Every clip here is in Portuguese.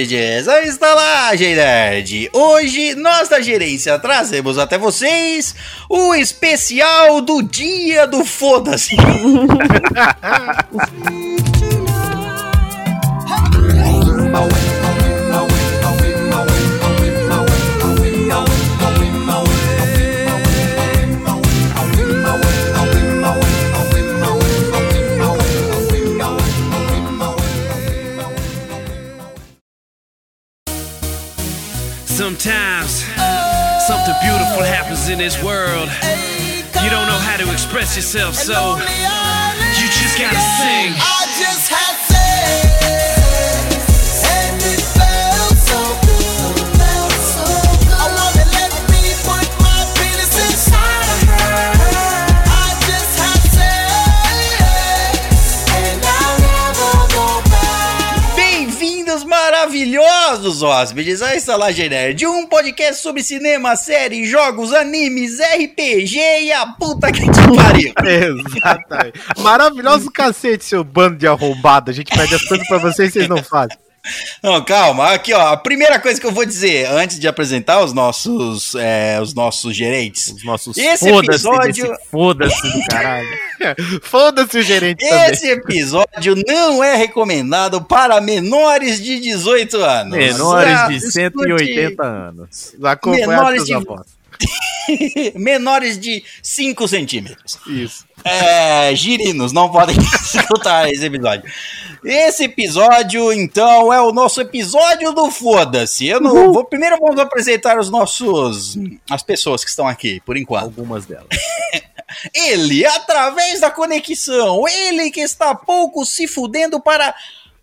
Hóspedes, à Estalagem Nerd. Hoje, nós da gerência trazemos até vocês o especial do Dia do Foda-se. Sometimes something beautiful happens in this world. You don't know how to express yourself, so you just gotta sing. Maravilhosos hóspedes, à Estalagem Nerd, um podcast sobre cinema, séries, jogos, animes, RPG e a puta que te pariu. Exatamente. Maravilhoso cacete, seu bando de arrombado. A gente pede as coisas pra vocês e vocês não fazem. Não, calma, aqui ó, a primeira coisa que eu vou dizer antes de apresentar os nossos, é, os nossos gerentes. Os nossos Esse foda-se episódio- foda-se do caralho. Foda-se o gerente também. Esse episódio não é recomendado para menores de 18 anos. Menores de escute- 180 anos. Acompanhar Menores de- avós. menores de 5 centímetros. Isso. É, girinos, não podem escutar esse episódio. Esse episódio, então, é o nosso episódio do Foda-se. Eu não vou. Primeiro vamos apresentar os nossos. as pessoas que estão aqui, por enquanto. Algumas delas. Ele, através da conexão, ele que está pouco se fudendo para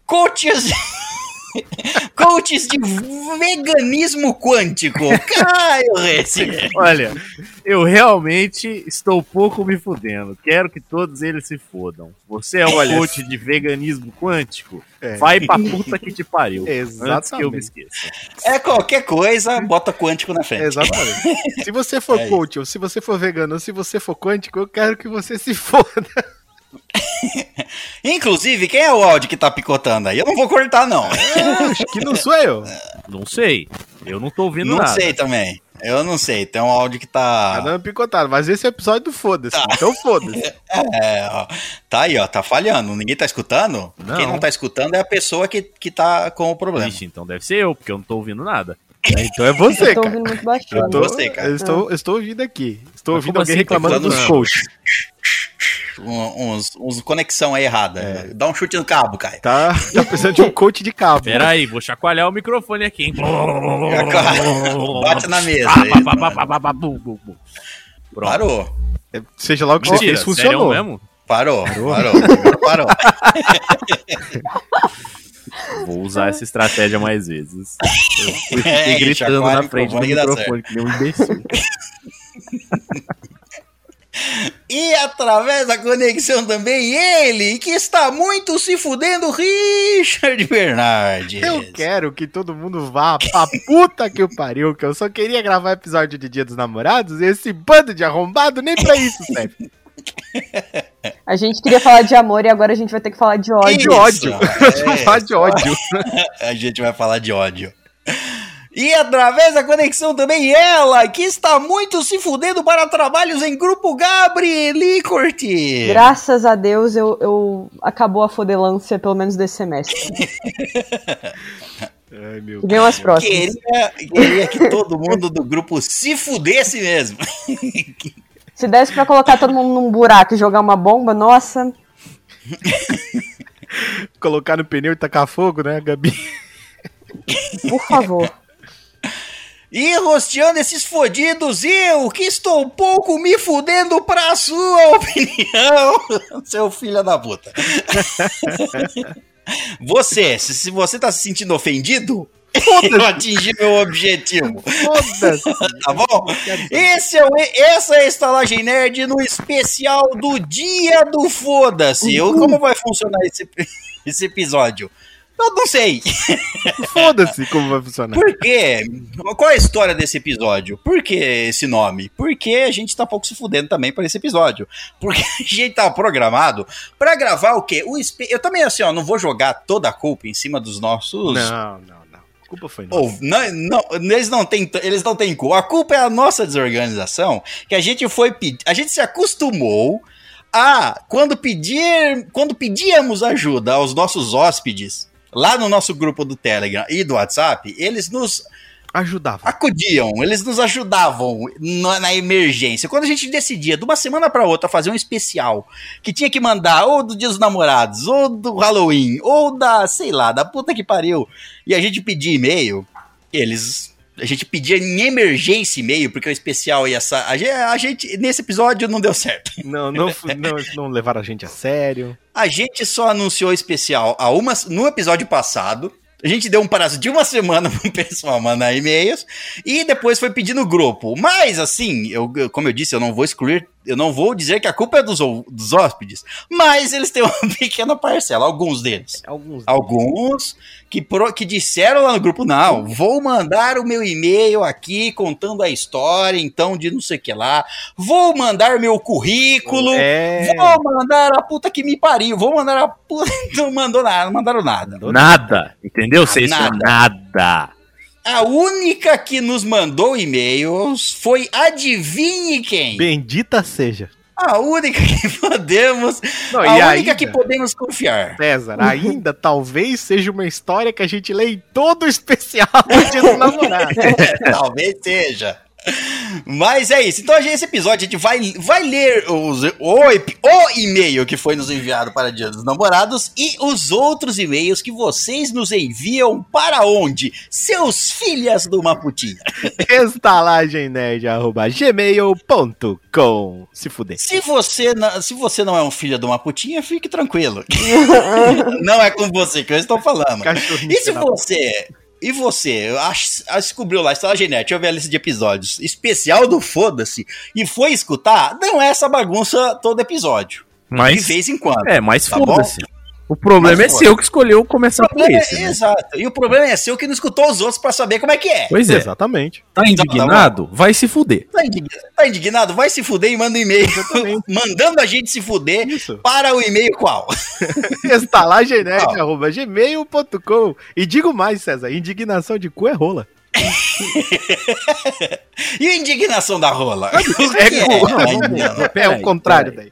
coaches. Coaches de veganismo quântico. Caio Reci. Olha, eu realmente estou pouco me fudendo. Quero que todos eles se fodam. Você é um Olha, coach de veganismo quântico? É. Vai pra puta que te pariu. Antes que eu Exatamente. me esqueça. É qualquer coisa, bota quântico na frente. Exatamente. se você for É isso. coach, ou se você for vegano, ou se você for quântico, eu quero que você se foda. Inclusive, quem é o áudio que tá picotando aí? Eu não vou cortar, não. Acho que não sou eu. Não sei. Eu não tô ouvindo não nada. sei também. Eu não sei. Tem um áudio que Tá tá. dando picotado, mas esse é o episódio do foda-se. Então foda-se. É, ó. Tá aí, ó. Tá falhando. Ninguém tá escutando? Não. Quem não tá escutando é a pessoa que, que tá com o problema. Vixe, então deve ser eu, porque eu não tô ouvindo nada. Então é você, Eu tô cara. ouvindo muito baixinho. Eu, tô, Você, cara. eu estou, eu estou ouvindo aqui. Estou Mas ouvindo alguém assim? reclamando Tá dos falando- coaches. Uns, uns conexão aí errada. Dá um chute no cabo, Caio. Tá, tá precisando de um coach de cabo. Pera aí, vou chacoalhar o microfone aqui, hein? Bate na mesa. Parou. Seja lá o que você fez, funcionou. mesmo? Parou. Parou. Agora Parou. Vou usar essa estratégia mais vezes. Eu fui- É, fiquei gritando na frente do microfone, que nem um imbecil. E através da conexão também ele, que está muito se fudendo, Richard Bernardes. Eu quero que todo mundo vá pra puta que o pariu, que eu só queria gravar episódio de Dia dos Namorados e esse bando de arrombado nem pra isso serve. A gente queria falar de amor e agora a gente vai ter que falar de ódio. De ódio. é. Falar de ódio. A gente vai falar de ódio. E através da conexão também ela, que está muito se fudendo para trabalhos em grupo Gabrieli Corti. Graças a Deus eu, eu acabou a fodelância, pelo menos desse semestre. Ai, meu vem as próximas. Queria, queria que todo mundo do grupo se fudesse mesmo. Se desse pra colocar todo mundo num buraco e jogar uma bomba, nossa. Colocar no pneu e tacar fogo, né, Gabi? Por favor. E rosteando esses fodidos, eu que estou pouco me fudendo pra sua opinião, seu filho da puta. Você, se, você tá se sentindo ofendido, eu atingi meu objetivo, Foda-se. tá bom? Esse é o, essa é a Estalagem Nerd no especial do Dia do Foda-se. Eu- Como vai funcionar esse, esse episódio? Eu não sei. Foda-se como vai funcionar. Por quê? Qual é a história desse episódio? Por que esse nome? Porque a gente tá pouco se fudendo também para esse episódio. Porque a gente tava programado pra gravar o quê? O Eu também, assim, ó, não vou jogar toda a culpa em cima dos nossos. Não, não, não. A culpa foi nossa. Ou, não, não, eles não têm, eles não têm culpa. A culpa é a nossa desorganização, que a gente foi pedir, a gente se acostumou a quando pedir, quando pedíamos ajuda aos nossos hóspedes lá no nosso grupo do Telegram e do WhatsApp, eles nos Ajudava. acudiam, eles nos ajudavam na, na emergência. Quando a gente decidia de uma semana para outra fazer um especial que tinha que mandar ou do Dia dos Namorados, ou do Halloween, ou da, sei lá, da puta que pariu, e a gente pedia e-mail, eles. A gente pedia em emergência e-mail, porque o especial ia. sa- A gente, nesse episódio não deu certo. Não, não, não, não levaram a gente a sério. A gente só anunciou especial há uma, no episódio passado. A gente deu um prazo de uma semana pro pessoal mandar e-mails e depois foi pedir no grupo. Mas, assim, eu- como eu disse, eu não vou excluir, eu não vou dizer que a culpa é dos, dos hóspedes, mas eles têm uma pequena parcela, alguns deles. Alguns. Alguns que, pro- que disseram lá no grupo: não, vou mandar o meu e-mail aqui contando a história, então, de não sei o que lá. Vou mandar meu currículo. É. Vou mandar a puta que me pariu. Vou mandar a puta. Não mandou nada, não mandaram nada. Nada, entendeu? Vocês Nada. nada. A única que nos mandou e-mails foi adivinhe quem? Bendita seja. A única que podemos. Não, a única ainda- que podemos confiar. César, ainda talvez seja uma história que a gente lê em todo o especial do Dia dos Namorados. Talvez seja. Mas é isso. Então, esse episódio a gente vai, vai ler os, o, o e-mail que foi nos enviado para Dia dos Namorados e os outros e-mails que vocês nos enviam para onde? Seus filhas do Maputinha. estalagemnerd.gmail.com Se fuder. Se você, não, se você não é um filho de uma putinha, fique tranquilo. não é com você que eu estou falando. Cachorrinho E se você. E você descobriu lá, está lá Genete, deixa eu ver a lista de episódios. Especial do Foda-se. E foi escutar, não é essa bagunça todo episódio. De Mas, vez em quando. é, mas Tá foda-se. O problema Mas é seu que escolheu começar por esse. é, né? Exato. E o problema é seu que não escutou os outros pra saber como é que é. Pois é, Exatamente. tá indignado? Vai se fuder. Tá indign- tá indignado? Vai se fuder e manda um e-mail. mandando a gente se fuder Isso. para o e-mail qual? estalagenerd.gmail.com E digo mais, César, indignação de cu é rola. E a indignação da rola? É ainda- É Peraí, o contrário daí.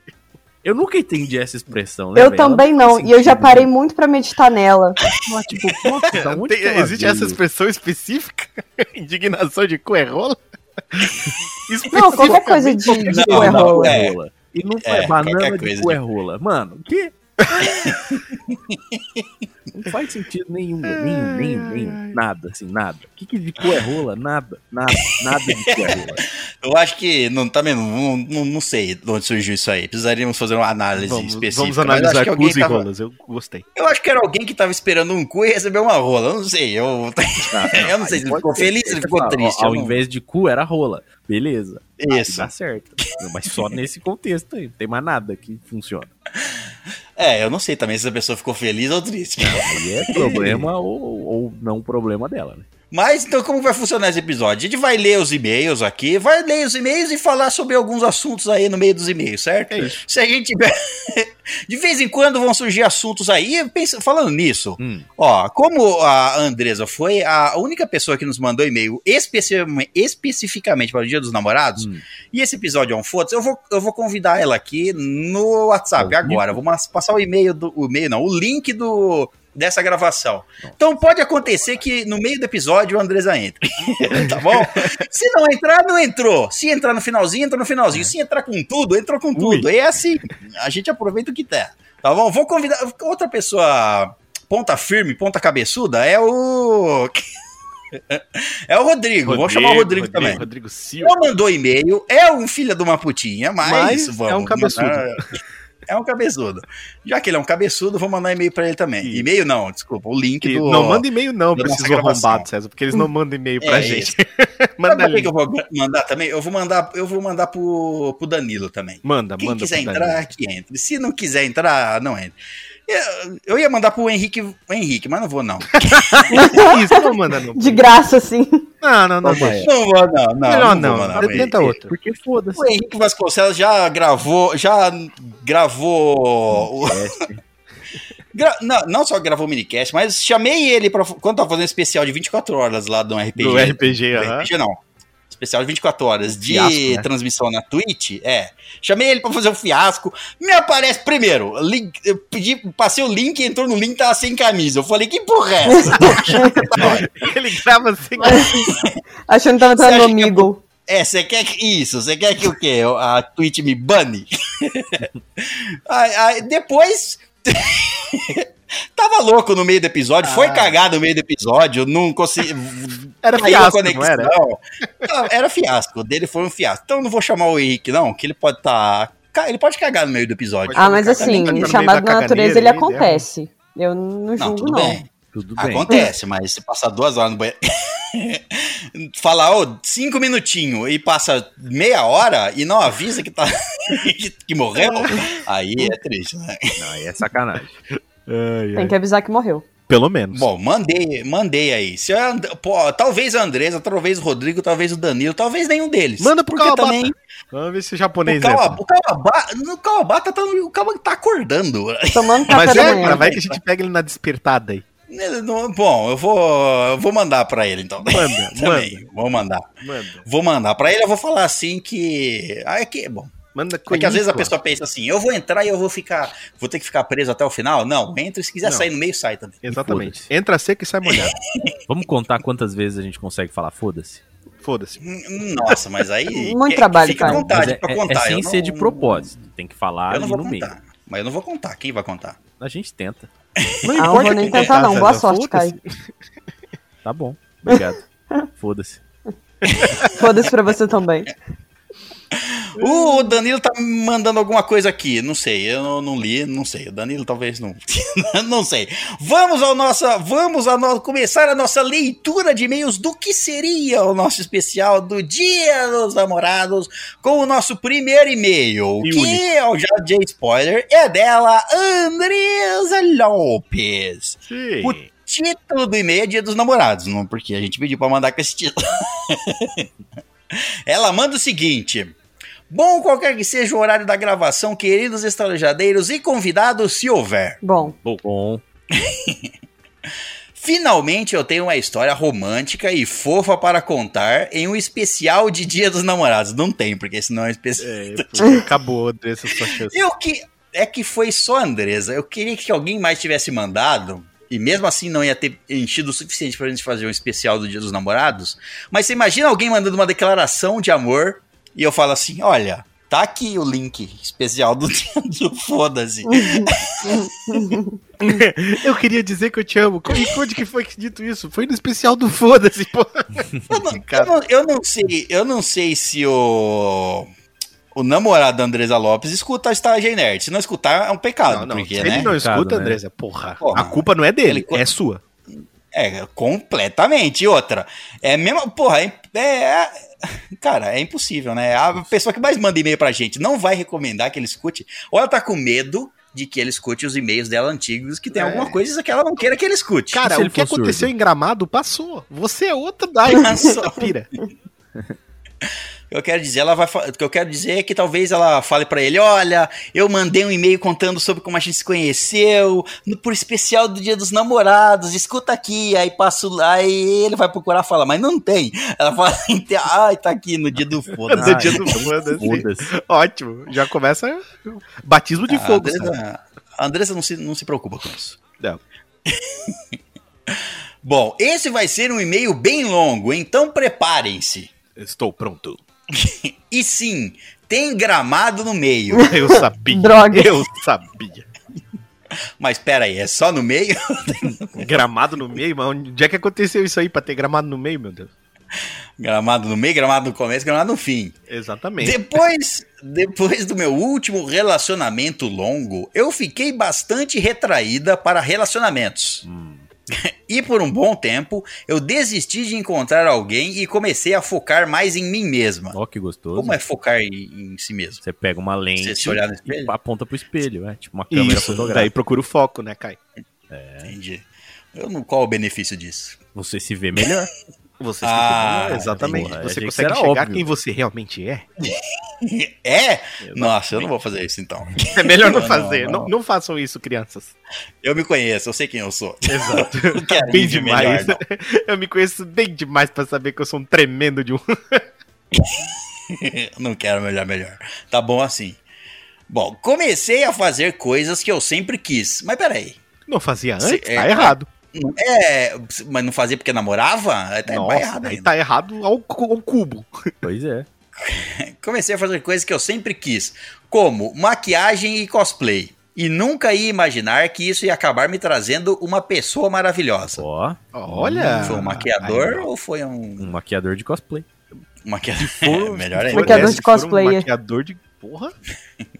Eu nunca entendi essa expressão, né? Eu também faz não, e eu já parei muito pra meditar nela. Ela, tipo, Tem- que ela existe essa expressão específica? indignação de cu é rola? Não, qualquer coisa de, de Não, cu é não, é. E não É, é, banana de coisa cu de- é rola. Mano, o quê? Não faz sentido nenhum, nenhum, nenhum, nenhum. Nada, assim, nada. O que, que de cu é rola? Nada, nada, nada de cu é rola. Eu acho que, não, também não, não, não sei de onde surgiu isso aí. Precisaríamos fazer uma análise Vamos, específica. vamos analisar cus e tava- rolas, eu gostei. Eu acho que era alguém que tava esperando um cu e recebeu uma rola. Eu não sei. Eu, eu não sei se ele ficou feliz, ele ficou Fala, ó, triste. Ao não- invés de cu, era rola. Beleza. Isso. Dá certo. Mas só nesse contexto aí. Não tem mais nada que funciona. É, eu não sei também se a pessoa ficou feliz ou triste. Aí é problema ou, ou não problema dela, né? Mas então como vai funcionar esse episódio? A gente vai ler os e-mails aqui, vai ler os e-mails e falar sobre alguns assuntos aí no meio dos e-mails, certo? É isso. Se a gente tiver... De vez em quando vão surgir assuntos aí, pensa- falando nisso, Hum. ó, como a Andresa foi a única pessoa que nos mandou e-mail especi- especificamente para o Dia dos Namorados, Hum. e esse episódio é um fotos, eu vou, eu vou convidar ela aqui no WhatsApp agora. Vou passar o e-mail do o e-mail não, o link do dessa gravação. Então pode acontecer que no meio do episódio o Andresa entre, tá bom? Se não entrar, não entrou. Se entrar no finalzinho, entra no finalzinho. Se entrar com tudo, entrou com tudo. É assim. A gente aproveita o que der. Tá bom? Vou convidar outra pessoa ponta firme, ponta cabeçuda é o É o Rodrigo. Vamos chamar o Rodrigo, também. Rodrigo Silva. Não mandou e-mail, é um filho de uma putinha, mas, Mas vamos é um cabeçudo. É um cabeçudo. Já que ele é um cabeçudo, vou mandar e-mail pra ele também. E-mail não, desculpa, o link do. Não manda e-mail não gravação. arrombados, César, porque eles não mandam e-mail pra É gente. Sabe Manda quem que eu vou mandar também? Eu vou mandar, eu vou mandar pro, pro Danilo também. Manda, Quem manda. quiser entrar, que entre. Se não quiser entrar, não entre. Eu, ia mandar pro Henrique, Henrique, mas não vou não. Isso, não manda não. De graça, assim. Não, não, não. Deixa. Não vou não, não. Melhor não, não, mandar pro tenta outro. Porque foda-se. O Henrique Vasconcelos já gravou, já gravou. Gra- não, não só gravou o minicast, mas chamei ele pra, quando tava fazendo especial de 24 horas lá do RPG. Do RPG, Do aham. RPG não. Especial de 24 horas de Fiasco, né? transmissão na Twitch, é. Chamei ele pra fazer um fiasco. Me aparece primeiro. link- eu pedi, passei o link, entrou no link, tava sem camisa. Eu falei, que porra é essa? Ele grava assim. Achando que tava entrando no que é. É, você quer que. Isso, você quer que o quê? A Twitch me bane? aí, aí, depois. Tava louco no meio do episódio, foi cagado no meio do episódio, não consegui. Era fiasco, não era? Não, era fiasco, o dele foi um fiasco. Então eu não vou chamar o Henrique, não, que ele pode estar. ele pode cagar no meio do episódio. Ah, mas assim, tá chamado da na natureza ele aí, acontece. Eu não Não, julgo, tudo não. bem. Tudo bem. Acontece, mas se passar duas horas no banheiro. Falar, ô, cinco minutinhos e passa meia hora e não avisa que tá. que, que morreu, aí é triste, né? Não, aí é sacanagem. Ai, ai. Tem que avisar que morreu. Pelo menos. Bom, mandei, mandei aí. Se eu pô, talvez a Andresa, talvez o Rodrigo, talvez o Danilo, talvez nenhum deles. Manda pro Porque Kawabata. também Vamos ver se o o japonês Kawabata, é. o Kawabata, no Kawabata tá, o Kawabata tá acordando. Tomando café Mas da é, manhã. cara, vai que a gente pega ele na despertada aí. Não- Bom, eu vou, eu vou mandar pra ele então. Manda, Também, vou mandar. Manda. Vou mandar pra ele, eu vou falar assim que. Ah, é que. Bom. Manda É que às vezes a pessoa pensa assim, eu vou entrar e eu vou ficar. Vou ter que ficar preso até o final? Não, entra e se quiser Não. sair no meio, sai também. Exatamente. Entra seco e sai molhado. Vamos contar quantas vezes a gente consegue falar foda-se? Foda-se. Hum, Nossa, mas aí. Muito que- trabalho, Fica cara. vontade é, pra é- contar. é sem eu ser não- de propósito. Tem que falar Eu não ali vou no meio. contar. Mas eu não vou contar. Quem vai contar? A gente tenta. Não Ah, não importa vou nem tentar, não. Boa sorte. Caio. Tá bom. Obrigado. Foda-se. Foda-se pra você também. O Danilo tá mandando alguma coisa aqui. Não sei, eu não, não li, não sei. O Danilo talvez não. não sei. Vamos ao nossa, vamos a no, começar a nossa leitura de e-mails do que seria o nosso especial do Dia dos Namorados com o nosso primeiro e-mail, E que único. é o já de spoiler, é dela, Andresa Lopes. Sim. O título do e-mail é Dia dos Namorados, não porque a gente pediu pra mandar com esse título. Ela manda o seguinte: Bom, qualquer que seja o horário da gravação, queridos estalajadeiros e convidados, se houver. Bom, Bom, Finalmente eu tenho uma história romântica e fofa para contar em um especial de Dia dos Namorados. Não tem, porque esse não é um especial. É, acabou dessa sua chance. Eu que é que foi só a Andresa. Eu queria que alguém mais tivesse mandado. E mesmo assim não ia ter enchido o suficiente pra gente fazer um especial do Dia dos Namorados. Mas você imagina alguém mandando uma declaração de amor e eu falo assim: olha, tá aqui o link especial do dia do foda-se. Eu queria dizer que eu te amo. E onde que foi que dito isso? Foi no especial do Foda-se, pô. Eu eu eu não sei, eu não sei se o. O namorado da Andresa Lopes escuta a Estágio Nerd. Se não escutar, é um pecado, Não, não. porque, Se né? ele não escuta, né? Andresa, porra, Porra. A culpa não é dele, Ele- é sua. É, completamente. E outra, é mesmo. Porra, é, é- Cara, é impossível, né? A pessoa que mais manda e-mail pra gente não vai recomendar que ele escute, ou ela tá com medo de que ele escute os e-mails dela antigos, que tem É. alguma coisa que ela não queira que ele escute. Cara, se o ele que aconteceu surdo? em Gramado passou. Você é outra daí. Passou. Pira. O que eu quero dizer, ela vai, o que eu quero dizer é que talvez ela fale pra ele, olha, eu mandei um e-mail contando sobre como a gente se conheceu, no, por especial do Dia dos Namorados, escuta aqui, aí passo lá e ele vai procurar falar, mas não tem. Ela fala, ai, tá aqui no dia do foda-se. No dia do Foda-se. foda-se. Ótimo. Já começa batismo de A fogo. Andressa, a Andressa não, se, não se preocupa com isso. Não. Bom, esse vai ser um e-mail bem longo, então preparem-se. Estou pronto. E sim, tem gramado no meio. Eu sabia. Droga. Eu sabia. Mas pera aí, é só no meio? Gramado no meio? Mas onde é que aconteceu isso aí pra ter gramado no meio, meu Deus? gramado no meio, gramado no começo, gramado no fim. Exatamente. Depois, depois do meu último relacionamento longo, eu fiquei bastante retraída para relacionamentos. E por um bom tempo, eu desisti de encontrar alguém e comecei a focar mais em mim mesma. Ó, que gostoso. Como é focar em, em si mesmo? Você pega uma lente Você se olhar no e espelho? aponta pro espelho, é tipo uma câmera Isso, daí fotográfica. procura o foco, né, Kai? Entendi. Eu não, qual o benefício disso? Você se vê melhor. Você Ah, exatamente. porra, você consegue chegar óbvio. quem você realmente é. É? Nossa, eu não vou fazer isso então. É melhor não Não, fazer. não, Não, não. não façam isso, crianças. Eu me conheço, eu sei quem eu sou. Exato. Não quero bem demais. melhor, Eu me conheço bem demais pra saber que eu sou um tremendo de um. não quero melhor, melhor. Tá bom assim. Bom, comecei a fazer coisas que eu sempre quis. Mas peraí. Não fazia antes? Se- é, tá errado. É, mas não fazia porque namorava? Tá Nossa, errado aí tá errado ao, ao cubo. Pois é. Comecei a fazer coisas que eu sempre quis, como maquiagem e cosplay. E nunca ia imaginar que isso ia acabar me trazendo uma pessoa maravilhosa. Ó, Olha. Foi um maquiador ou foi um, um maquiador de cosplay. um maquiador? Melhor ainda. Maquiador de for um maquiador de. Porra?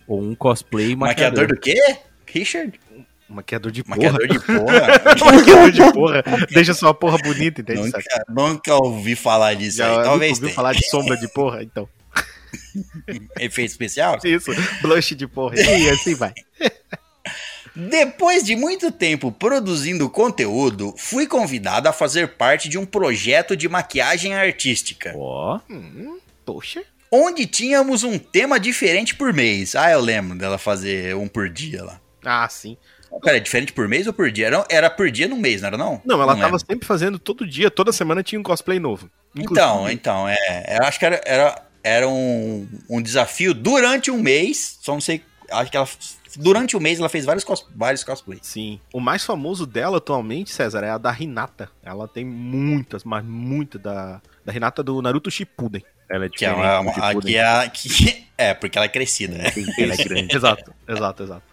Ou um cosplay maquiador. Maquiador do quê? Richard? Maquiador de porra. Maquiador de porra? maquiador de porra. Deixa sua porra bonita, entende? nunca, Sabe? nunca ouvi falar disso Já aí. nunca Talvez ouviu tenha. falar de sombra de porra? Então. Efeito especial? Isso. Blush de porra. E assim vai. Depois de muito tempo produzindo conteúdo, fui convidado a fazer parte de um projeto de maquiagem artística, Ó, Poxa. onde tínhamos um tema diferente por mês. Ah, eu lembro dela fazer um por dia lá. Ah, sim. Pera, diferente por mês ou por dia? Era, era por dia no mês, não era não? Não, ela tava lembro. sempre fazendo todo dia, toda semana tinha um cosplay novo. Então, então, é. Eu acho que era, era, era um, um desafio durante um mês. Só não sei. Acho que ela. Durante o mês ela fez vários, cos, vários cosplays. Sim. O mais famoso dela atualmente, César, é a da Hinata. Ela tem muitas, mas muitas da, da Hinata do Naruto Shippuden. ela é Que é uma, uma- Shippuden. que é, que, é, porque ela é crescida, né? Ela é grande. exato, exato, exato.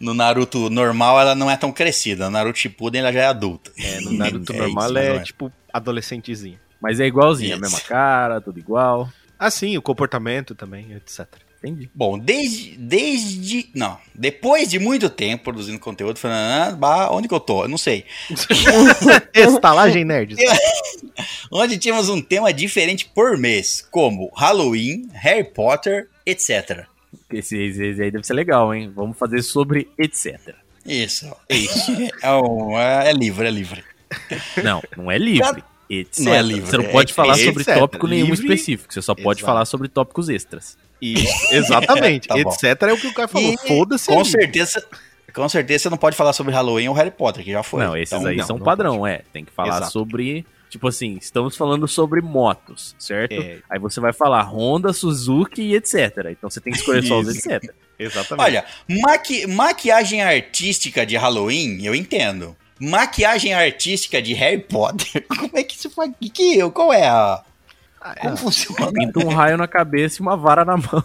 No Naruto normal ela não é tão crescida. No Naruto Shippuden ela já é adulta. É, no Naruto É normal isso, ela é tipo adolescentezinha. Mas é igualzinho, a Isso. mesma cara, tudo igual. Ah, sim, o comportamento também, etc. Entendi. Bom, desde. Desde. Não. Depois de muito tempo produzindo conteúdo, falando, ah, onde que eu tô? Eu não sei. Estalagem Nerds. Onde tínhamos um tema diferente por mês, como Halloween, Harry Potter, etc. Esse, esse aí deve ser legal, hein? Vamos fazer sobre etc. Isso. Isso. É, um, é, é livre, é livre. Não, não é livre. Etc. Não é livre, Você não é pode falar etc. sobre tópico nenhum Livre. específico. Você só pode Exato. falar sobre tópicos extras. Isso, exatamente. Tá etc é o que o cara falou. Foda-se. Com ali. certeza. Com certeza você não pode falar sobre Halloween ou Harry Potter, que já foi. não, esses Então, aí não, são não padrão, é. Tem que falar Exato. sobre. Tipo assim, estamos falando sobre motos, certo? É. Aí você vai falar Honda, Suzuki e etc. Então você tem que escolher só os etc. Exatamente. Olha, maqui- maquiagem artística de Halloween, eu entendo. Maquiagem artística de Harry Potter, como é que isso faz? Que, que eu? Qual é a. Ah, é. Como funciona? Pinta um raio na cabeça e uma vara na mão.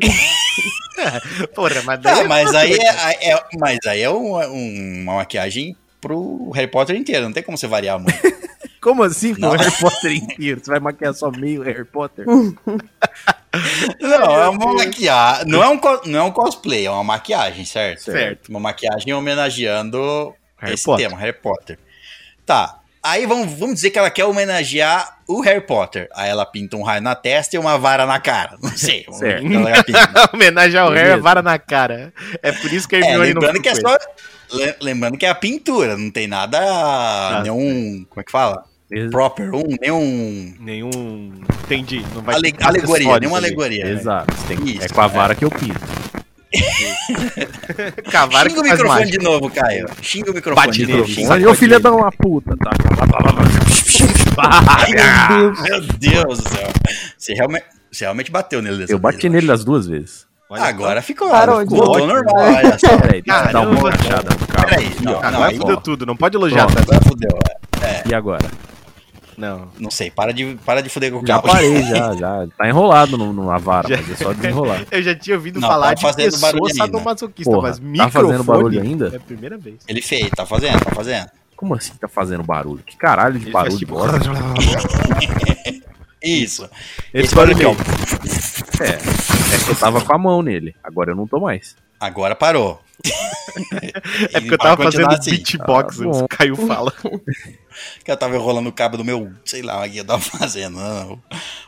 Porra, mas daí Tá, é mas aí é, é- mas aí é um- um- uma maquiagem pro Harry Potter inteiro, não tem como você variar muito. Como assim com Não. o Harry Potter inteiro? Você vai maquiar só meio Harry Potter? Não, é uma maquiagem. Não é, um, não é um cosplay, é uma maquiagem, certo? Certo. Uma maquiagem homenageando Harry esse Potter. tema, Harry Potter. Tá. Aí vamos, vamos dizer que ela quer homenagear o Harry Potter. Aí ela pinta um raio na testa e uma vara na cara. Não sei. Certo. o. Homenagem ao Harry, Beleza. vara na cara. É por isso que a É, Hermione não lembrando que é só. Le- Lembrando que é a pintura, não tem nada. nenhum. Como é que fala? Proper, um, nenhum. Nenhum. Entendi. Não vai ale- ter alegoria, nenhuma ali. alegoria. né? Exato. Que- Isso, é com a é. vara que eu pinto. Cavara Xinga o microfone mágica. de novo, Caio. Xinga o microfone Bate de nele, novo. xinga. Ô filha da uma puta, tá? Meu Deus. Meu Deus do céu. Você realmente, você realmente bateu nele dessa Eu bati vez, nele eu das duas vezes. Olha. Agora ficou. Parou de voltou normal, olha só. Peraí, dar uma encaixada no carro. Peraí, aqui, não, não, Agora aí, fudeu ó. tudo. Não pode elogiar, Pronto. tá? Agora fudeu. é. E agora? Não. Não sei, para de, para de fuder com o Já carro. parei, já, já. Tá enrolado no, numa vara, Já. mas é só desenrolar. Eu já tinha ouvido Não, falar tá de fazendo barulho pessoas ainda. sadomasoquistas, Porra, mas tá microfone fazendo barulho ainda? É a primeira vez. Ele fez, tá fazendo, tá fazendo. Como assim tá fazendo barulho? Que caralho de Ele barulho? faz tipo... Isso. Esse barulho aqui, ó. É, é que eu tava com a mão nele. Agora eu não tô mais. Agora parou. É porque eu tava fazendo assim. beatbox, Ah, bom. o Caio fala. que eu tava enrolando o cabo do meu, sei lá, o que eu tava fazendo. não.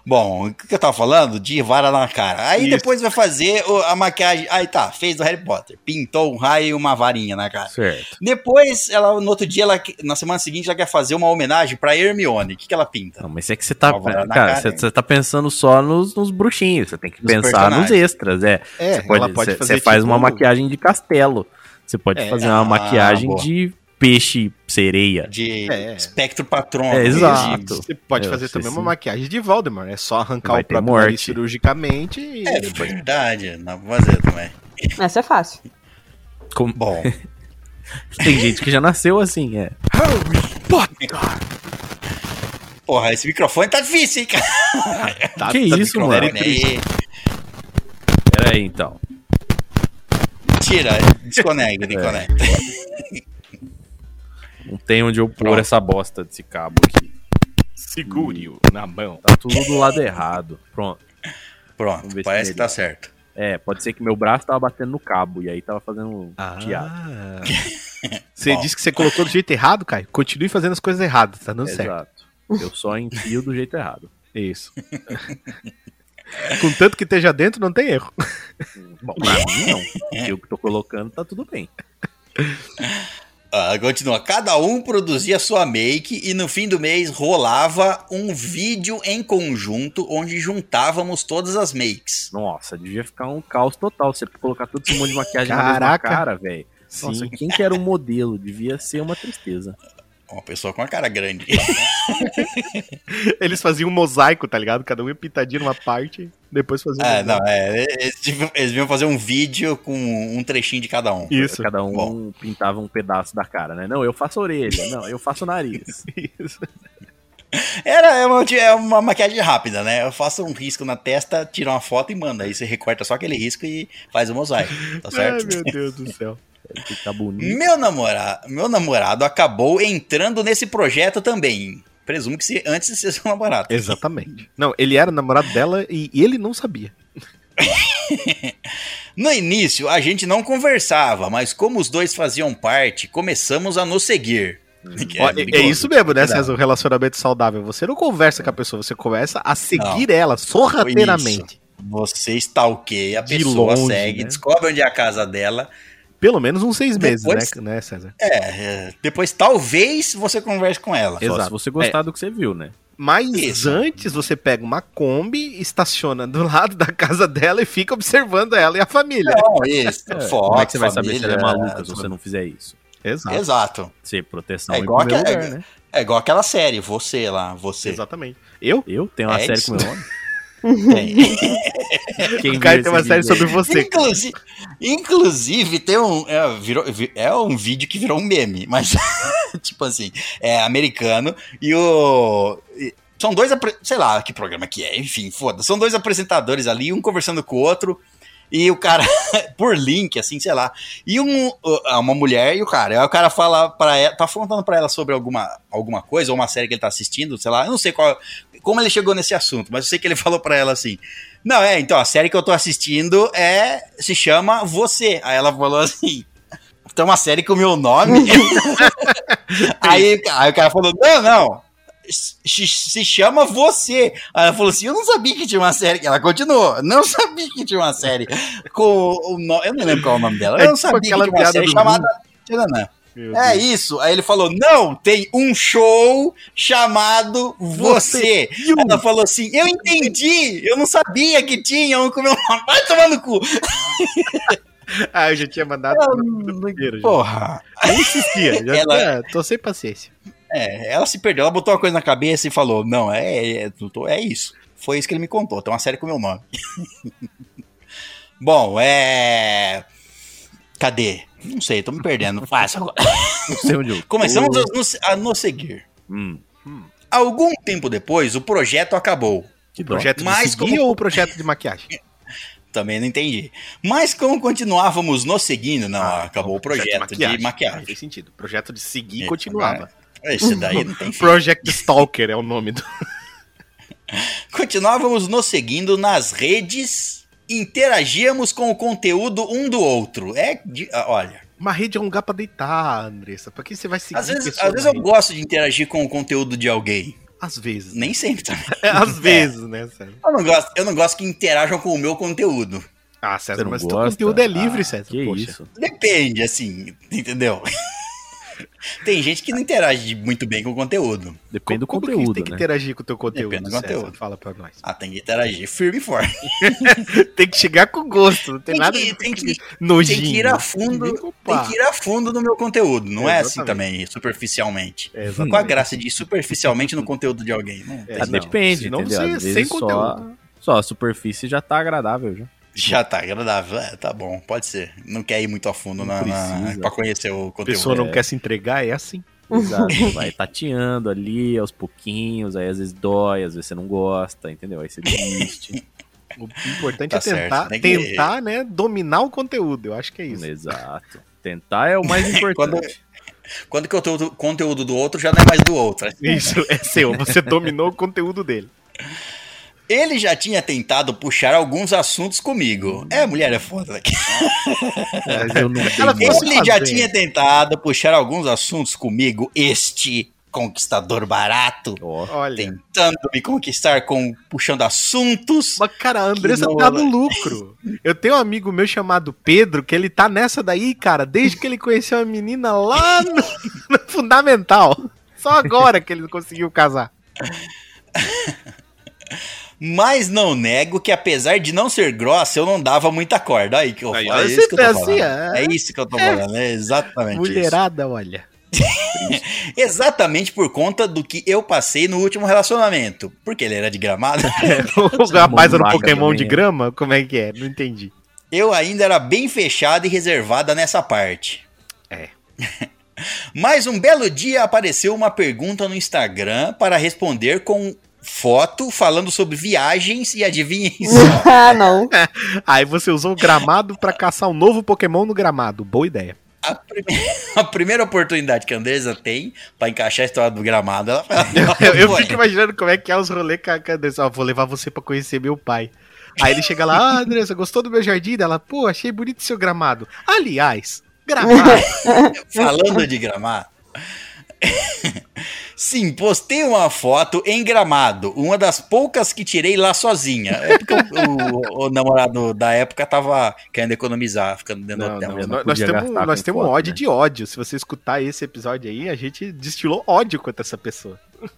Bom, o que eu tava falando? De vara na cara. Aí Isso. depois vai fazer o- a maquiagem. Aí tá, fez do Harry Potter. Pintou um raio e uma varinha na cara. Certo. Depois, ela, no outro dia, ela, na semana seguinte, ela quer fazer uma homenagem pra Hermione. O que, que ela pinta? Não, mas é que você tá. Cara, cara, você tá pensando só nos, nos bruxinhos. Você tem que Nos pensar nos personagens. extras, é. É, Você pode, ela pode você- fazer você faz tipo- uma maquiagem de castelo. Você pode É. fazer uma Ah, maquiagem boa. de peixe sereia. De É. espectro patrono. É, de- exato. Você pode Eu fazer sei também sim. uma maquiagem de Voldemort. É só arrancar Vai o próprio nariz morte. cirurgicamente e É verdade, dá pra fazer também. Essa é fácil. Como- Bom, Tem gente que já nasceu assim, é. porra, esse microfone tá difícil, hein, cara? tá, Que tá isso, mano? Aí, Pera aí, então. tira, desconecta, desconecta. Não tem onde eu pôr Pronto. essa bosta desse cabo aqui. Segure-o na mão. Tá tudo do lado errado. Pronto. Vamos Pronto, parece que melhora. tá certo. É, pode ser que meu braço tava batendo no cabo e aí tava fazendo piada. Ah. Você Bom. disse que você colocou do jeito errado, Caio? Continue fazendo as coisas erradas, tá dando certo. Exato. Eu só enfio do jeito errado. Isso. Contanto que esteja dentro, não tem erro. Bom, pra mim não. Eu que tô colocando, tá tudo bem. Ah, continua. Cada um produzia sua make e no fim do mês rolava um vídeo em conjunto onde juntávamos todas as makes. Nossa, devia ficar um caos total. Você colocar todo esse monte de maquiagem na mesma Caraca. cara, velho. Nossa, quem que era o modelo? Devia ser uma tristeza. Uma pessoa com a cara grande. Eles faziam um mosaico, tá ligado? Cada um ia pintadinho numa parte, depois faziam um É, mosaico. não, é. Eles deviam, eles deviam fazer um vídeo com um trechinho de cada um. Isso. Cada um Bom. pintava um pedaço da cara, né? Não, eu faço a orelha. Não, eu faço o nariz. Isso. Era é uma, é uma maquiagem rápida, né? Eu faço um risco na testa, tiro uma foto e manda. Aí você recorta só aquele risco e faz o mosaico. Tá Ai, certo? meu Deus do céu. Ficar bonito. Meu namorado, meu namorado acabou entrando nesse projeto também. Presumo que se, antes de ser seu namorado. Exatamente. Não, ele era namorado dela e ele não sabia. No início, a gente não conversava, mas como os dois faziam parte, começamos a nos seguir. Ó, é, é isso mesmo, né. César? O relacionamento saudável. Você não conversa com a pessoa, você começa a seguir ela sorrateiramente. Você stalkeia a pessoa, longe, segue, né? descobre onde é a casa dela. Pelo menos uns seis meses, Depois- né, né, César? É, é, depois talvez você converse com ela. Só Exato. se você gostar do que você viu, né? Mas Isso. antes você pega uma Kombi, estaciona do lado da casa dela e fica observando ela e a família. Não, isso. É, foto, Como é que você vai saber se ela é maluca se você não fizer isso? Exato. Exato. Ser proteção É igual que- lugar, é- né? É igual aquela série, você lá, você. Exatamente. Eu? Eu tenho uma É série isso. com meu nome. Tem. Quem O cara tem uma série sobre você. Inclusive, inclusive tem um. É, virou- vi- é um vídeo que virou um meme, mas tipo assim, é americano e o. e- São dois, sei lá que programa que é, enfim, foda. São dois apresentadores ali, um conversando com o outro, e o cara, por link, assim, sei lá. E um, uma mulher e o cara. Aí o cara fala pra ela, tá contando pra ela sobre alguma, alguma coisa, ou uma série que ele tá assistindo, sei lá. Eu não sei qual, como ele chegou nesse assunto, mas eu sei que ele falou pra ela assim. Não, é, então, a série que eu tô assistindo é. se chama Você. Aí ela falou assim. Tem uma série com o meu nome. aí, aí o cara falou: Não, não. Se, se chama Você. Aí ela falou assim: Eu não sabia que tinha uma série. Ela continuou: Não sabia que tinha uma série. Com o nome. Eu não lembro qual é o nome dela. É Eu não tipo sabia que tinha uma série chamada. Tcharanã. Meu É Deus. isso. Aí ele falou: Não, tem um show chamado Você. E o- Ela falou assim: Eu entendi, eu não sabia que tinha um com meu nome. Vai tomar no cu. Ah, eu já tinha mandado primeiro. já. Porra. Nem insistia. Já Ela- tinha- tô sem paciência. É, ela se perdeu, ela botou uma coisa na cabeça e falou: Não, é, é, eu tô- é isso. Foi isso que ele me contou. Tem uma série com meu nome. Bom, é. Cadê? Não sei, tô me perdendo. Fácil agora. Não sei onde eu. Começamos a nos, a nos seguir. Hum, Algum tempo depois, o projeto acabou. que. Projeto de seguir como- ou projeto de maquiagem? Também não entendi. Mas como continuávamos nos seguindo, não, acabou o projeto, de Ah, maquiagem. fez sentido. Projeto de seguir Isso, continuava. Esse daí não tem fim. Project Stalker é o nome do. Continuávamos nos seguindo nas redes interagíamos com o conteúdo um do outro. É, de- ah, olha, Uma rede é um lugar pra deitar, Andressa. Pra que você vai seguir às vezes, às vezes eu rede? gosto de interagir com o conteúdo de alguém. Às vezes. Nem sempre também. É, às vezes, né, César? Eu não gosto, eu não gosto que interajam com o meu conteúdo. Ah, César, mas teu gosta? conteúdo é livre, Ah, César. Que Poxa. isso? Depende, assim, entendeu? Tem gente que não interage muito bem com o conteúdo. Depende do Como que conteúdo, tem que né? interagir com o teu conteúdo, Depende do César? conteúdo. Fala pra nós. Ah, tem que interagir firme e forte. Tem que chegar com gosto, não tem, Tem nada que- tem que- nojinho. Tem que ir a fundo, tem que ir a fundo no meu conteúdo. Não é assim Exatamente. também, superficialmente. É, Qual a graça de ir superficialmente no conteúdo de alguém? Não, É, Ah, não. depende, Às é sem só, conteúdo. só a superfície já tá agradável já. Já tá agradável. É, tá bom, pode ser. Não quer ir muito a fundo Não na, na, pra conhecer o A conteúdo. pessoa não É. quer se entregar, é assim. Exato. Vai tateando ali aos pouquinhos, aí às vezes dói, às vezes você não gosta, entendeu? Aí você desiste. O importante Tá é tentar, certo, que- tentar, né, dominar o conteúdo. Eu acho que é isso. Exato. Tentar é o mais importante. Quando, quando que o conteúdo- conteúdo do outro já não é mais do outro. Isso é seu, você dominou o conteúdo dele. Ele já tinha tentado puxar alguns assuntos comigo. É, mulher é foda. Mas eu não Ela tenho- fosse Ele já fazer. tinha tentado puxar alguns assuntos comigo, este conquistador barato, Olha. tentando me conquistar com puxando assuntos. Mas, cara, a Andressa tá nojo. no lucro. Eu tenho um amigo meu chamado Pedro, que ele tá nessa daí, cara, desde que ele conheceu a menina lá no, no Fundamental. Só agora que ele conseguiu casar. Mas não nego que apesar de não ser grossa, eu não dava muita corda. Aí que eu Aí, falo. É olha, isso você que eu tô falando. assim, é. É isso que eu tô falando. É exatamente isso. Mulherada, olha. Exatamente por conta do que eu passei no último relacionamento. Porque ele era de gramado. o rapaz era um Pokémon de é. grama? Como é que é? Não entendi. Eu ainda era bem fechada e reservada nessa parte. É. Mas um belo dia apareceu uma pergunta no Instagram para responder com foto falando sobre viagens e adivinhem só. ah, não. Aí você usou o gramado pra caçar um novo Pokémon no gramado. Boa ideia. A, prime- a primeira oportunidade que a Andresa tem para encaixar a história do gramado, ela fala. Eu, eu fico imaginando como é que é os rolês com a com a Andressa. Ó, vou levar você pra conhecer meu pai. Aí ele chega lá, ah, Andressa, gostou do meu jardim? Ela, pô, achei bonito seu gramado. Aliás, gramado. Falando de gramado. Sim, postei uma foto em gramado, uma das poucas que tirei lá sozinha. É porque o, o- o namorado da época tava querendo economizar, ficando dentro do Não, hotel. não, não nós, temos, nós com temos foto, ódio né? de ódio. Se você escutar esse episódio aí, a gente destilou ódio contra essa pessoa.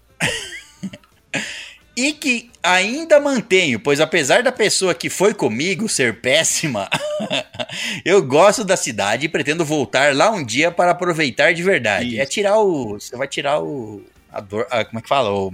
E que ainda mantenho, pois apesar da pessoa que foi comigo ser péssima, eu gosto da cidade e pretendo voltar lá um dia para aproveitar de verdade. Isso. É tirar o. Você vai tirar o. A dor. a- como é que fala? O,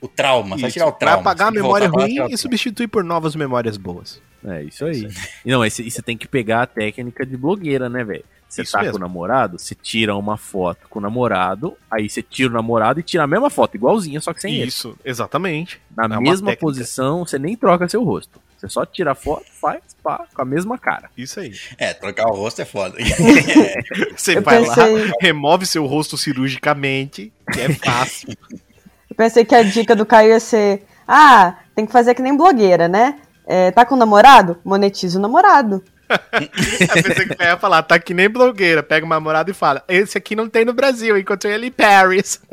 o trauma. Você vai Isso, tirar o Vai trauma. apagar a memória ruim e substituir por novas memórias boas. É isso aí. Não, aí você, e você tem que pegar a técnica de blogueira, né, velho? Você Isso tá mesmo. com o namorado, você tira uma foto com o namorado, aí você tira o namorado e tira a mesma foto, igualzinha, só que sem ele. Isso, exatamente. Na É mesma posição, você nem troca seu rosto. Você só tira a foto, faz, pá, com a mesma cara. Isso aí. É, trocar o rosto é foda. Você Eu vai pensei- lá, remove seu rosto cirurgicamente, que é fácil. Eu pensei que a dica do Caio ia ser: ah, tem que fazer que nem blogueira, né? É, tá com namorado? Monetiza o namorado. A pessoa que ia falar, tá que nem blogueira, pega uma namorada e fala, esse aqui não tem no Brasil, encontrei ele em Paris.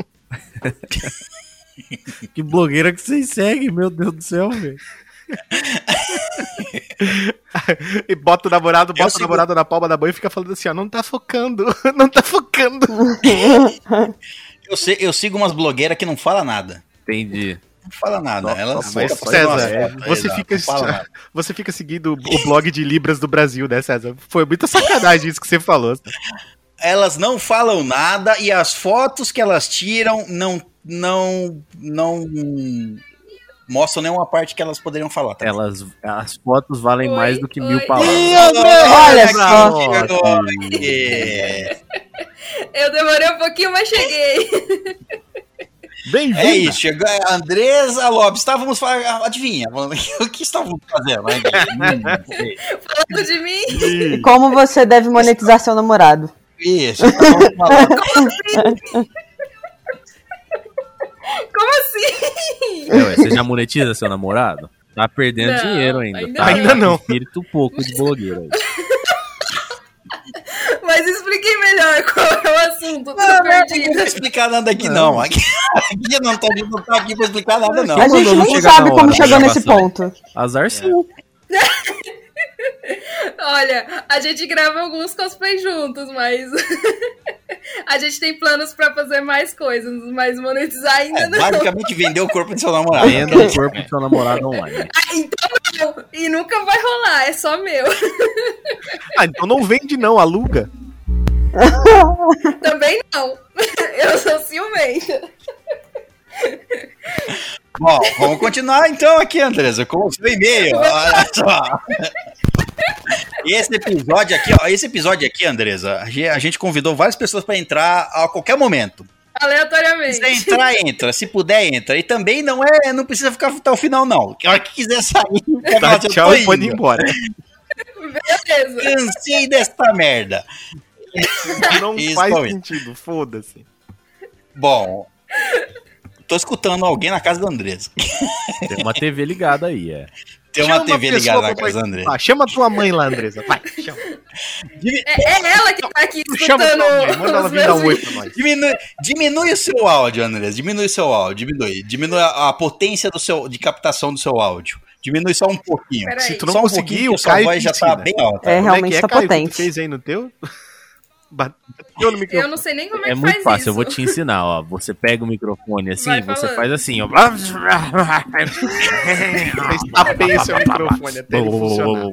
Que blogueira que vocês seguem, meu Deus do céu, velho. E bota o namorado, bota o sigo- namorado na palma da mão e fica falando assim, ó, não tá focando, não tá focando. Eu, sei- eu sigo umas blogueiras que não fala nada. Entendi. Não fala nada. Nossa, Elas Mas, César, você exato, fica, não fala nada. você fica seguindo o blog de Libras do Brasil, né, César? Foi muita sacanagem isso que você falou. Elas não falam nada e as fotos que elas tiram não não não mostram nenhuma parte que elas poderiam falar. também. Elas, as fotos valem Oi, mais do que mil oi. palavras. Olha que só. Eu demorei um pouquinho, mas cheguei. Bem-vindo. É isso, chegou a Andresa Lopes. Estávamos falando, adivinha, o que estávamos fazendo? Sei. Falando de mim. E como você deve monetizar seu namorado? Isso, estávamos falando. Como assim? É, ué, você já monetiza seu namorado? Tá perdendo Não, dinheiro ainda. ainda tá? Ainda não. Espírito pouco de blogueiro aí. Mas expliquei melhor qual é o assunto. Não, não, não vou explicar nada aqui, não. Aqui, aqui não, tá, não tá aqui pra explicar nada, não. A gente não nem sabe como chegou nesse ponto. Azar seu. Olha, a gente grava alguns cosplays juntos, mas a gente tem planos pra fazer mais coisas, mas monetizar ainda É, não. basicamente vendeu o corpo do seu namorado. Venda o corpo do seu namorado online. Ah, então não. E nunca vai rolar, é só meu. Ah, então não vende não, aluga. Também não. Eu sou ciumenta. Bom, vamos continuar então aqui, Andresa, com o seu e-mail. Olha só. Esse episódio aqui, ó, esse episódio aqui, Andresa, a ge- a gente convidou várias pessoas para entrar a qualquer momento. Aleatoriamente. Se entrar, entra. Se puder, entra. E também não é, não precisa ficar até o final, não. A hora que quiser sair, falar, Tá, "Eu tchau e pode ir embora. Beleza. Cansei desta merda. Não faz sentido, foda-se. Bom, tô escutando alguém na casa da Andresa. Tem uma TV ligada aí, é. Tem uma Chama TV ligada na casa da Andresa. Ah, chama tua mãe lá, Andresa. Vai, chama. É, é ela que tá aqui Tu chama escutando tua mãe, manda ela vir dar um oi pra nós. Diminui, diminui o seu áudio, Andrés. Diminui o seu áudio. Diminui. Diminui a, a potência do seu, de captação do seu áudio. Diminui só um pouquinho. Peraí. Se tu não só um conseguir, pouquinho, o Caio voz já tá bem alta. É, Como realmente que tá Caio, que tu potente. fez aí no teu? Bateu no microfone. Eu não sei nem como é, É que muito faz fácil, isso. eu vou te ensinar, ó. Você pega o microfone assim, Vai você falando. faz assim, ó. Estapei o seu microfone até ele funcionar.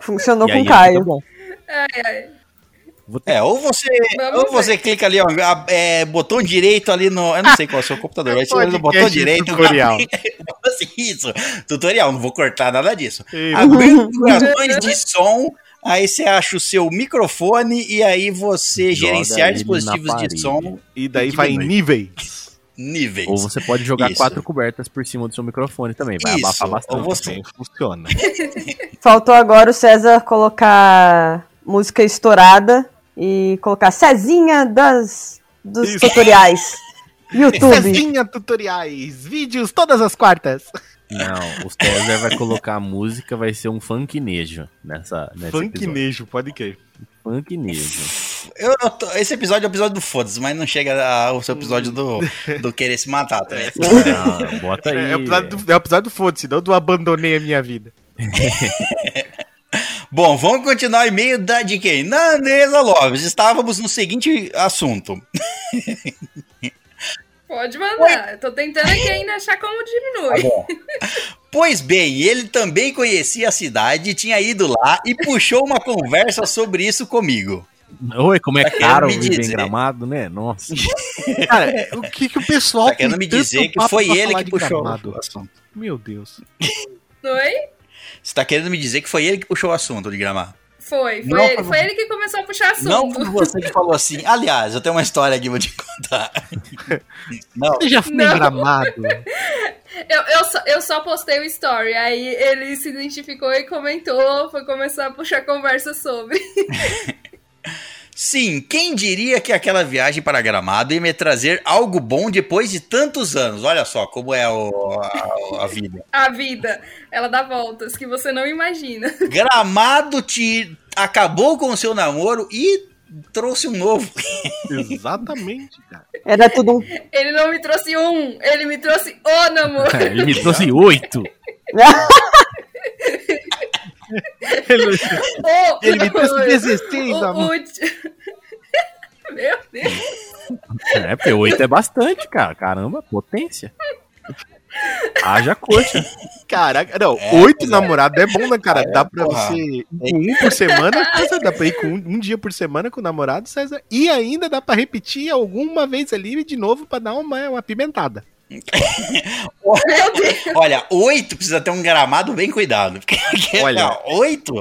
Funcionou E com aí, o Caio. bom. Ai, ai. É, ou você, Vamos ou você clica ali, ó, a- é, botão direito ali no. Eu não sei qual é o seu computador, vai ser ali no botão direito. tutorial. Isso, tutorial, não vou cortar nada disso. Configurações de som, aí você acha o seu microfone e aí você Joga gerenciar dispositivos de som E daí vai em níveis. níveis. Ou você pode jogar Isso. quatro cobertas por cima do seu microfone também. Vai Isso, abafar ou bastante. você- Assim funciona. Faltou agora o César colocar música estourada e colocar Cezinha das, dos Isso. tutoriais. YouTube. Cezinha tutoriais, vídeos todas as quartas. Não, o César vai colocar a música, vai ser um funknejo nessa, nesse episódio. Funknejo, pode crer. Funknejo. Eu, eu tô- esse episódio é o episódio do Foda-se, mas não chega ao seu episódio do, do querer se matar também. Ah, bota aí. É, é o episódio do, é o episódio do foda-se, não do abandonei a minha vida. Bom, vamos continuar o e-mail da, de quem? Na Andresa Lopes. Estávamos no seguinte assunto. Pode mandar. Eu tô tentando aqui ainda achar como diminui. Pois bem, ele também conhecia a cidade, tinha ido lá e puxou uma conversa sobre isso comigo. Oi, como é Tá caro me viver em dizer. gramado, né? Nossa. Cara, o que, que o pessoal. Tá querendo me dizer que foi ele que puxou Gramado? o assunto. Meu Deus. Oi? Você tá querendo me dizer que foi ele que puxou o assunto de gramado? Foi. Foi, Não, ele, foi- ele que começou a puxar assunto. Não foi você que falou assim. Aliás, eu tenho uma história aqui, vou te contar. Não, Você já foi Não. gramado? Eu, eu, só, eu só postei o story, aí ele se identificou e comentou, foi começar a puxar conversa sobre. Sim, quem diria que aquela viagem para Gramado ia me trazer algo bom depois de tantos anos? Olha só como é o- a, a vida. A vida, ela dá voltas que você não imagina. Gramado te acabou com o seu namoro e trouxe um novo. Exatamente, cara. Era tudo um. Ele não me trouxe um, ele me trouxe o namoro. Ele me trouxe oito. Ele, O ele me trouxe namoro. 16, O amor. Meu Deus. É, porque oito é bastante, cara. Caramba, potência. Haja coxa. Caraca, não, É, oito é. namorados é bom, né, cara? É, dá pra porra. você ir com um por semana, César, dá pra ir com um, um dia por semana com o namorado, César, e ainda dá pra repetir alguma vez ali de novo pra dar uma, uma pimentada. Olha, oito precisa ter um gramado bem cuidado. Porque Olha, oito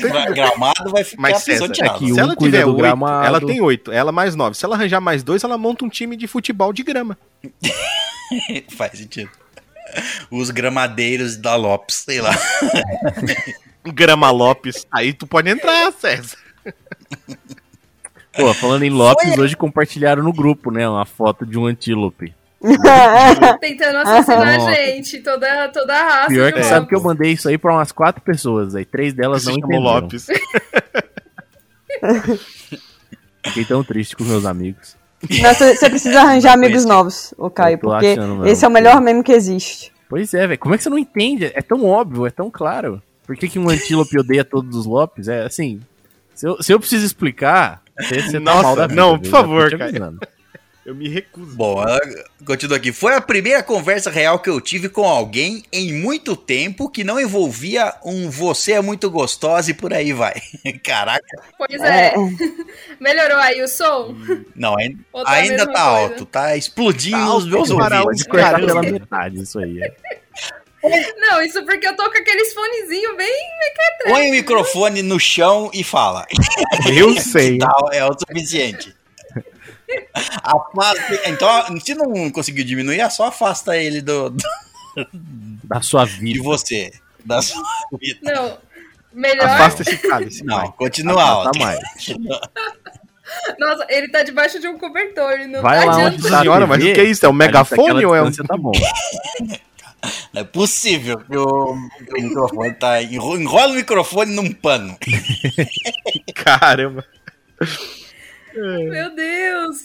gra- gramado vai ficar Mas, César, é que se um ela cuida tiver oito, gramado. ela tem oito, ela mais nove. Se ela arranjar mais dois, ela monta um time de futebol de grama. Faz sentido. Os gramadeiros da Lopes, sei lá. Grama Lopes. Aí tu pode entrar, César. Pô, falando em Lopes, Foi- hoje compartilharam no grupo, né? Uma foto de um antílope. Tentando assassinar a gente, toda, toda a raça. Pior que sabe que eu mandei isso aí pra umas quatro pessoas, aí três delas Se não entenderam. Lopes. Fiquei tão triste com meus amigos. Nossa, você precisa arranjar amigos novos, o Caio, porque esse é o melhor meme que existe. Pois é, velho. Como é que você não entende? É tão óbvio, é tão claro. Por que, que um antílope odeia todos os Lopes? É assim. Se eu, se eu preciso explicar, você, você tá Nossa, mal da vida, não, viu? por favor, cara. Eu me recuso. Bom, continua aqui. Foi a primeira conversa real que eu tive com alguém em muito tempo que não envolvia um você é muito gostosa e por aí vai. Caraca. Pois é. É, Melhorou aí o som? Não, ainda, tá ainda mesma tá coisa? alto, tá explodindo Tá nos meus para ouvidos. Cortar Caramba. pela metade isso aí. é. Não, isso porque eu tô com aqueles fonezinhos bem Põe o microfone no chão e fala. Eu sei. Tá, é o suficiente. Afasta- então, se não conseguir diminuir, é só afasta ele do, do- Da sua de vida. você. Da sua vida. Não. Melhor. Afasta esse cálice. Não, vai. continua Tá alto. mais. Nossa, ele tá debaixo de um cobertor. Não Vai tá lá adianta. onde Nossa tá senhora, mas o que é isso? É um megafone ou é um- Tá bom. Não é possível que o, que o microfone tá. enro- Enrola o microfone num pano. Caramba. Meu Deus.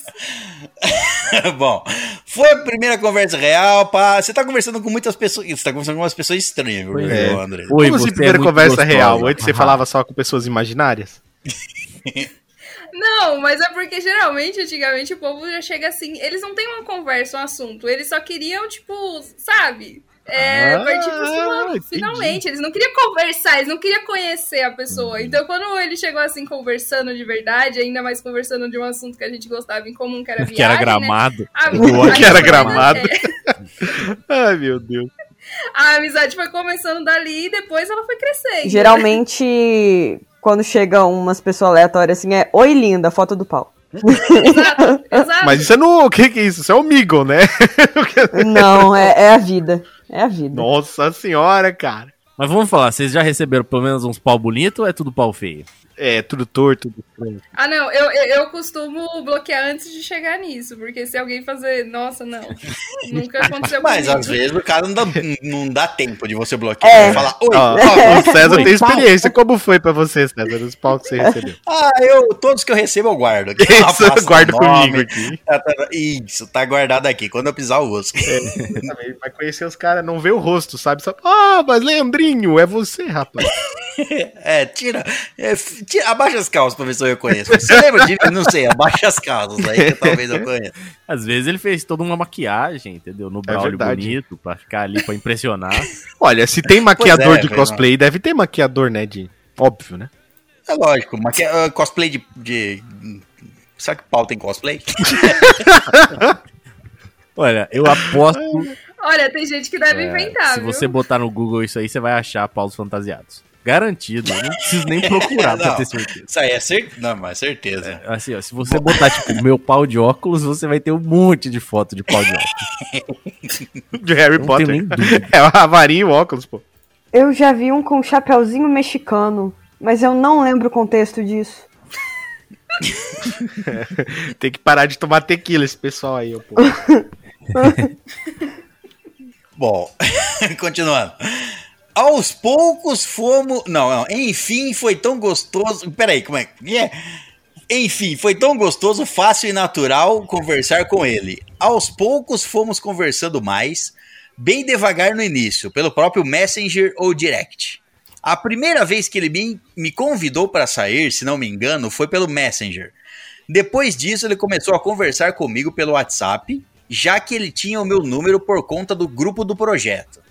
Bom, foi a primeira conversa real, pá. Você tá conversando com muitas pessoas. Você tá conversando com umas pessoas estranhas, viu, Pois é. André? Oi, Como você assim, é primeira muito conversa gostosa. real? Antes você falava só com pessoas imaginárias? Não, mas é porque geralmente, antigamente, o povo já chega assim. Eles não têm uma conversa, um assunto. Eles só queriam, tipo, sabe? É, Ah, partir pro cima, entendi. finalmente. Eles não queriam conversar, eles não queriam conhecer a pessoa. Então, quando ele chegou assim, conversando de verdade, ainda mais conversando de um assunto que a gente gostava em comum, que era viagem, Que era né? gramado. A- Boa, a que era gramado. Ai, meu Deus. a amizade foi começando dali e depois ela foi crescendo. geralmente, quando chegam umas pessoas aleatórias assim, é Oi, linda, foto do pau. Exato, exato. Mas isso é no. O que, que é isso? Isso é o Migo, né? Não, é, é a vida. É a vida. Nossa senhora, cara. Mas vamos falar, vocês já receberam pelo menos uns pau bonito ou é tudo pau feio? É, tudo torto, tudo. Ah, não, eu, eu, costumo bloquear antes de chegar nisso, porque se alguém fazer, nossa, não, nunca aconteceu Mas comigo. às vezes o cara não dá, não dá tempo de você bloquear. É. Ele fala, oi, Ó, ó, o César Oi, tem pau. experiência. Como foi pra você, César, os pau que você recebeu? ah, eu, todos que eu recebo eu guardo. Aqui, Isso, eu o guardo nome, comigo aqui. tá, tá, Isso, tá guardado aqui. Quando eu pisar, eu uso. Também Vai conhecer os caras, não vê o rosto, sabe? Só, ah, mas Leandrinho, é você, rapaz. É, tira, é, tira. Abaixa as calças pra ver se eu reconheço. Você lembra de? Não sei, abaixa as calças aí que talvez eu conheça. Às vezes ele fez toda uma maquiagem, entendeu? No braulio verdade. bonito, pra ficar ali pra impressionar. Olha, se tem maquiador é, de cosplay, deve ter maquiador, né? De... Óbvio, né? É lógico, maqui... ah, cosplay de, de. Será que pau tem cosplay? Olha, eu aposto Olha, tem gente que deve É, inventar, se viu? você botar no Google isso aí, você vai achar paus fantasiados. Garantido. eu Não preciso nem procurar pra Não. ter certeza. Isso aí é certeza. Não, mas certeza. Assim, ó, se você botar, tipo, meu pau de óculos, você vai ter um monte de foto de pau de óculos. De Harry Não Potter. tenho nem dúvida. É a varinha e o óculos, pô. Eu já vi um com um chapeuzinho mexicano, mas eu não lembro o contexto disso. Tem que parar de tomar tequila esse pessoal aí, ó, pô. Bom, continuando. Aos poucos fomos. Não, não. Enfim, foi tão gostoso. Peraí, como é que é? Enfim, foi tão gostoso, fácil e natural conversar com ele. Aos poucos fomos conversando mais, bem devagar no início, pelo próprio Messenger ou Direct. A primeira vez que ele me, me convidou para sair, se não me engano, foi pelo Messenger. Depois disso, ele começou a conversar comigo pelo WhatsApp, já que ele tinha o meu número por conta do grupo do projeto.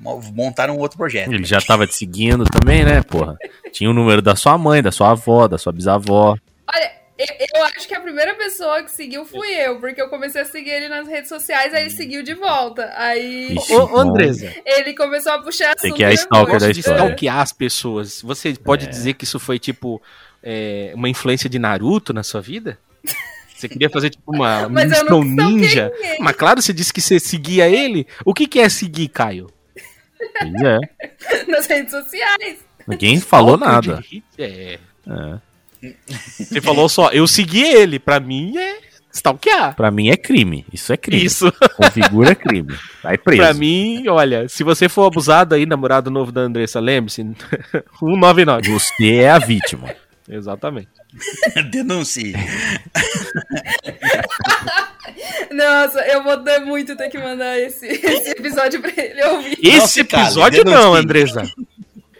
Mo- Montaram um outro projeto. Ele já tava te seguindo também, né, porra? Tinha o número da sua mãe, da sua avó, da sua bisavó. Olha, eu, eu acho que a primeira pessoa que seguiu fui eu, porque eu comecei a seguir ele nas redes sociais, aí ele seguiu de volta. Aí Ixi, Ô, Andresa, ele começou a puxar Você assunto que é a stalker da de história. stalkear as pessoas. Você pode dizer que isso foi tipo é, uma influência de Naruto na sua vida? Você queria fazer tipo uma Mas eu missão ninja? Mas claro, você disse que você seguia ele. O que, que é seguir, Caio? Pois é. nas redes sociais. Ninguém falou nada. É. É. Você falou só, eu segui ele. Pra mim é Stalkear. Pra mim é crime. Isso é crime. Isso. Configura crime. Vai preso. Pra mim, olha, se você for abusado aí, namorado novo da Andressa, lembre-se, 199. Você é a vítima. Exatamente. Denuncie. Nossa, eu vou dar muito ter que mandar esse, esse episódio pra ele ouvir. Esse episódio não, Andresa.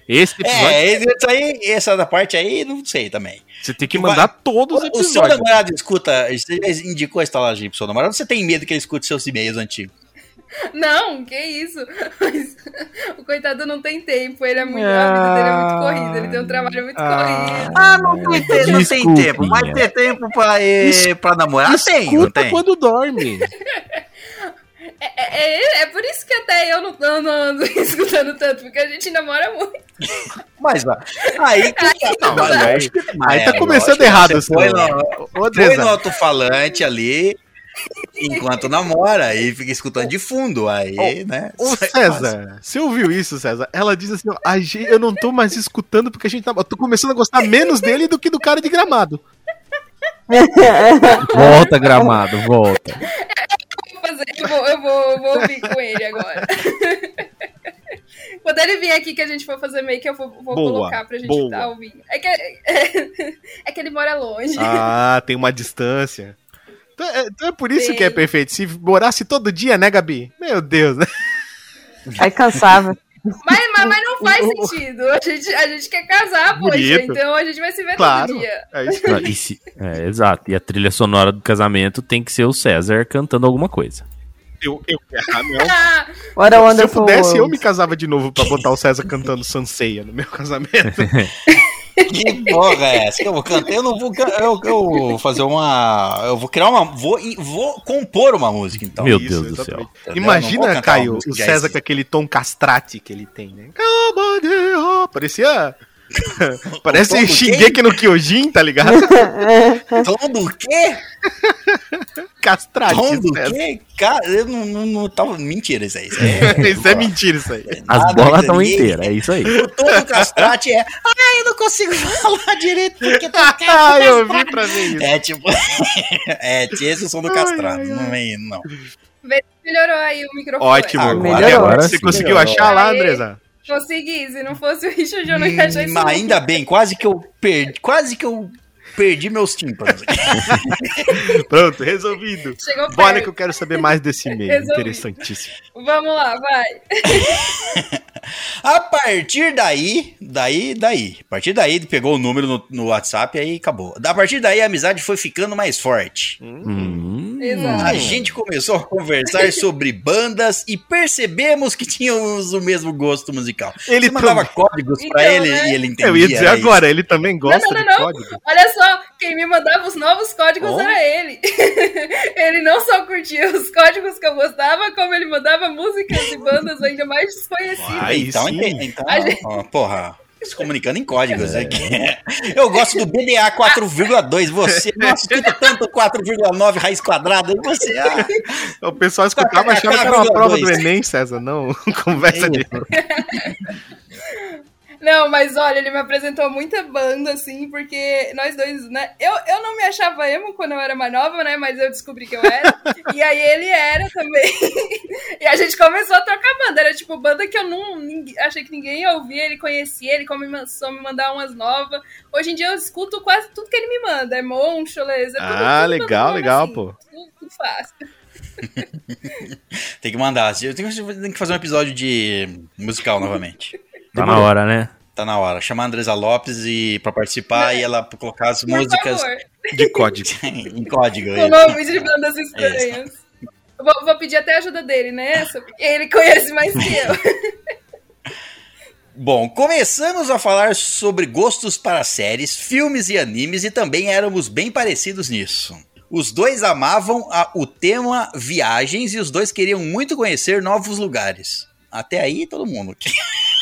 Esse episódio É, isso aí, essa da parte aí, não sei também. você tem que mandar todos os O, o seu episódios. namorado escuta, você já indicou a estalagem pro seu namorado, ou você tem medo que ele escute seus e-mails antigos? Não, que isso. Mas o coitado não tem tempo, ele é muito. A vida dele é muito corrida, ele tem um trabalho muito corrido. Ah, não tem, tempo, não tem tempo. Vai ter tempo pra, eh, pra namorar? Tem, não Escuta tem? quando dorme. É, é, é por isso que até eu não, não, não ando escutando tanto, porque a gente namora muito. Mas aí que Aí não, não mas lógico que- Aí é, tá começando lógico, errado, Você foi no, no alto-falante ali, enquanto namora, e fica escutando de fundo. Aí, né? Ô, César, você ouviu isso, César? Ela diz assim: ó, a gente, eu não tô mais escutando porque a gente tá. Eu tô começando a gostar menos dele do que do cara de gramado. Volta, gramado, volta. Vou fazer, eu, vou, eu, vou, eu vou ouvir com ele agora. Quando ele vir aqui que a gente for fazer make, eu vou, vou Boa, colocar pra gente boa. estar ouvindo. É que, é que ele mora longe. Ah, tem uma distância. Então é, então é por isso Tem. que é perfeito. Se morasse todo dia, né, Gabi? Meu Deus, né? Aí cansava. Mas, mas, mas não faz sentido. A gente, a gente quer casar, poxa. Então a gente vai se ver Claro. todo dia. É isso. Se- é, exato. E a trilha sonora do casamento tem que ser o César cantando alguma coisa. Eu, eu, ah, não. Ah, Se eu pudesse, eu me casava de novo pra botar o César cantando Sanseia no meu casamento. Que porra é essa que eu vou cantar? Eu não vou eu, eu vou fazer uma. Eu vou criar uma. Vou, vou compor uma música, então. Meu Isso, Deus do céu. Entendeu? Imagina, Caio, o já César com aquele tom castrate que ele tem, né? Parecia. Parece Shingeki no Kyojin, tá ligado? Tom do quê? Castrate. Tom do quê? Cara, eu não, não, não tava. Mentira, isso aí. Isso é, Isso é mentira, isso aí. As Nada bolas estão inteiras, é isso aí. O tom do castrate é. Ai, eu não consigo falar direito porque tá Ah, eu vi pra ver isso. É tipo. é, tinha esse som do castrado. Não vem, não. vê se melhorou aí o microfone. Ótimo. Agora, Melhorou. agora Você sim, conseguiu melhorou. achar lá. Andresa? Consegui. Se não fosse o Richard, eu não ia achar isso. Hum, Mas ainda bem, quase que eu perdi. Quase que eu perdi meus tímpanos. Pronto, resolvido. Chegou Bora perto. que eu quero saber mais desse e-mail. Resolvi. Interessantíssimo. Vamos lá, vai. A partir daí, daí, daí. A partir daí, ele pegou o número no, no WhatsApp e aí acabou. A partir daí, a amizade foi ficando mais forte. Hum, Exato. A gente começou a conversar sobre bandas e percebemos que tínhamos o mesmo gosto musical. Ele Você mandava também- códigos pra Então, ele né? e ele entendia. Eu ia dizer era isso. agora, ele também gosta não, de não, não. código. Olha só, quem me mandava os novos códigos Oh. era ele. ele não só curtia os códigos que eu gostava, como ele mandava músicas e bandas ainda mais desconhecidas. Aí então, então gente- ó, porra, se comunicando em códigos aqui. Eu gosto do BDA 4,2. Você não escuta tanto 4,9 raiz quadrada. Você, ah, O pessoal escutava achava que era uma 4,2. prova do Enem, César. Não, conversa de. Não, mas olha, ele me apresentou muita banda, assim, porque nós dois, né? Eu, eu não me achava emo quando eu era mais nova, né? Mas eu descobri que eu era. e aí ele era também. e a gente começou a trocar banda. Era tipo banda que eu não ninguém- achei que ninguém ia ouvir, ele conhecia, ele começou a me mandar umas novas. Hoje em dia eu escuto quase tudo que ele me manda. É Moncholes, é tudo. Ah, tudo legal, tudo legal, assim, pô. Tudo, tudo fácil. tem que mandar. Eu tenho, tenho que fazer um episódio de musical novamente. tá na hora, né? Tá na hora. Chamar a Andresa Lopes e, pra participar e ela colocar as Por músicas favor. De código. em código. Com nomes de bandas estranhas. Vou, vou pedir até a ajuda dele porque ele conhece mais que eu. Bom, começamos a falar sobre gostos para séries, filmes e animes e também éramos bem parecidos nisso. Os dois amavam a- o tema viagens e os dois queriam muito conhecer novos lugares. Até aí, todo mundo.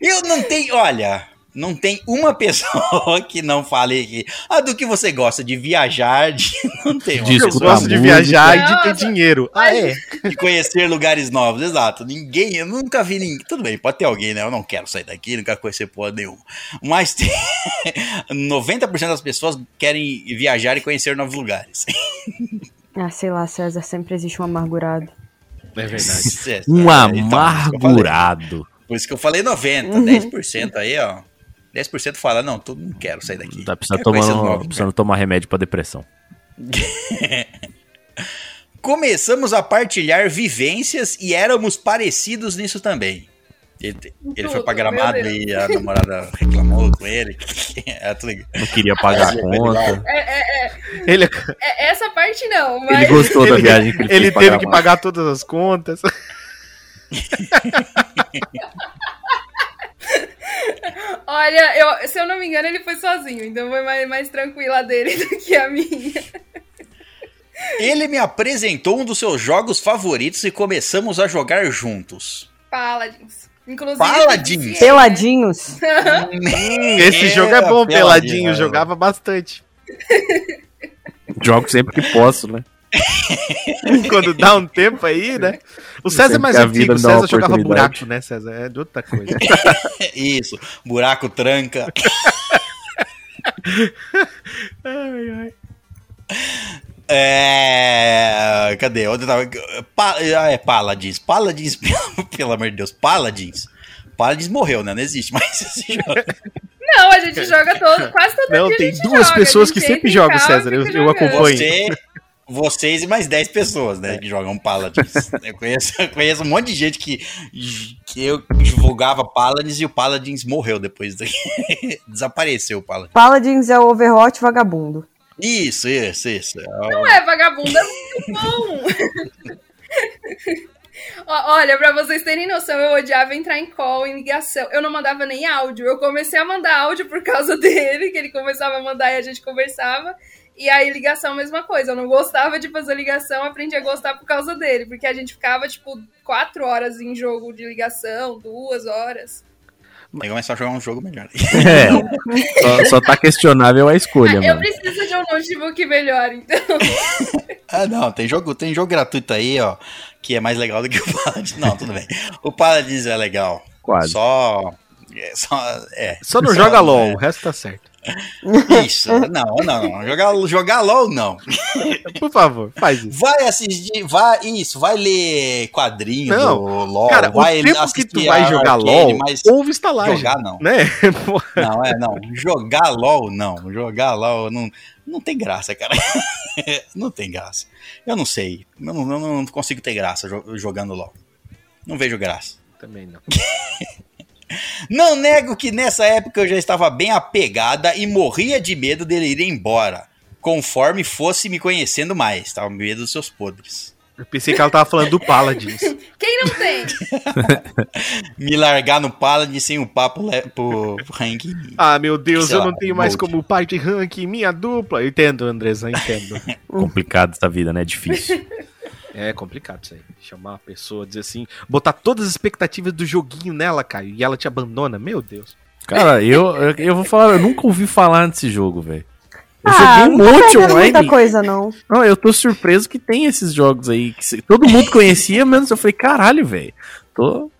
Eu não tenho. Olha, não tem uma pessoa que não fale que. Ah, do que você gosta? De viajar, de. Não tem uma De Eu gosto de viajar e de ter dinheiro. Ah, é? de conhecer lugares novos, exato. Ninguém, eu nunca vi ninguém. Tudo bem, pode ter alguém, né? Eu não quero sair daqui, não quero conhecer porra nenhuma. Mas tem 90% das pessoas querem viajar e conhecer novos lugares. Ah, sei lá, César, sempre existe um amargurado. É verdade. É, Um então, falei. amargurado. Por isso que eu falei 90, 10% aí, ó. 10% fala, não, tu não quero sair daqui. Tá precisando tomar, precisando tomar remédio pra depressão. Começamos a partilhar vivências e éramos parecidos nisso também. Ele, ele foi pra Gramado e a namorada reclamou com ele. É. Não queria pagar a conta. É, é, é, Ele, é, essa parte não, Ele mas. gostou da ele- viagem que ele, ele teve que pagar todas as contas. Olha, eu, se eu não me engano, ele foi sozinho, então foi mais, mais tranquila dele do que a minha. Ele me apresentou um dos seus jogos favoritos e começamos a jogar juntos. Paladins. Inclusive. Paladins? né? Peladinhos. Hum, esse jogo é bom, peladinho. Jogava bastante. Jogo sempre que posso, né? Quando dá um tempo aí, né? O César é mais antigo. O César jogava buraco, né, César? É de outra coisa. Isso, buraco tranca. É. Cadê? Onde tava? Pa... Ah, é Paladins. Paladins, pelo, amor de Deus. Paladins. Paladins morreu, né? Não existe mais esse jogo. Não, a gente joga todo, quase todo Não, tem gente duas joga, pessoas que sempre jogam, César, eu- eu acompanho. Você, vocês e mais 10 pessoas, né? Que jogam Paladins. Eu conheço, eu conheço um monte de gente que, que eu divulgava Paladins e o Paladins morreu depois. daqui. Desapareceu o Paladins. Paladins é o Overwatch vagabundo. Isso, isso, isso. Não é vagabundo, é muito bom. Olha, pra vocês terem noção, eu odiava entrar em call, em ligação. Eu não mandava nem áudio. Eu comecei a mandar áudio por causa dele, que ele começava a mandar e a gente conversava. E aí, ligação, mesma coisa. Eu não gostava de fazer ligação, aprendi a gostar por causa dele. Porque a gente ficava, tipo, quatro horas em jogo de ligação, duas horas. Tem que começar a jogar um jogo melhor. É. só, só tá questionável a escolha, Ah, eu preciso de um notebook melhor, então. Ah, não, tem jogo, tem jogo gratuito aí, ó, que é mais legal do que o Paladins. Não, tudo bem. O Paladins é legal. Quase. Só. É, só, é, Só não joga LOL, é. o resto tá certo. Isso, não, não, não. Jogar, jogar LOL, não. Por favor, faz isso. Vai assistir, vai, isso, vai ler quadrinho Não, do LOL, Cara, o vai tempo que tu vai jogar LOL, mas ouve estalagem. jogar não. Né? Não, é, não. Jogar LOL, não. Jogar LOL não, não tem graça, cara. não tem graça. Eu não sei. Eu não, eu não consigo ter graça jo- jogando LOL. Não vejo graça. Também não. Não nego que nessa época eu já estava bem apegada e morria de medo dele ir embora. Conforme fosse me conhecendo mais. Tava com medo dos seus podres. Eu pensei que ela tava falando do Paladins. Quem não tem? Me largar no Paladin sem o papo pro, pro ranking. Ah, meu Deus, eu lá, não tenho mais como pai de ranking, minha dupla. Eu entendo, Andresa, entendo. Complicado essa vida, né? Difícil. É complicado isso aí. Chamar uma pessoa, dizer assim. Botar todas as expectativas do joguinho nela, Caio, e ela te abandona, meu Deus. Cara, eu, eu, eu vou falar, eu nunca ouvi falar nesse jogo, velho. Eu Ah, joguei um não monte online. muita coisa, não. Não, eu tô surpreso que tem esses jogos aí. Que se- todo mundo conhecia, menos eu falei, caralho, velho. Tô.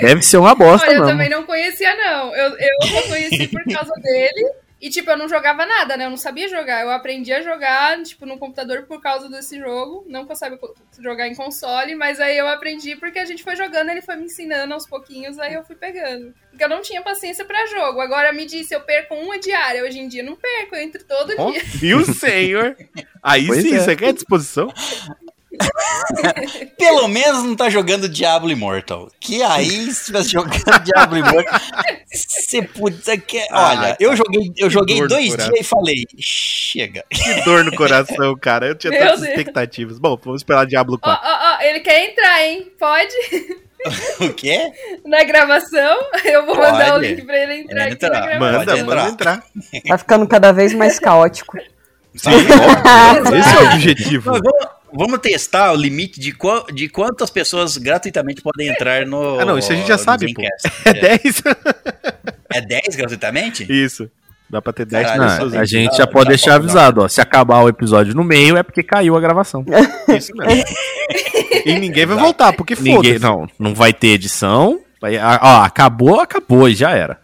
Deve ser uma bosta, Olha, eu não. também não conhecia, não. Eu, eu só conheci por causa dele. E, tipo, eu não jogava nada, né? Eu não sabia jogar. Eu aprendi a jogar, tipo, no computador por causa desse jogo. Não que eu saiba jogar em console, mas aí eu aprendi porque a gente foi jogando, ele foi me ensinando aos pouquinhos, aí eu fui pegando. Porque eu não tinha paciência pra jogo. Agora me disse, eu perco uma diária. Hoje em dia eu não perco, eu entro todo Ó, dia. viu, senhor? Aí Pois sim, é. você quer disposição? Pelo menos não tá jogando Diablo Immortal. Que aí, se tivesse jogando Diablo Immortal, você podia. Que... Ah, Olha, cara. eu joguei, eu joguei dois dias e falei, chega. Que dor no coração, cara. Eu tinha Meu tantas Deus. expectativas. Bom, vamos esperar Diablo Ó, 4. ó, ó, ele quer entrar, hein? Pode? O quê? Na gravação, eu vou mandar o Pode. link pra ele entrar aqui Entra. na gravação. Manda, pode manda entrar. Tá ficando cada vez mais caótico. Sabe? Esse é o objetivo. Não, vamos, vamos testar o limite de, qua- de quantas pessoas gratuitamente podem entrar no. Ah, não, isso a gente já sabe, pô. É 10? É 10 gratuitamente? Isso. Dá pra ter 10 Caralho, Não, só pessoas. tem- a gente Não, já pode deixar bom, avisado, ó. Se acabar o episódio no meio, é porque caiu a gravação. Isso mesmo. e ninguém vai Exato. voltar, porque foda-se. não, não vai ter edição. Vai- ah, Ó, acabou, acabou e já era.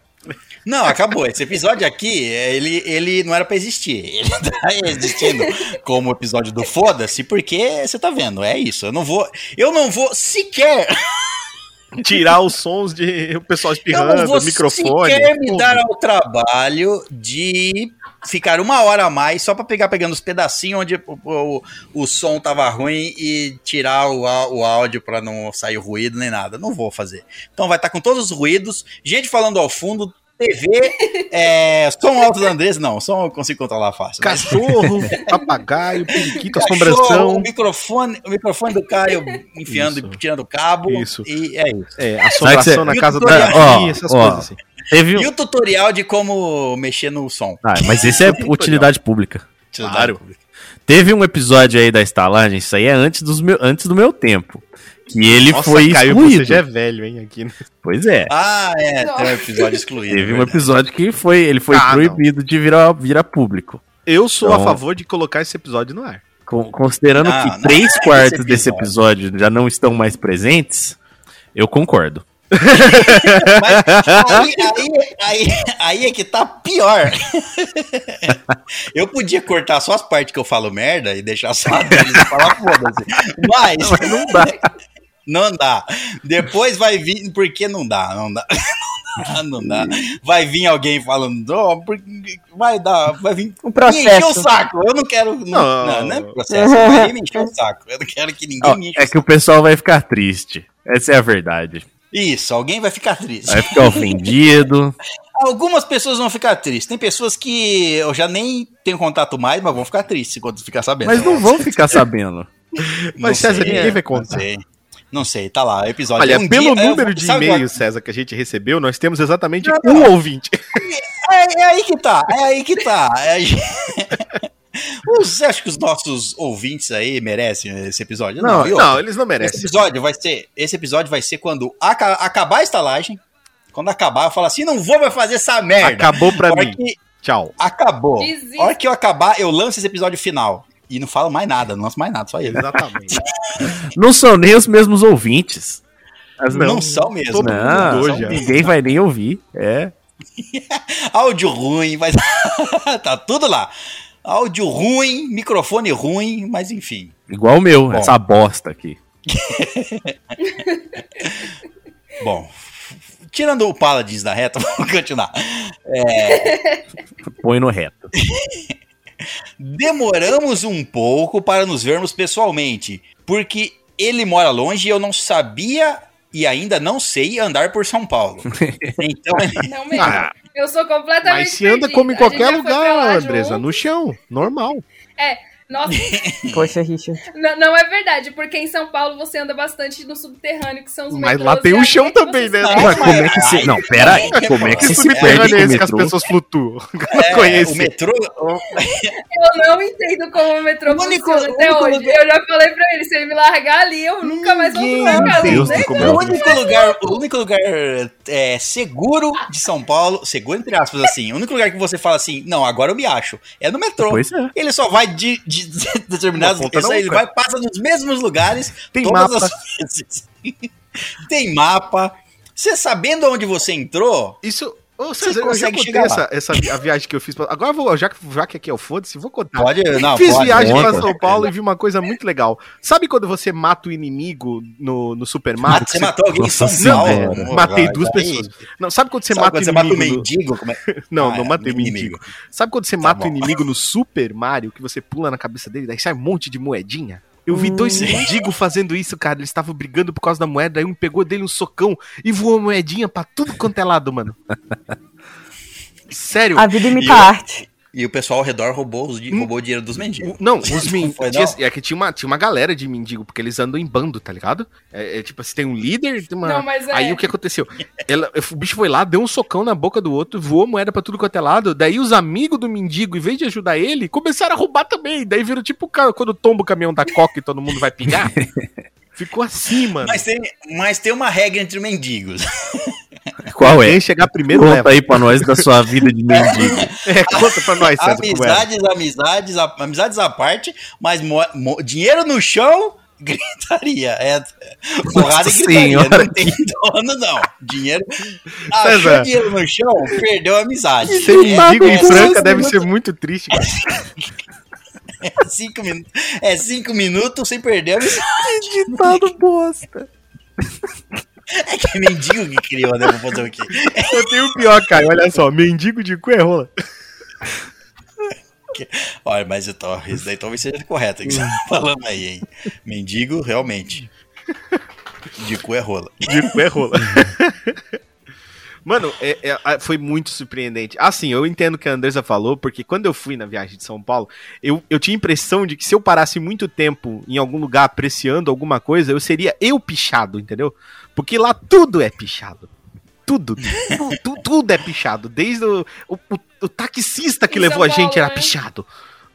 Não, acabou. Esse episódio aqui, ele, ele não era pra existir. Ele tá existindo como episódio do Foda-se, porque você tá vendo, é isso. Eu não vou. Eu não vou sequer. Tirar os sons de o pessoal Eu espirrando, não vou microfone. sequer me dar ao trabalho de ficar uma hora a mais só pra pegar pegando os pedacinhos onde o, o, o som tava ruim e tirar o, o áudio pra não sair ruído nem nada. Não vou fazer. Então vai estar com todos os ruídos, gente falando ao fundo, TV, é, som alto do Andrés, não, som eu consigo controlar fácil. mas- Cachorro, papagaio, periquito, assombração. o microfone, o microfone do Caio enfiando Isso. e tirando o cabo. Isso. E é isso. É, assombração na casa do Ó, essas ó. coisas assim. Teve E o tutorial de como mexer no som. Ah, mas esse é utilidade pública. Claro. Teve um episódio aí da estalagem, isso aí é antes, dos meu, antes do meu tempo. Que ele Nossa, foi Caio, excluído. você já é velho, hein, aqui. Pois é. Ah, é, tem um episódio excluído. Teve um episódio que foi, ele foi Ah, não. proibido de virar, virar público. Eu sou Então- a favor de colocar esse episódio no ar. Con- Considerando Não, que não três é quartos esse desse episódio. episódio já não estão mais presentes, eu concordo. Mas aí, aí, aí, aí é que tá pior. Eu podia cortar só as partes que eu falo merda e deixar só a deles e falar foda-se. Mas Não dá. Não dá. Depois vai vir, porque não dá, não dá. Não dá. Vai vir alguém falando, "Oh, vai dar, vai vir O me encher o processo. saco. Eu não quero. Não, Não. não, não é processo. Vai me encher o saco. Eu não quero que ninguém Ó, me enche o é que o pessoal vai ficar triste. Essa é a verdade. Isso, alguém vai ficar triste. Vai ficar ofendido. Algumas pessoas vão ficar tristes. Tem pessoas que eu já nem tenho contato mais, mas vão ficar tristes quando ficar sabendo. Mas não vão ficar sabendo. Não César, ninguém vai Não contar. sei. Não sei, tá lá, o episódio. Olha, Um pelo dia- número eu- de e-mails, César, que a gente recebeu, nós temos exatamente Não, um não. ouvinte. É, é aí que tá, é aí que tá. É aí- Os- Você acha que os nossos ouvintes aí merecem esse episódio? Não, outra? não, eles não Esse merecem. episódio vai ser, esse episódio vai ser quando aca- acabar a estalagem. Quando acabar, eu falo assim, não vou mais fazer essa merda. Acabou pra mim. que Tchau. acabou. Desista. A hora que eu acabar, eu lanço esse episódio final. E não falo mais nada, não lanço mais nada, só ele. Exatamente. Não são nem os mesmos ouvintes. As- Não, são mesmo. todo Não, já. ninguém vai nem ouvir. É. Áudio ruim, mas tá tudo lá. Áudio ruim, microfone ruim, mas enfim. Igual o meu, Bom. essa bosta aqui. Bom, tirando o Paladins da reta, vamos continuar. Põe no reto. Demoramos um pouco para nos vermos pessoalmente, porque ele mora longe e eu não sabia e ainda não sei andar por São Paulo. Então, Não mesmo. Ah, eu sou completamente mas se anda perdida. como em qualquer lugar, junto. Andresa, no chão, normal. Nossa, Poxa, Richard. não, não é verdade, porque em São Paulo você anda bastante no subterrâneo, que são os Mas metrôs, lá tem e um ali chão é também, né? sobe. Mas como é que se. Não, pera aí. Como é que se perde subterrâneo é o esse que as pessoas flutuam? Eu é, não conheço. o metrô. Eu não entendo como o metrô O único- funciona o até único hoje. lugar- Eu já falei pra ele, se ele me largar ali, eu nunca mais volto pra casa. Deus né? do O único lugar, o único lugar é, seguro de São Paulo, seguro entre aspas, assim, o único lugar que você fala assim, não, agora eu me acho, é no metrô. Pois é. Ele só vai de, de determinados isso na aí, ele vai, passa nos mesmos lugares Tem todas mapa. as vezes. Tem mapa. Você sabendo onde você entrou, Isso. Ô, Você César, eu já contei essa, essa a viagem que eu fiz. Pra... Agora vou, já que, já que aqui é o foda-se, vou contar. pode. Não, Fiz pode, viagem pra São Paulo e vi uma coisa muito legal. Sabe quando você mata o inimigo no, no Super Mario? você Que matou alguém em São Paulo? Amor, Matei duas vai. pessoas. Não, sabe quando você Sabe mata quando o você mata o inimigo? no- mendigo? Como é? Não, Ah, não é, matei o inimigo. mendigo. Sabe quando você Tá mata o bom. inimigo no Super Mario, que você pula na cabeça dele, daí sai um monte de moedinha? Eu vi dois mendigos fazendo isso, cara. Eles estavam brigando por causa da moeda, aí um pegou dele um socão e voou moedinha pra tudo quanto é lado, mano. Sério. A vida imita E eu- a arte. E o pessoal ao redor roubou, os, di- roubou o dinheiro dos mendigos. O- Não, os mendigos. É que tinha uma, tinha uma galera de mendigo, porque eles andam em bando, tá ligado? É, é tipo, você tem um líder, tem uma. Não, mas é- Aí o que aconteceu? Ela- o bicho foi lá, deu um socão na boca do outro, voou moeda pra tudo quanto é lado. Daí os amigos do mendigo, em vez de ajudar ele, começaram a roubar também. Daí virou tipo o cara quando tomba o caminhão da coca e todo mundo vai pingar. Ficou assim, mano. Mas tem, mas tem uma regra entre mendigos. Qual é? Quem chegar primeiro Conta leva. aí pra nós da sua vida de mendigo. É, conta pra nós, César, era. Amizades, amizades, a- amizades à parte, mas mo- mo- dinheiro no chão, gritaria. É porrada e gritaria. senhora, Não tem dono, não. Dinheiro. César. Achou dinheiro no chão, perdeu a amizade. Ser mendigo em é, Franca cinco deve minutos- ser muito triste, cara. é cinco minutos, é cinco minutos sem perder a amizade. Ditado bosta. É que é mendigo que criou, né? Vou fazer o quê? Eu tenho o pior, cara. Olha só, mendigo de cu é rola. Olha, mas então, isso daí talvez seja correto que você tá falando aí, hein? Mendigo, realmente. De cu é rola. De cu é rola. Mano, é- é- foi muito surpreendente. Assim, eu entendo o que a Andresa falou, porque quando eu fui na viagem de São Paulo, eu, eu tinha a impressão de que se eu parasse muito tempo em algum lugar apreciando alguma coisa, eu seria eu pichado, entendeu? Porque lá tudo é pichado. Tudo. Tu- tu- tudo é pichado. Desde o, o, o- o taxista que levou a gente era né? pichado.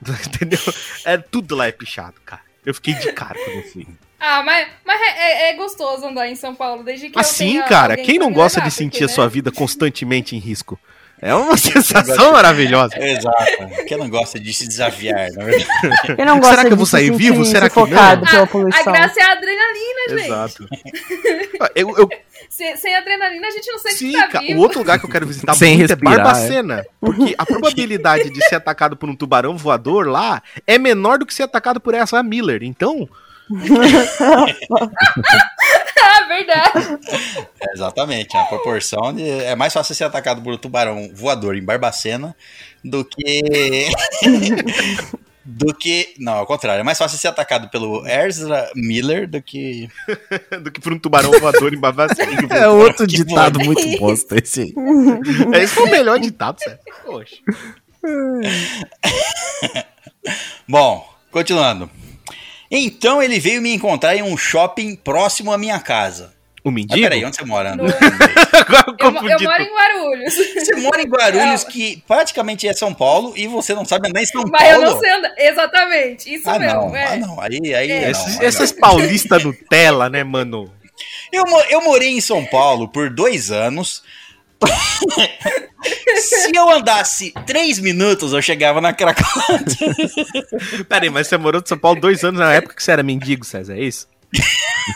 Entendeu? É, tudo lá é pichado, cara. Eu fiquei de cara quando eu fui. Ah, mas, mas é, é- é gostoso andar em São Paulo, desde que eu Assim, cara, quem não gosta de sentir porque, a sua né? vida constantemente em risco? É uma sensação maravilhosa. Exato. Quem não gosta de se desafiar, na verdade. Quem não gosta Será que eu vou se sair sentir vivo? Será que não? pela A poluição? graça é a adrenalina, gente. Exato. Eu, eu, Sem, sem adrenalina a gente não sente sim, que tá cara, vivo. o outro lugar que eu quero visitar Sem muito respirar, é Barbacena. Porque a probabilidade de ser atacado por um tubarão voador lá é menor do que ser atacado por essa Miller. Então, ah, verdade. É, exatamente. A proporção de, é mais fácil ser atacado por um tubarão voador em Barbacena do que. do que. Não, ao contrário. É mais fácil ser atacado pelo Ezra Miller do que. do que por um tubarão voador em Barbacena. É outro ditado muito bosta esse aí. Esse foi o melhor ditado, sério. Poxa. Bom, continuando. Então ele veio me encontrar em um shopping próximo à minha casa. O Mas mendigo? peraí, onde você mora? No- eu Eu, eu moro em Guarulhos. Você mora em Guarulhos, Não. que praticamente é São Paulo, e você não sabe andar em São Mas eu Paulo. não sei andar. Exatamente, isso Ah, mesmo. não. é. Ah, não. Aí, aí, É. não, essas não. paulistas Nutella, né, mano? Eu, eu morei em São Paulo por dois anos. Se eu andasse três minutos, eu chegava na Cracolândia. Pera aí, mas você morou de São Paulo dois anos na época que você era mendigo, César, é isso?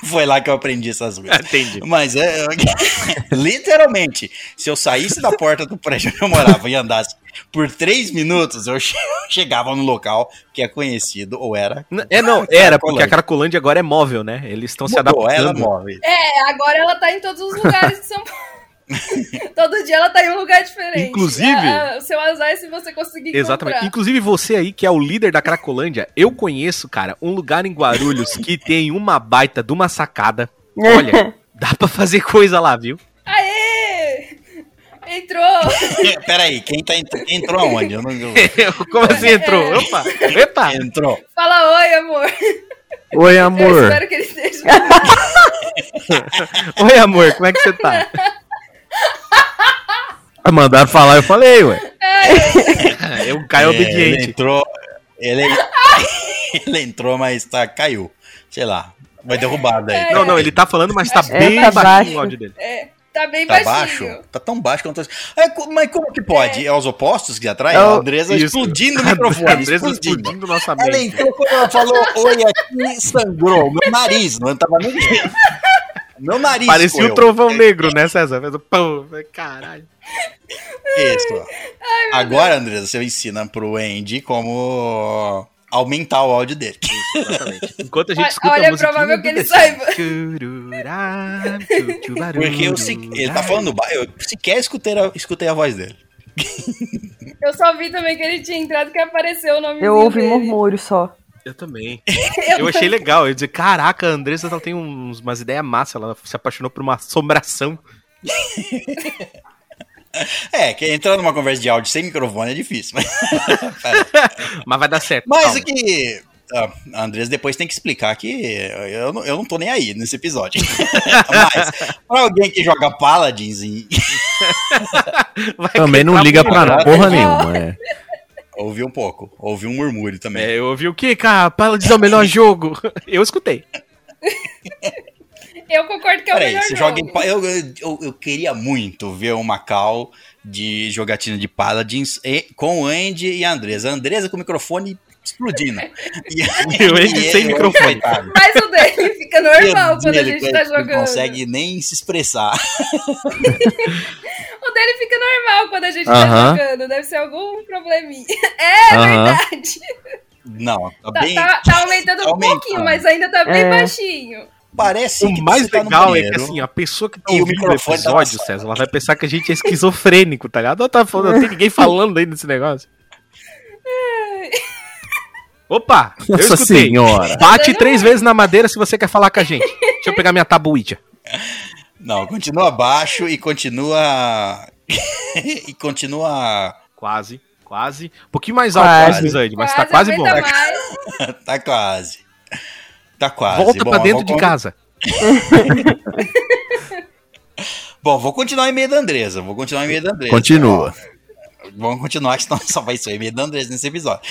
Foi lá que eu aprendi essas coisas. Entendi. Mas é. literalmente, se eu saísse da porta do prédio onde eu morava e andasse por três minutos, eu che- chegava no local que é conhecido, ou era. É, não, era, porque a Cracolândia agora é móvel, né? Eles estão se Mudou, ela adaptando. móvel. É, agora ela tá em todos os lugares de São Paulo. Todo dia ela tá em um lugar diferente. Inclusive- Ah, ah, o seu azar é se você conseguir Exatamente. encontrar. Inclusive você aí, que é o líder da Cracolândia, eu conheço, cara, um lugar em Guarulhos que tem uma baita de uma sacada. Olha, dá pra fazer coisa lá, viu? Aê! Entrou! Peraí, quem, tá, entrou aonde? Eu não, eu- Como assim entrou? Opa! Epa! entrou. Fala oi, amor. Oi, Eu amor. espero que ele esteja. Oi, amor, como é que você tá? Mandaram falar, eu falei, ué. É um cara É, Ele obediente. entrou. Ele, ele entrou, mas tá, caiu. Sei lá. Vai derrubar daí. Não, não, ele tá falando, mas tá É, bem tá baixinho o áudio dele. Tá bem Tá baixinho. baixo? Tá tão baixo quanto. É, mas como que pode? É, os opostos que atrás? É a Andresa Isso. explodindo o A microfone. Andresa explodindo. explodindo nossa Ela mente. entrou quando ela falou oi aqui sangrou. Meu nariz, não tava nem. Meu nariz. Parecia o escorreu. trovão negro, né, César? Fez o pão. Caralho. Isso. Agora, Andresa, você ensina pro Andy como aumentar o áudio dele. Exatamente. Enquanto a gente Olha- escuta olha, a é musiquinha provável do que ele saiba. Porque eu, se- ele tá falando baixo. Eu sequer escutei a, escutei a voz dele. Eu só vi também que ele tinha entrado que apareceu o nome Eu ouvi murmúrio só. Eu também. Eu achei legal. Eu dizer, caraca, a Andressa ela tem uns, umas ideias massas. Ela se apaixonou por uma assombração. É, que entrar numa conversa de áudio sem microfone é difícil. Mas, Mas vai dar certo. mas calma. o que. ah, A Andresa depois tem que explicar que eu não, eu não tô nem aí nesse episódio. Mas, pra alguém que joga Paladins Também não liga pra porra nenhuma, é. Ouvi um pouco. Ouvi um murmúrio também. É, eu ouvi o que, cara? Para dizer o melhor jogo. Eu escutei. Eu concordo que é o Peraí, melhor você jogo. joga em eu, eu, eu queria muito ver uma call de jogatina de Paladins e- com o Andy e a Andresa. A Andresa com o microfone explodindo. E, E o Andy sem microfone. coitado. Mas o dele fica normal quando a Ele- gente tá jogando. Não consegue nem se expressar. Dele fica normal quando a gente Aham. tá jogando. Deve ser algum probleminha. É Aham. verdade. Não, tá Tá, bem. tá- tá aumentando um aumentando. pouquinho, mas ainda tá bem É. baixinho. Parece O que mais tá legal é que assim, a pessoa que tá E o ouvindo o microfone tá episódio, César, ela vai pensar que a gente é esquizofrênico, tá ligado? Ela tá falando, não tem ninguém falando aí nesse negócio. Opa, eu Nossa escutei. senhora. Bate três vezes na madeira se você quer falar com a gente. Deixa eu pegar minha tabuítia. Não, continua baixo e continua. e continua. Quase, quase. Um pouquinho mais alto, Quase. Zane, mas tá quase bom. Tá quase. Tá quase. Volta Bom, pra dentro de con- casa. Bom, vou continuar em meio da Andresa. Vou continuar em meio da Andresa. Continua. Vamos continuar, que senão só vai ser em meio da Andresa nesse episódio.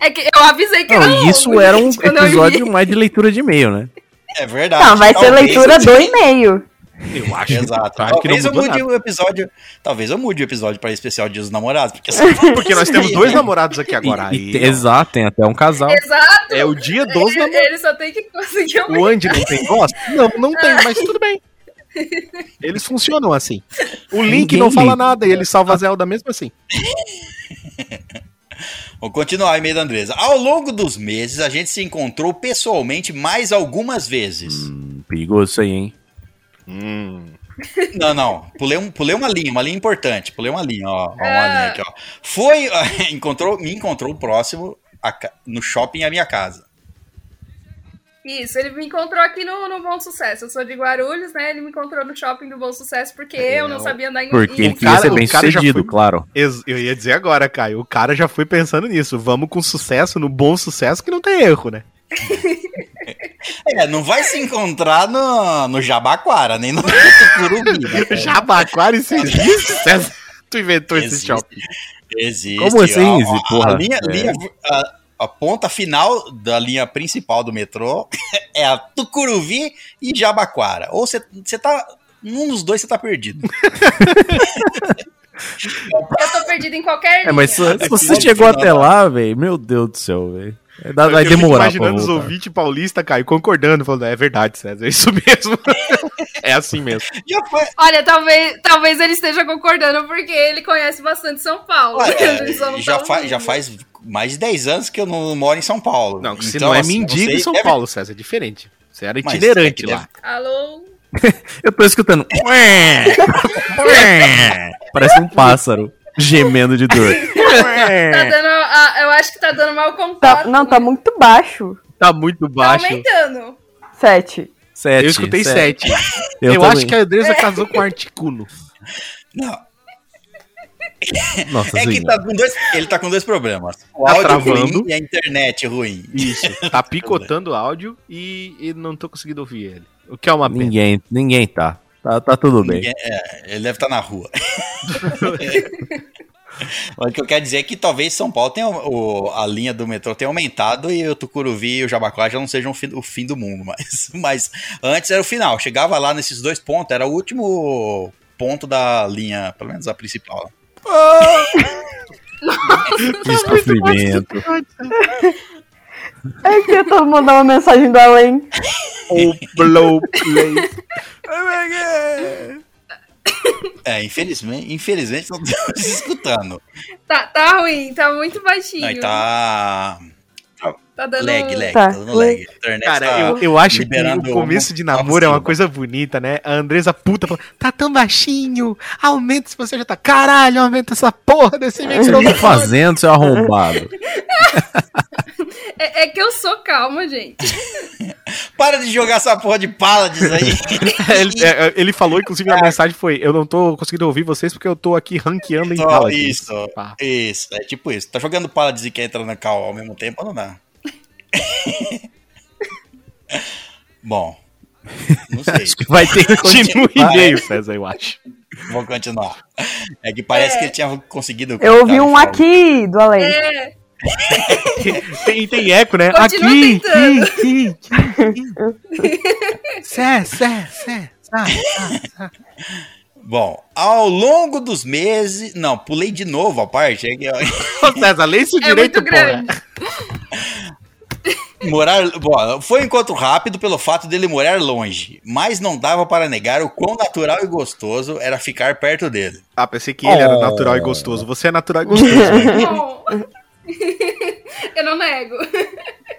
É que eu avisei que era Não, longo, isso era um episódio mais de leitura de e-mail, né? É verdade. Não, vai ser leitura eu do e-mail. Eu acho Exato. que não Talvez eu mude nada. o episódio. Talvez eu mude o episódio para especial Dia dos Namorados. Porque Porque nós temos dois namorados aqui agora. E- e- exato, tem até um casal. Exato. é o dia dos Ele, namorados. ele só tem que conseguir um O Andy não tem voz? Não, não tem, mas tudo bem. Eles funcionam assim. O Link Ninguém não fala liga. nada e ele salva a Zelda mesmo assim. Vou continuar em meio da Andresa. Ao longo dos meses, a gente se encontrou pessoalmente mais algumas vezes. Hum, perigoso isso aí, hein? Não, não. Pulei, um, pulei uma linha, uma linha importante. Pulei uma linha, ó. ó, uma Ah. linha aqui, ó. Foi. encontrou, me encontrou próximo a no shopping à minha casa. Isso, ele me encontrou aqui no, no Bom Sucesso. Eu sou de Guarulhos, né? Ele me encontrou no shopping do Bom Sucesso porque eu não sabia andar em Porque em- ele queria ser bem sucedido, foi- claro. Eu ia dizer agora, Caio. O cara já foi pensando nisso. Vamos com sucesso, no bom sucesso, que não tem erro, né? É, não vai se encontrar no, no Jabaquara, nem no Tucurubi. né? Jabaquara isso existe? Tu inventou esse Existe. shopping. Existe. Como assim, ó, ó, Zé, a, porra? linha, É. linha- a- a ponta final da linha principal do metrô é a Tucuruvi e Jabaquara. Ou você você tá. Num dos dois você tá perdido. Eu tô perdido em qualquer É, mas se, se você no chegou até lá, velho, meu Deus do céu, velho. É, dá- Vai Eu fico demorar imaginando os ouvintes paulistas, Caio, concordando, falando, é verdade, César, é isso mesmo. é assim mesmo. Olha, talvez, talvez ele esteja concordando porque ele conhece bastante São Paulo. Olha, não já, fa- já faz mais de 10 anos que eu não moro em São Paulo. Não, Então, não é assim, mendigo em São deve- Paulo, César, é diferente. Você era itinerante é lá. Alô? Eu tô escutando. Parece um pássaro gemendo de dor. Tá dando. ah, eu acho que tá dando mau Tá- contato. não, tá né? muito baixo. Tá muito Tá baixo. aumentando. Sete. Sete, Eu escutei sete. Eu, Eu, também. acho que a Andresa casou com o Articuno. Não, Nossa é que tá com dois, ele tá com dois problemas. O Tá áudio travando. ruim e a internet ruim. Isso. Tá picotando o áudio e, e não tô conseguindo ouvir ele. O que é uma pena. Ninguém, ninguém tá. Tá, tá tudo bem. Ninguém- é, ele deve estar na rua. Mas o que eu quero dizer é que talvez São Paulo tenha o- a linha do metrô tenha aumentado e o Tucuruvi e o Jabaquara já não sejam o fim, o fim do mundo, mas, mas antes era o final. Chegava lá nesses dois pontos, era o último ponto da linha, pelo menos a principal. Que sofrimento. É que todo mundo dá uma mensagem do além. O blow play. É, infelizmente, infelizmente não estamos escutando. Tá, tá ruim, tá muito baixinho. E tá Tá dando. lag, lag, Tá. tá dando lag. Cara, tá eu, eu acho que o começo de namoro é uma coisa bonita, né? A Andresa puta falando, tá tão baixinho, aumenta se você já tá. Caralho, aumenta essa porra desse O que você microfone. tá fazendo, seu arrombado? É, é que eu sou calma, gente. Para de jogar essa porra de Paladins aí. ele, é, ele falou, inclusive, a mensagem foi: Eu não tô conseguindo ouvir vocês porque eu tô aqui ranqueando em Paladins. isso, Pá. isso, é tipo isso. Tá jogando Paladins e quer entrar na cal ao mesmo tempo, não dá. Bom, não sei. Acho que vai ter que Continua continuar. o e-mail, César, eu acho. Vou continuar. É que parece que ele tinha conseguido. Eu ouvi um aqui do além. É, Tem, tem eco, né? Continua aqui, tentando. aqui, aqui, aqui. Sé, sé, sé. Bom, ao longo dos meses. Não, pulei de novo a parte. é que- Ô, César, lê isso É direito, grande. Morar. Bom, foi um encontro rápido pelo fato dele morar longe, mas não dava para negar o quão natural e gostoso era ficar perto dele. Ah, pensei que ele era Oh. natural e gostoso. Você é natural e gostoso. né? Eu não nego.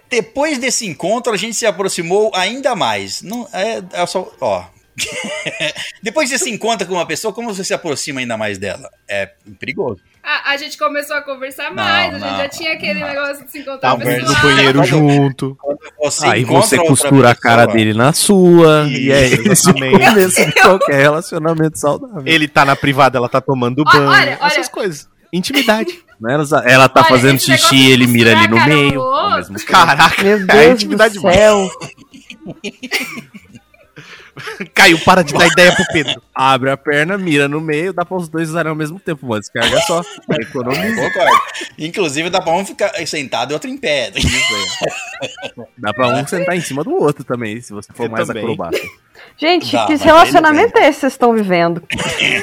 Depois desse encontro, a gente se aproximou ainda mais. Não, é, é só. Ó. Depois que você se encontra com uma pessoa, como você se aproxima ainda mais dela? É perigoso. A, a gente começou a conversar mais, a gente não, já tinha aquele não. negócio de se encontrar Tá, pessoal. No banheiro junto. Quando você Aí você costura a cara dele na sua. e é Isso, esse o exatamente. começo de qualquer relacionamento saudável. Ele tá na privada, ela tá tomando banho. olha, olha. Essas coisas. Intimidade. Ela, ela tá Olha, fazendo xixi ele mira ali no meio. mesmo. Caraca, Meu é Deus intimidade do céu. Caio, para de dar ideia pro Pedro. Abre a perna, mira no meio, dá pra os dois usarem ao mesmo tempo, uma descarga só. Economiza. Concordo. Inclusive, dá pra um ficar sentado e outro em pé. Dá pra um sentar em cima do outro também, se você for Eu mais também. acrobata. Gente, Dá, que relacionamento é esse que vocês estão vivendo?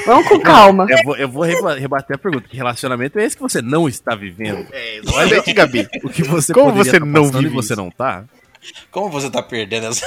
Vamos com calma. Eu vou, eu vou reba- rebater a pergunta. Que relacionamento é esse que você não está vivendo? É, exatamente, Gabi. O que você Como você tá não vive e você não tá? Como você tá perdendo essa-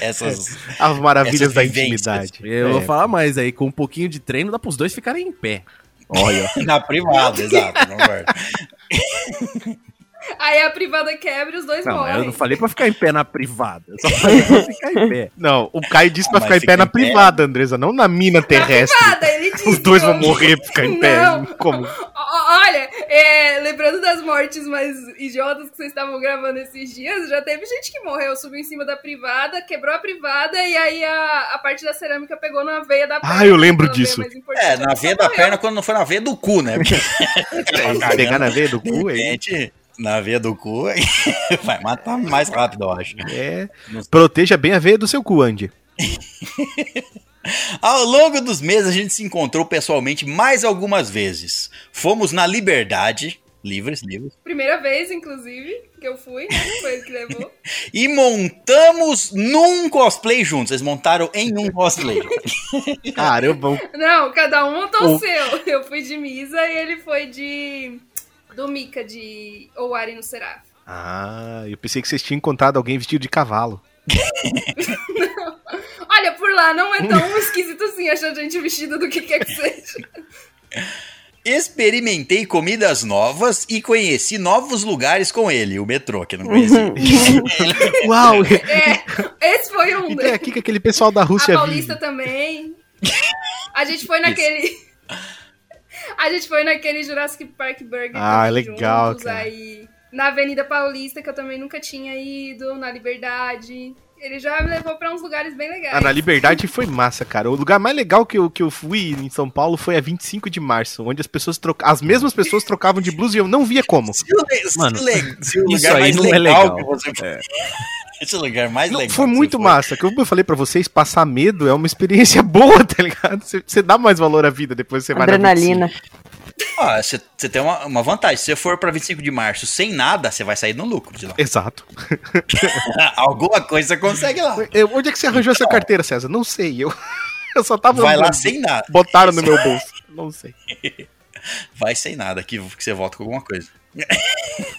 essas. As maravilhas Essas da intimidade. Eu É. vou falar mais aí, com um pouquinho de treino dá pros dois ficarem em pé. Olha. Na privada, exato. Aí a privada quebra e os dois Não, morrem. eu não falei pra ficar em pé na privada. Eu só falei pra ficar em pé. Não, o Caio disse pra Mas ficar em pé na privada, Andresa, não na mina Na terrestre. privada, ele disse Os dois vão morrer pra ficar em pé. Não. Como? Olha, é, lembrando das mortes mais idiotas que vocês estavam gravando esses dias, já teve gente que morreu, subiu em cima da privada, quebrou a privada e aí a, a parte da cerâmica pegou na veia da perna. Ah, eu lembro disso. É, na veia da morreu. perna quando não foi na veia do cu, né? É, pegar na veia do cu aí. Na veia do cu vai matar mais rápido, eu acho. É. Proteja bem a veia do seu cu, Andy. Ao longo dos meses, a gente se encontrou pessoalmente mais algumas vezes. Fomos na Liberdade, livres, livres, Primeira vez, inclusive, que eu fui, né? Foi ele que levou. e montamos num cosplay juntos. Eles montaram em um cosplay. Caramba, Não, cada um montou o seu. Eu fui de Misa e ele foi de. Do Mika, de Owari no Seraph. Ah, eu pensei que vocês tinham encontrado alguém vestido de cavalo. Olha, por lá não é tão esquisito assim achar gente vestida do que quer que seja. Experimentei comidas novas e conheci novos lugares com ele, o metrô, que eu não conhecia. Uau! É, esse foi um. E tem aqui que aquele pessoal da A Rússia Paulista vive. também. A gente foi naquele. A gente foi naquele Jurassic Park Burger. Ah, legal, juntos, cara. Aí, na Avenida Paulista, que eu também nunca tinha ido, na Liberdade. Ele já me levou pra uns lugares bem legais. Ah, na Liberdade foi massa, cara. O lugar mais legal que eu, que eu fui em São Paulo foi a 25 de março, onde as pessoas troca... as mesmas pessoas trocavam de blusa e eu não via como. Se se Mano, se isso aí não é legal, legal. Esse lugar mais Não, legal. foi muito você massa. Como eu falei pra vocês, passar medo é uma experiência boa, tá ligado? Você, você dá mais valor à vida depois que você vai na Adrenalina. 25. Ah, você você tem uma, uma vantagem. Se você for pra 25 de março sem nada, você vai sair no lucro de lá. Exato. Alguma coisa você consegue lá. Eu- onde é que você arranjou essa carteira, César? Não sei. Eu, eu só tava. Vai lá sem nada. Botaram no meu bolso. Não sei. Vai sem nada, que, que você volta com alguma coisa.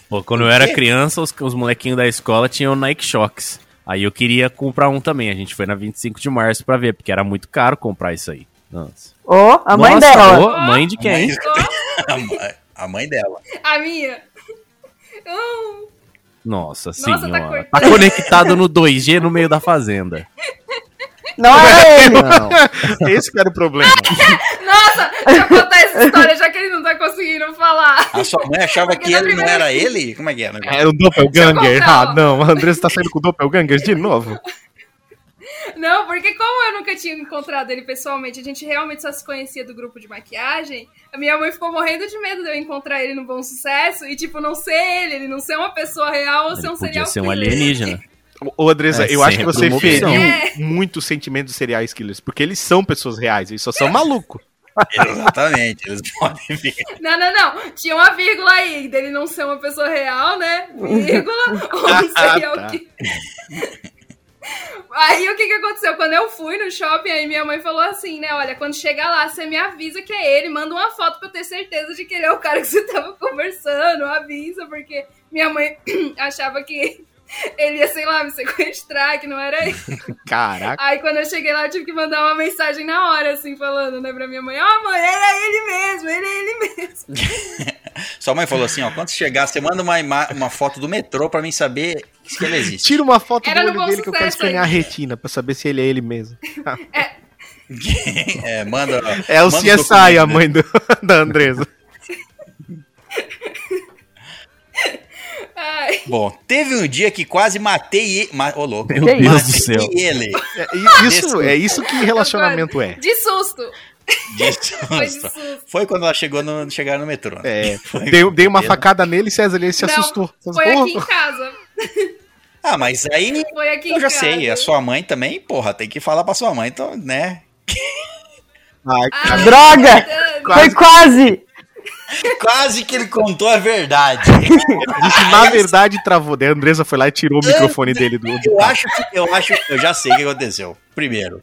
Pô, quando eu era criança, os, os molequinhos da escola tinham Nike Shocks. Aí eu queria comprar um também. A gente foi na 25 de março pra ver, porque era muito caro comprar isso aí. Nossa. Ô, a mãe Nossa, dela. ô, mãe de quem? Mãe- A mãe- A mãe dela. A minha. Nossa Nossa, tá senhora. cortando. tá conectado no 2G no meio da fazenda. Não era ele. Não. Esse que era o problema. Nossa, deixa eu contar essa história, já que ele não tá conseguindo falar. A sua mãe achava Porque que ele não era ele? Como é que era? Era o Doppelganger. Ah, não. A Andressa tá saindo com o Doppelganger de novo. Não, porque como eu nunca tinha encontrado ele pessoalmente, a gente realmente só se conhecia do grupo de maquiagem, a minha mãe ficou morrendo de medo de eu encontrar ele no Bom Sucesso e, tipo, não ser ele, ele não ser uma pessoa real ou ser um Ele serial ser um alienígena. Ô, Andressa, É eu acho que você feriu. É. muito o sentimento dos serial killers, porque eles são pessoas reais, eles só são malucos. Exatamente, eles podem ver. Não, não, não. Tinha uma vírgula aí, dele não ser uma pessoa real, né? Vírgula, ou não sei o tá. que. Aí o que que aconteceu? Quando eu fui no shopping, aí minha mãe falou assim, né? Olha, quando chegar lá, você me avisa que é ele, manda uma foto pra eu ter certeza de que ele é o cara que você tava conversando, avisa, porque minha mãe achava que ele ia, sei lá, me sequestrar, que não era ele. Caraca. Aí quando eu cheguei lá, eu tive que mandar uma mensagem na hora, assim, falando, né, pra minha mãe, ó, mãe, ele é ele mesmo, ele é ele mesmo. Sua mãe falou assim, ó, quando chegar, você manda uma, uma foto do metrô pra mim saber que ele existe. Tira uma foto Era do olho dele que eu quero escanear a retina pra saber se ele é ele mesmo. É, manda. É o manda CSI, a mãe do, da Andresa. Ai, Bom, teve um dia que quase matei ele. Ma... Ô, louco. Meu Que Deus matei do céu. ele. É, isso, é isso que relacionamento é. de susto. De Foi de susto. susto. Foi quando ela chegou no, chegar no metrô. né? É, Foi. dei, dei uma facada nele, César, ele se Não, assustou. Foi aqui em casa. Ah, mas aí Foi aqui eu já casa. sei. A sua mãe também, porra, tem que falar pra sua mãe, então, né? Ai, cara. Droga! Foi quase! Quase que ele contou a verdade. Isso, na verdade, travou. Daí a Andresa foi lá e tirou o microfone dele do. Eu acho que eu acho, eu já sei o que aconteceu. Primeiro,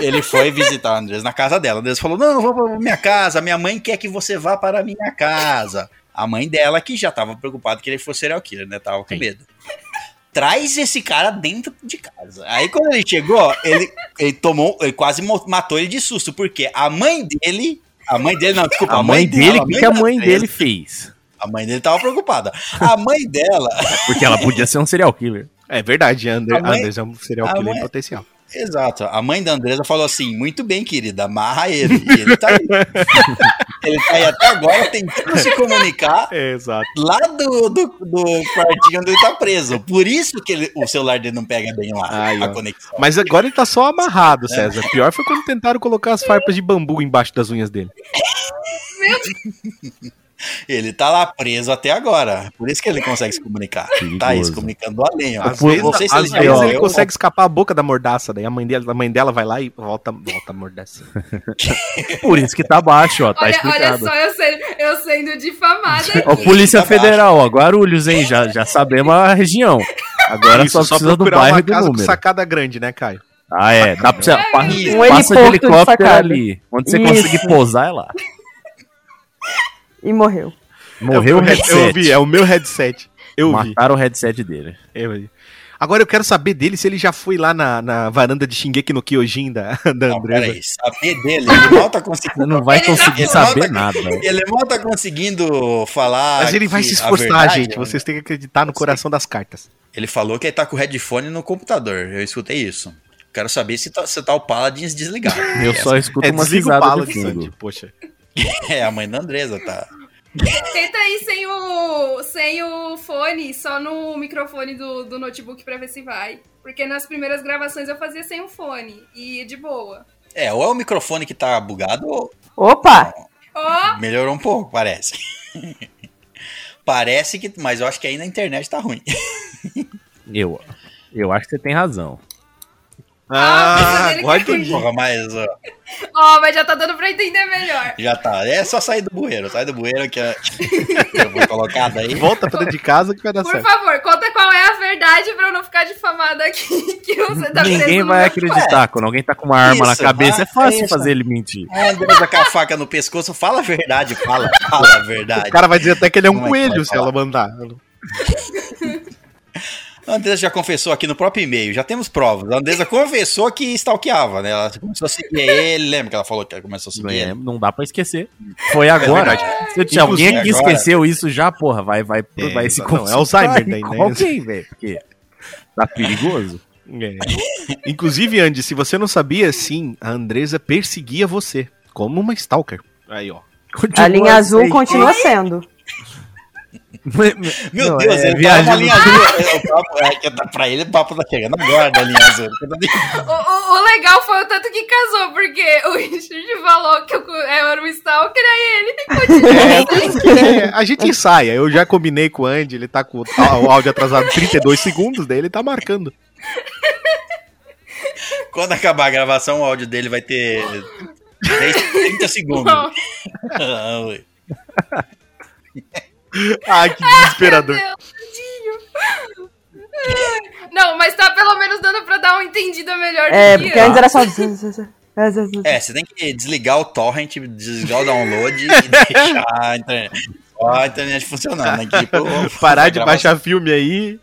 ele foi visitar a Andresa na casa dela. A Andresa falou: Não, eu vou pra minha casa. Minha mãe quer que você vá para a minha casa. A mãe dela, que já tava preocupada que ele fosse serial killer, né? Tava com medo. Traz esse cara dentro de casa. Aí quando ele chegou, ele, ele tomou, ele quase matou ele de susto, porque a mãe dele. A mãe dele, não, desculpa. A mãe dele, o que, que a mãe dele fez? A mãe dele tava preocupada. A mãe dela, Porque ela podia ser um serial killer. É verdade, a André, A mãe- a Andresa é um serial a killer mãe- potencial. Exato. A mãe da Andresa falou assim: muito bem, querida, amarra ele. E ele tá aí. ele tá aí até agora tentando se comunicar É, exato. lá do, do, do quartinho onde ele tá preso. Por isso que ele- o celular dele não pega bem lá Aí, a ó. conexão. Mas agora ele tá só amarrado, César. Pior foi quando tentaram colocar as farpas de bambu embaixo das unhas dele. Ele tá lá preso até agora. Por isso que ele consegue se comunicar. Tá aí, se Perigoso. comunicando além. Ó. Às Eu vezes, não sei se às ele, vezes ele consegue escapar a boca da mordaça, daí a mãe dela, a mãe dela vai lá e volta, volta a mordaça. Por isso que tá baixo, ó. Tá Olha, olha só, eu, sendo, eu sendo difamada aqui. Ó, Polícia Tá baixo. Federal, ó, Guarulhos, hein? Já, já sabemos a região. Agora Isso, só precisa do bairro uma e do casa com número. sacada grande, né, Caio? Ah, é. Dá pra você, É, pa- um passa de de helicóptero sacada. ali. Onde você Isso. conseguir pousar é lá. E morreu. Morreu o eu, headset. Eu vi, é o meu headset. Eu vi. Mataram o headset dele. Eu vi. Agora eu quero saber dele se ele já foi lá na, na varanda de Shingeki no Kyojin da, da Não, Andresa. peraí. Saber dele, ele mal tá conseguindo. Não vai Ele conseguir não- saber ele nada. Ele mal tá conseguindo falar. Mas ele vai se esforçar, verdade, gente. né? Vocês têm que acreditar no coração das cartas. Ele falou que ele tá com o headphone no computador. Eu escutei isso. Quero saber se tá, se tá o Paladins desligado. Eu só escuto É, uma o risada de fundo. poxa. É, a mãe da Andresa tá. Tenta ir sem o, sem o fone, só no microfone do, do notebook pra ver se vai. Porque nas primeiras gravações eu fazia sem o fone. E de boa. É, ou é o microfone que tá bugado, ou Opa! Ó, melhorou um pouco, parece. parece que. Mas eu acho que ainda a internet tá ruim. Eu, eu acho que você tem razão. Ah, ele agora entendi. Porra, mas ó, ó, mas já tá dando pra entender melhor. já tá. É só sair do bueiro. Sai do bueiro que é- eu vou colocar daí. Volta pra dentro de casa que vai dar Por certo. favor, conta qual é a verdade pra eu não ficar difamada aqui. Que você tá Ninguém vai acreditar. Quando alguém tá com uma arma na Isso, cabeça, é vai, fácil isso. fazer ele mentir. Andresa com a faca no pescoço, fala a verdade, fala, fala a verdade. O cara vai dizer até que ele é um Como é que coelho se ela mandar. A Andresa já confessou aqui no próprio e-mail, já temos provas. A Andresa confessou que stalkeava, né? Ela começou a seguir ele, lembra que ela falou que ela começou a seguir Não, é, ele? não dá pra esquecer. Foi agora. Se tinha alguém Inclusive que agora. esqueceu isso já, porra, vai, vai, É, vai se não, é Alzheimer daí, né? Alguém, velho, porque tá perigoso. É. Inclusive, Andy, se você não sabia, sim, a Andresa perseguia você como uma stalker. Aí, ó. A linha azul Continua continua sendo. Meu Não, Deus, é ele viagem tá na linha azul. É, o papo, é, que tá- pra ele o papo tá chegando agora da linha azul. O, o- o legal foi o tanto que casou, porque o Richard falou que eu, eu era um stalker, aí ele continua. É, a gente ensaia. Eu já combinei com o Andy, ele tá com o o áudio atrasado 32 segundos, daí ele tá marcando. Quando acabar a gravação, o áudio dele vai ter 10, 30 segundos. Ah, que desesperador. tadinho. Não, mas tá pelo menos dando pra dar uma entendida melhor É, que porque antes. era só. É, você tem que desligar o torrent, desligar o download e deixar a internet, a internet funcionando aqui. Parar de baixar filme aí.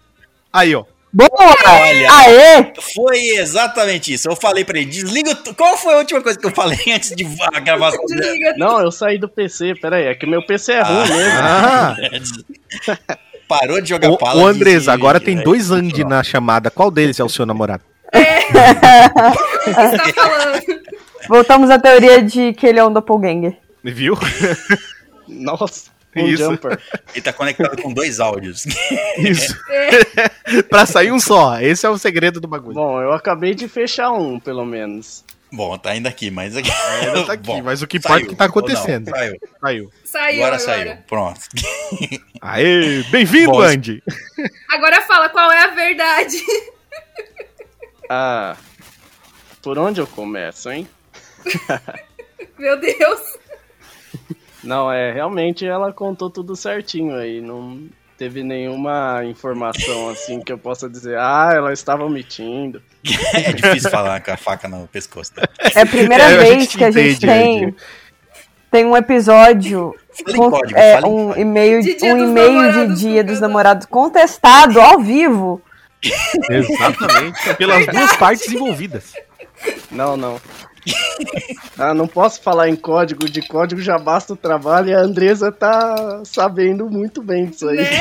Aí, ó. Boa! Olha. Aê! Foi exatamente isso. Eu falei pra ele, desliga o... t- Qual foi a última coisa que eu falei antes de a gravação? Desliga. Não, eu saí do PC, peraí, é que meu PC é ruim Ah. mesmo. Ah, Parou de jogar ô, pala. ô Andrés, disse- agora tem é, dois Andy na chamada. Qual deles é o seu namorado? O que você tá falando? Voltamos à teoria de que ele é um doppelganger. Viu? Nossa, um Isso. jumper. Ele tá conectado com dois áudios. Isso. pra sair um só. Esse é o segredo do bagulho. Bom, eu acabei de fechar um, pelo menos. Bom, tá ainda aqui, mas aqui. Ainda tá aqui, Bom, mas o que importa é o que tá não, acontecendo. saiu. Saiu. Saiu Agora, agora. saiu. Pronto. Aê, bem-vindo, Bom, Andy. Agora fala qual é a verdade. Ah, por onde eu começo, hein? Meu Deus. Não, é, realmente ela contou tudo certinho aí, não teve nenhuma informação assim que eu possa dizer, ah, ela estava omitindo. É difícil falar com a faca no pescoço. Tá? É a primeira É, a vez gente que a gente tem, tem um episódio, com- código, é, um e-mail, De Dia um dos e-mail de Namorados dia do dos namorados contestado ao vivo. Exatamente. Pelas duas partes envolvidas. Não, não. Ah, não posso falar em código, de código já basta o trabalho e a Andresa tá sabendo muito bem disso aí. Né?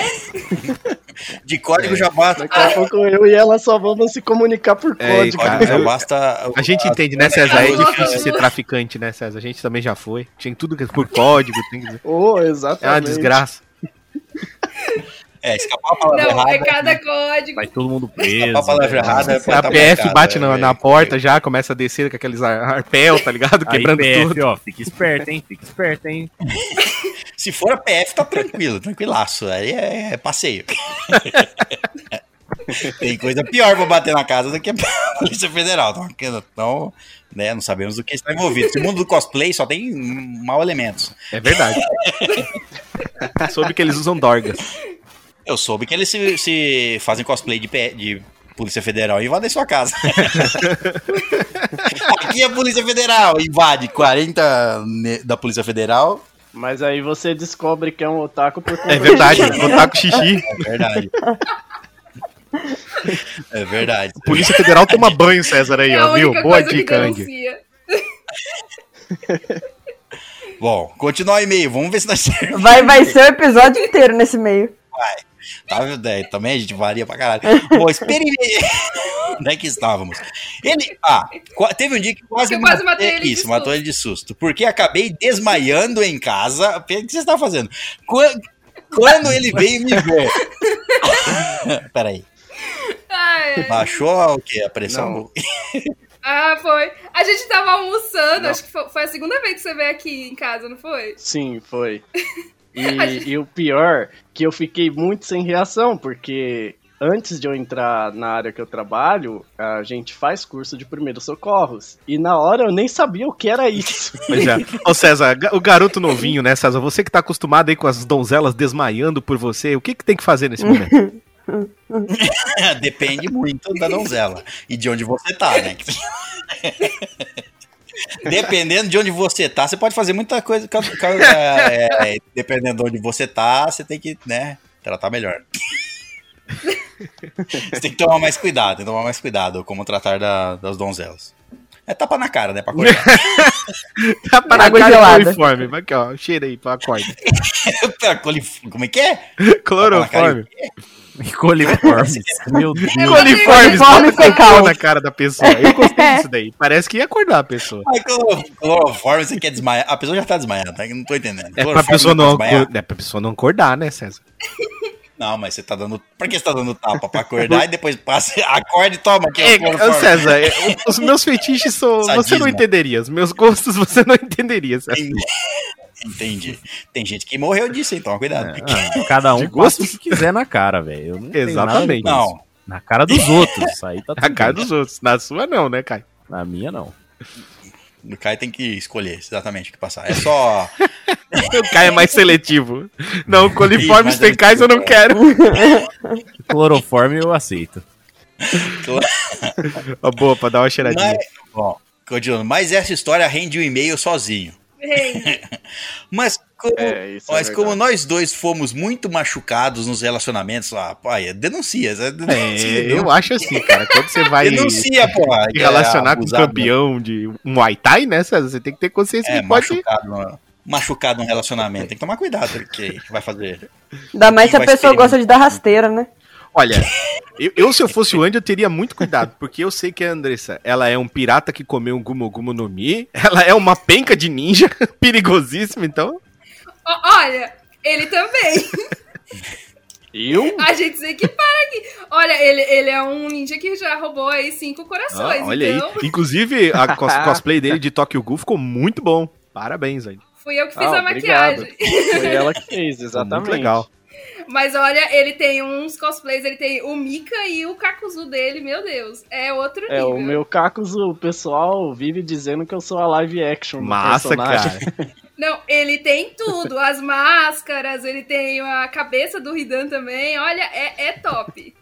De código já basta. Daqui a pouco eu e ela só vamos se comunicar por É, código. cara, Código já basta. A gente entende, né, César? É Louco. difícil ser traficante, né, César? A gente também já foi. Tinha tudo que- por código. Tem que... Oh, É uma exatamente. desgraça. É, escapar a palavra Não, errada. é cada código. Vai todo mundo preso. Escapar a palavra né? errada. A tá PF bate na, é, na é, porta já, começa a descer com aqueles ar- arpel, tá ligado? Aí, Quebrando PF, tudo. ó, fica esperto, hein? Fica esperto, hein? Se for a PF, tá tranquilo, tranquilaço. Aí é, é passeio. Tem coisa pior pra bater na casa do que a Polícia Federal. Então, então, né, não sabemos do que está envolvido. Esse mundo do cosplay só tem mau elementos. É verdade. Soube que eles usam dorgas. Eu soube que eles se, se fazem cosplay de, de Polícia Federal e invadem sua casa. Aqui é a Polícia Federal, invade 40 ne- da Polícia Federal. Mas aí você descobre que é um otaku por conta É verdade, contar com xixi. É verdade. É verdade. Polícia Federal toma banho, César, aí, é a ó, viu? Boa dica, Andy. Bom, continuar o e-mail. Vamos ver se nós Vai, vai ser o episódio inteiro nesse meio. Tá, é, também a gente varia pra caralho. Bom, experimente. Onde é que estávamos? Ele. Ah, teve um dia que quase, eu quase matei ele de Isso, susto. matou ele de susto. Porque acabei desmaiando em casa. O que você está fazendo? Quando, quando ele veio me ver. Peraí. Ai, ai. Baixou o quê? A pressão? Não. Ah, foi. A gente tava almoçando, acho que foi, foi a segunda vez que você veio aqui em casa, não foi? Sim, foi. E, e o pior, que eu fiquei muito sem reação, porque antes de eu entrar na área que eu trabalho, a gente faz curso de primeiros socorros. E na hora eu nem sabia o que era isso. Pois é. Ô César, o garoto novinho, né, César? Você que tá acostumado aí com as donzelas desmaiando por você, o que que tem que fazer nesse momento? Depende muito da donzela e de onde você tá, né? Dependendo de onde você tá, você pode fazer muita coisa. é, é, dependendo de onde você tá, você tem que, né, tratar melhor. Você tem que tomar mais cuidado, tem que tomar mais cuidado como tratar da- das donzelas. É tapa na cara, né, pra acordar. Tá para a Água cara gelada. cloriforme. Vai aqui, ó. Cheira aí, pra acorda. Colif- como é que é? Cloroforme. Coliformes. Meu Deus. Coliforme, Coliforme bota fecal. na cara da pessoa. Eu gostei disso daí. Parece que ia acordar a pessoa. Ai, cloro- cloroforme, você quer desmaiar? A pessoa já tá desmaiando, tá? Eu não tô entendendo. É pra pessoa não, desmaiar? é pra pessoa não acordar, né, César? Não, mas você tá dando. Por que você tá dando tapa pra acordar e depois passa, acorda e toma aqui. É, César, é, o- os meus fetiches são. Você Sadismo. não entenderia. Os meus gostos você não entenderia, César. Entendi. Entendi. Tem gente que morreu disso, então cuidado. Ah, cada um De gosta gosto? o que quiser na cara, velho. Exatamente. Não, Na cara dos outros. Aí tá Na cara bem. dos outros. Na sua, não, né, Caio? Na minha, não. O Caio tem que escolher exatamente o que passar. É só. O Caio é mais seletivo. Não, coliformes Ih, mas fecais eu não quero. Cloroforme eu aceito. Ó, boa, pra dar uma cheiradinha. Mas, bom, continuando. Mas essa história rende um e-mail sozinho. Mas como, É, é mas como verdade. nós dois fomos muito machucados nos relacionamentos, ah, pai, denuncia. Zé, denuncia É, eu acho assim, cara. Quando você vai Denuncia, pô. se relacionar com um abusado, campeão de Muay Thai, né, César? Você tem que ter consciência É, que pode. machucado, no, machucado no relacionamento. Tem que tomar cuidado porque vai fazer. Ainda mais se a pessoa gosta de dar rasteira, né? Olha, eu, eu, se eu fosse o Andy, eu teria muito cuidado, porque eu sei que a Andressa, ela é um pirata que comeu um Gumo Gumo no Mi, ela é uma penca de ninja, perigosíssima, então. Olha, ele também. Eu? A gente se equipara aqui. Olha, ele, ele é um ninja que já roubou aí cinco corações. Ah, olha então, aí. Inclusive, a cos- cosplay dele de Tokyo Ghoul ficou muito bom. Parabéns, Andy. fui eu que fiz Ah, a obrigado. maquiagem. Foi ela que fez, exatamente. Muito legal. Mas olha, ele tem uns cosplays, ele tem o Mika e o Kakuzu dele, meu Deus. É outro É, nível. o meu Cacos, o pessoal vive dizendo que eu sou a live action do Massa, personagem. cara. Não, ele tem tudo. As máscaras, ele tem a cabeça do Hidan também. Olha, é, é top.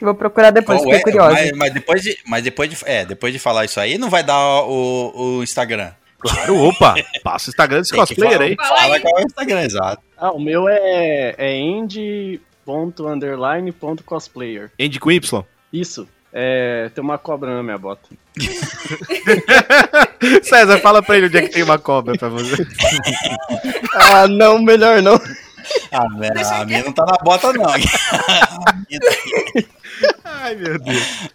Vou procurar depois, fiquei é? curiosa. Mas, mas depois de, mas depois de, é, depois de falar isso aí, não vai dar o, o Instagram. Claro, opa, passa o Instagram desse cosplayer aí. Fala aí. qual é o Instagram, exato. Ah, o meu é, é indie.underline.cosplayer. Andy com Y. Isso. É, tem uma cobra na minha bota. César, fala pra ele onde é que tem uma cobra pra você. Ah, não, melhor não. Ah, velho, a minha não tá na bota, não. A minha tá- Ai, meu Deus.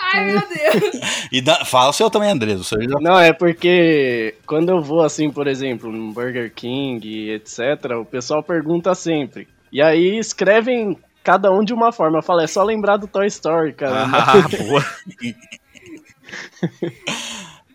Ai, meu Deus. e dá- fala o seu também, Andrés. O seu já Não, é porque quando eu vou assim, por exemplo, no Burger King, etc., o pessoal pergunta sempre. E aí escrevem cada um de uma forma. Eu falo, é só lembrar do Toy Story, cara. Ah, boa.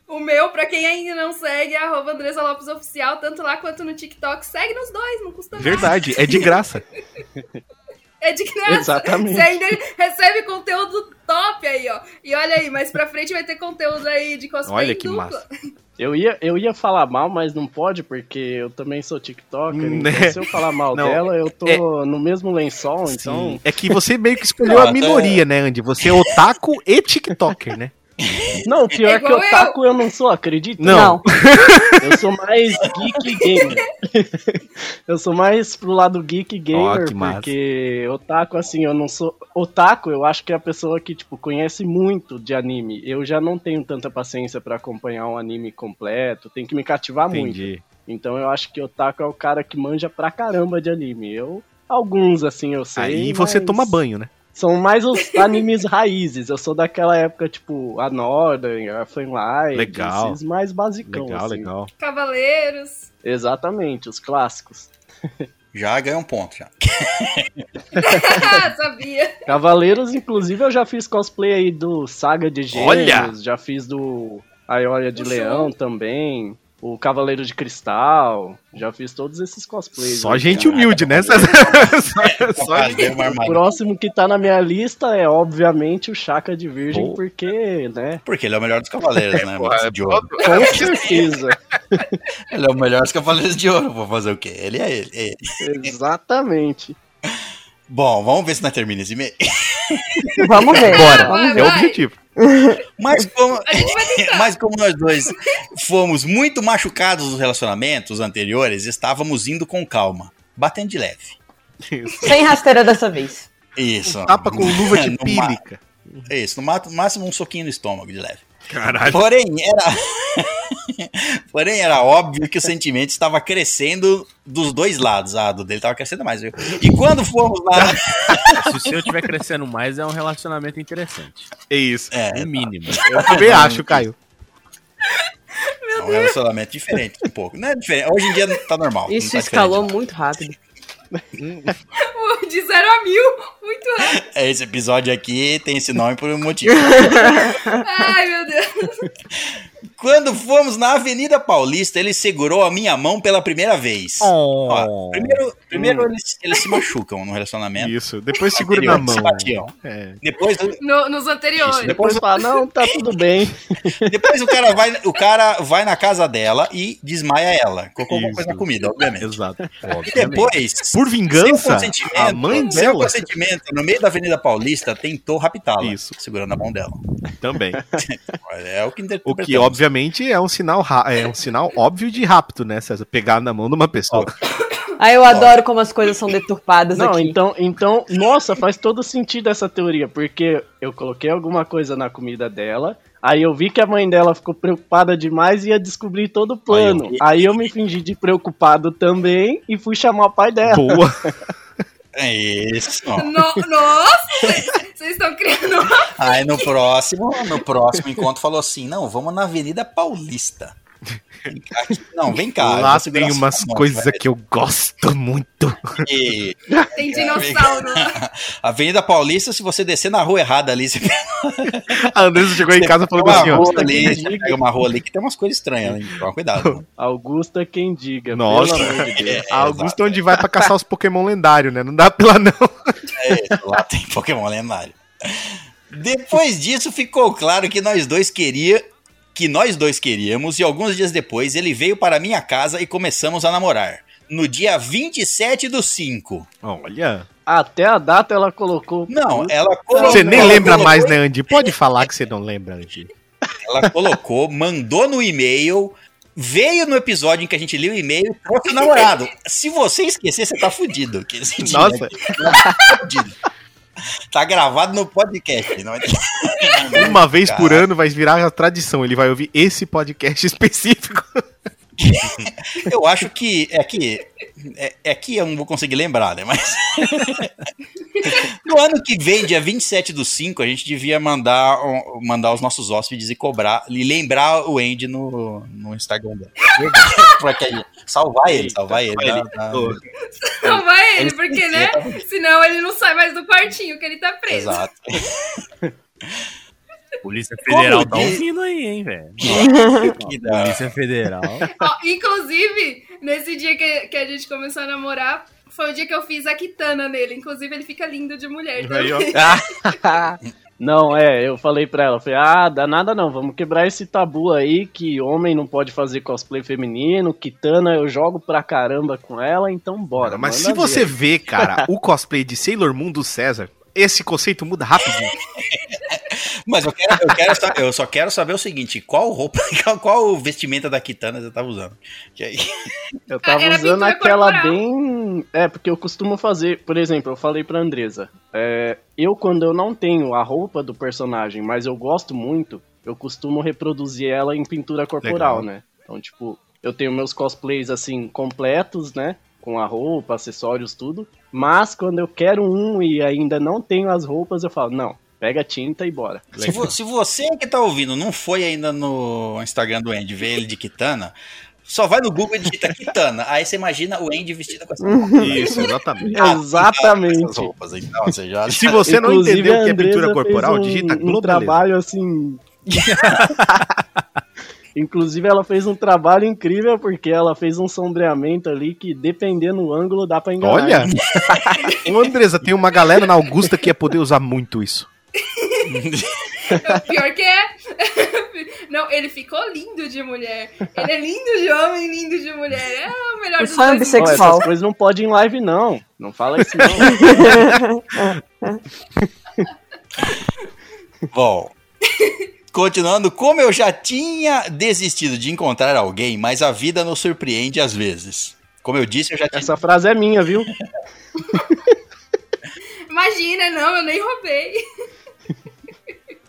O meu, pra quem ainda não segue, é arroba Andressa Lopes Oficial, tanto lá quanto no TikTok. Segue nos dois, não custa nada. Verdade, é de graça. É de graça. Exatamente. Você ainda recebe conteúdo top aí, ó. E olha aí, mais pra frente vai ter conteúdo aí de cosplay Olha que dupla. massa. Eu ia, eu ia falar mal, mas não pode, porque eu também sou TikToker. Né? Então, se eu falar mal Não, dela, eu tô é- no mesmo lençol, então. Sim. É que você meio que escolheu a minoria, né, Andy? Você é otaku e tiktoker, né? Não, pior É que otaku eu não sou, acredita? Não. Eu sou mais geek gamer. eu sou mais pro lado geek gamer, massa. porque otaku, assim, eu não sou. Otaku, eu acho que é a pessoa que, tipo, conhece muito de anime. Eu já não tenho tanta paciência pra acompanhar um anime completo, tem que me cativar muito. Entendi. Então eu acho que otaku é o cara que manja pra caramba de anime. Eu. Alguns, assim, eu sei. Aí você mas toma banho, né? São mais os animes raízes. Eu sou daquela época, tipo, a Northern, a Fanlight. Legal. Esses mais basicão, Legal, assim. legal. Cavaleiros. Exatamente, os clássicos. já ganhou um ponto. Já. Sabia. Cavaleiros, inclusive, eu já fiz cosplay aí do Saga de Gêmeos. Olha! Já fiz do Aioria de Leão também. O Cavaleiro de Cristal. Já fiz todos esses cosplays. Só aí, gente cara. humilde, né? Só, só gente... O próximo que tá na minha lista é, obviamente, o Chaka de Virgem, Pô. porque, né? Porque ele é o melhor dos cavaleiros, né? de ouro. Com certeza. Ele é o melhor dos cavaleiros de ouro. Vou fazer o quê? Ele é ele. é ele. Exatamente. Bom, vamos ver se nós termina esse e-mail. Vamos ver. Bora, Vamos é ver. o vai. objetivo. Mas como, mas como nós dois fomos muito machucados nos relacionamentos anteriores, estávamos indo com calma, batendo de leve. Sem rasteira dessa vez. Isso. Tapa com luva de pílica. Isso, no máximo um soquinho no estômago de leve. Caralho. Porém, era. Porém, era óbvio que o sentimento estava crescendo dos dois lados. Ah, do dele estava crescendo mais, viu? E quando fomos lá. Se o seu estiver crescendo mais, é um relacionamento interessante. É isso. É, No mínimo. Eu também acho, Caio. é um relacionamento diferente, um pouco. Não é diferente. Hoje em dia tá normal. Isso tá escalou diferente, muito rápido. De 0 a mil, muito rápido. Esse episódio aqui tem esse nome por um motivo. Ai, meu Deus. Quando fomos na Avenida Paulista, ele segurou a minha mão pela primeira vez. Ó, primeiro primeiro eles, eles se machucam no relacionamento. Isso, depois segura na mão. É. Depois, No- nos anteriores. Isso, Depois fala, não, tá tudo bem. depois o, cara vai, o cara vai na casa dela e desmaia ela. Colocou alguma coisa na comida, obviamente. Exato. E depois, Por sem vingança, consentimento, a mãe dela consentimento, no meio da Avenida Paulista, tentou raptá-la. Isso. Segurando a mão dela. também. É o que O que, obviamente, é um sinal é um sinal óbvio de rapto, né, César? Pegar na mão de uma pessoa. Aí eu adoro como as coisas são deturpadas Não, aqui. então, então, nossa, faz todo sentido essa teoria, porque eu coloquei alguma coisa na comida dela, aí eu vi que a mãe dela ficou preocupada demais e ia descobrir todo o plano. Aí eu me fingi de preocupado também e fui chamar o pai dela. Boa. É isso. No- nossa, vocês estão criando Aí no próximo, no próximo encontro falou assim: não, vamos na Avenida Paulista. Aqui- não, vem cá. Lá tem umas coisas vai. que eu gosto muito. E Tem dinossauro. Avenida Paulista, se você descer na rua errada ali, você A Andressa chegou em casa e uma assim, ó. ali, você pega uma rua ali que tem umas coisas estranhas, hein? Toma cuidado. Augusta quem diga, Nossa. pelo amor de Deus. É, A Augusto onde vai pra caçar os Pokémon lendários, né? Não dá pela não. É, lá tem Pokémon lendário. Depois disso, ficou claro que nós dois queria, que nós dois queríamos, e alguns dias depois ele veio para minha casa e começamos a namorar. No dia 27 do 5. Olha. Até a data ela colocou. Não, ela colocou. Você nem lembra colocou- mais, né, Andy? Pode falar que você não lembra, Andy. Ela colocou, mandou no e-mail, veio no episódio em que a gente leu o e-mail e trouxe o namorado. Se você esquecer, você tá fudido. dia Nossa. aqui tá fudido. Tá gravado no podcast. Não é... Uma vez por ano vai virar a tradição. Ele vai ouvir esse podcast específico. Eu acho que é que é, é que eu não vou conseguir lembrar, né? Mas no ano que vem, dia 27 do 5, a gente devia mandar, mandar os nossos hóspedes e cobrar e lembrar o Andy no, no Instagram dele. Pra que ele- salvar ele, salvar ele. ele. tá- tá- Não vai ele, porque, né? Senão ele não sai mais do quartinho que ele tá preso. Exato. Polícia Federal tá Como ouvindo aí, hein, velho. Polícia Federal. Ó, inclusive, nesse dia que, que a gente começou a namorar, foi o dia que eu fiz a quitana nele. Inclusive, ele fica lindo de mulher também. Não, é, eu falei pra ela, falei, ah, dá nada não, vamos quebrar esse tabu aí que homem não pode fazer cosplay feminino, Kitana eu jogo pra caramba com ela, então bora. Mas manda se você ver. vê, cara, o cosplay de Sailor Moon do César, esse conceito muda rapidinho. Mas eu, quero, eu, quero eu só quero saber o seguinte: qual roupa, qual, qual vestimenta da Kitana você tava usando? Eu tava Era usando aquela corporal. bem. É, porque eu costumo fazer. Por exemplo, eu falei pra Andresa. é, eu, quando eu não tenho a roupa do personagem, mas eu gosto muito, eu costumo reproduzir ela em pintura corporal, Legal. né? Então, tipo, eu tenho meus cosplays assim, completos, né? Com a roupa, acessórios, tudo. Mas quando eu quero um e ainda não tenho as roupas, eu falo, não, pega tinta e bora. Se, vo- se você que tá ouvindo não foi ainda no Instagram do Andy ver ele de Kitana, só vai no Google e digita Kitana. Aí você imagina o Andy vestido com essa roupa. Isso, exatamente. Ah, Exatamente. Essas roupas, então, você já... Se você não Inclusive, entendeu o que é a pintura corporal, um, digita um trabalho assim. Inclusive, ela fez um trabalho incrível porque ela fez um sombreamento ali que, dependendo do ângulo, dá pra enganar. Olha! Ô, Andresa, tem uma galera na Augusta que ia poder usar muito isso. Pior que é. Não, ele ficou lindo de mulher. Ele é lindo de homem, lindo de mulher. É o melhor O dos sonho dois bissexual. Sexual. essas coisas não pode ir em live, não. Não fala isso, não. Bom, continuando, como eu já tinha desistido de encontrar alguém, mas a vida nos surpreende às vezes. Como eu disse, eu já tinha... Essa frase é minha, viu? Imagina, não, eu nem roubei.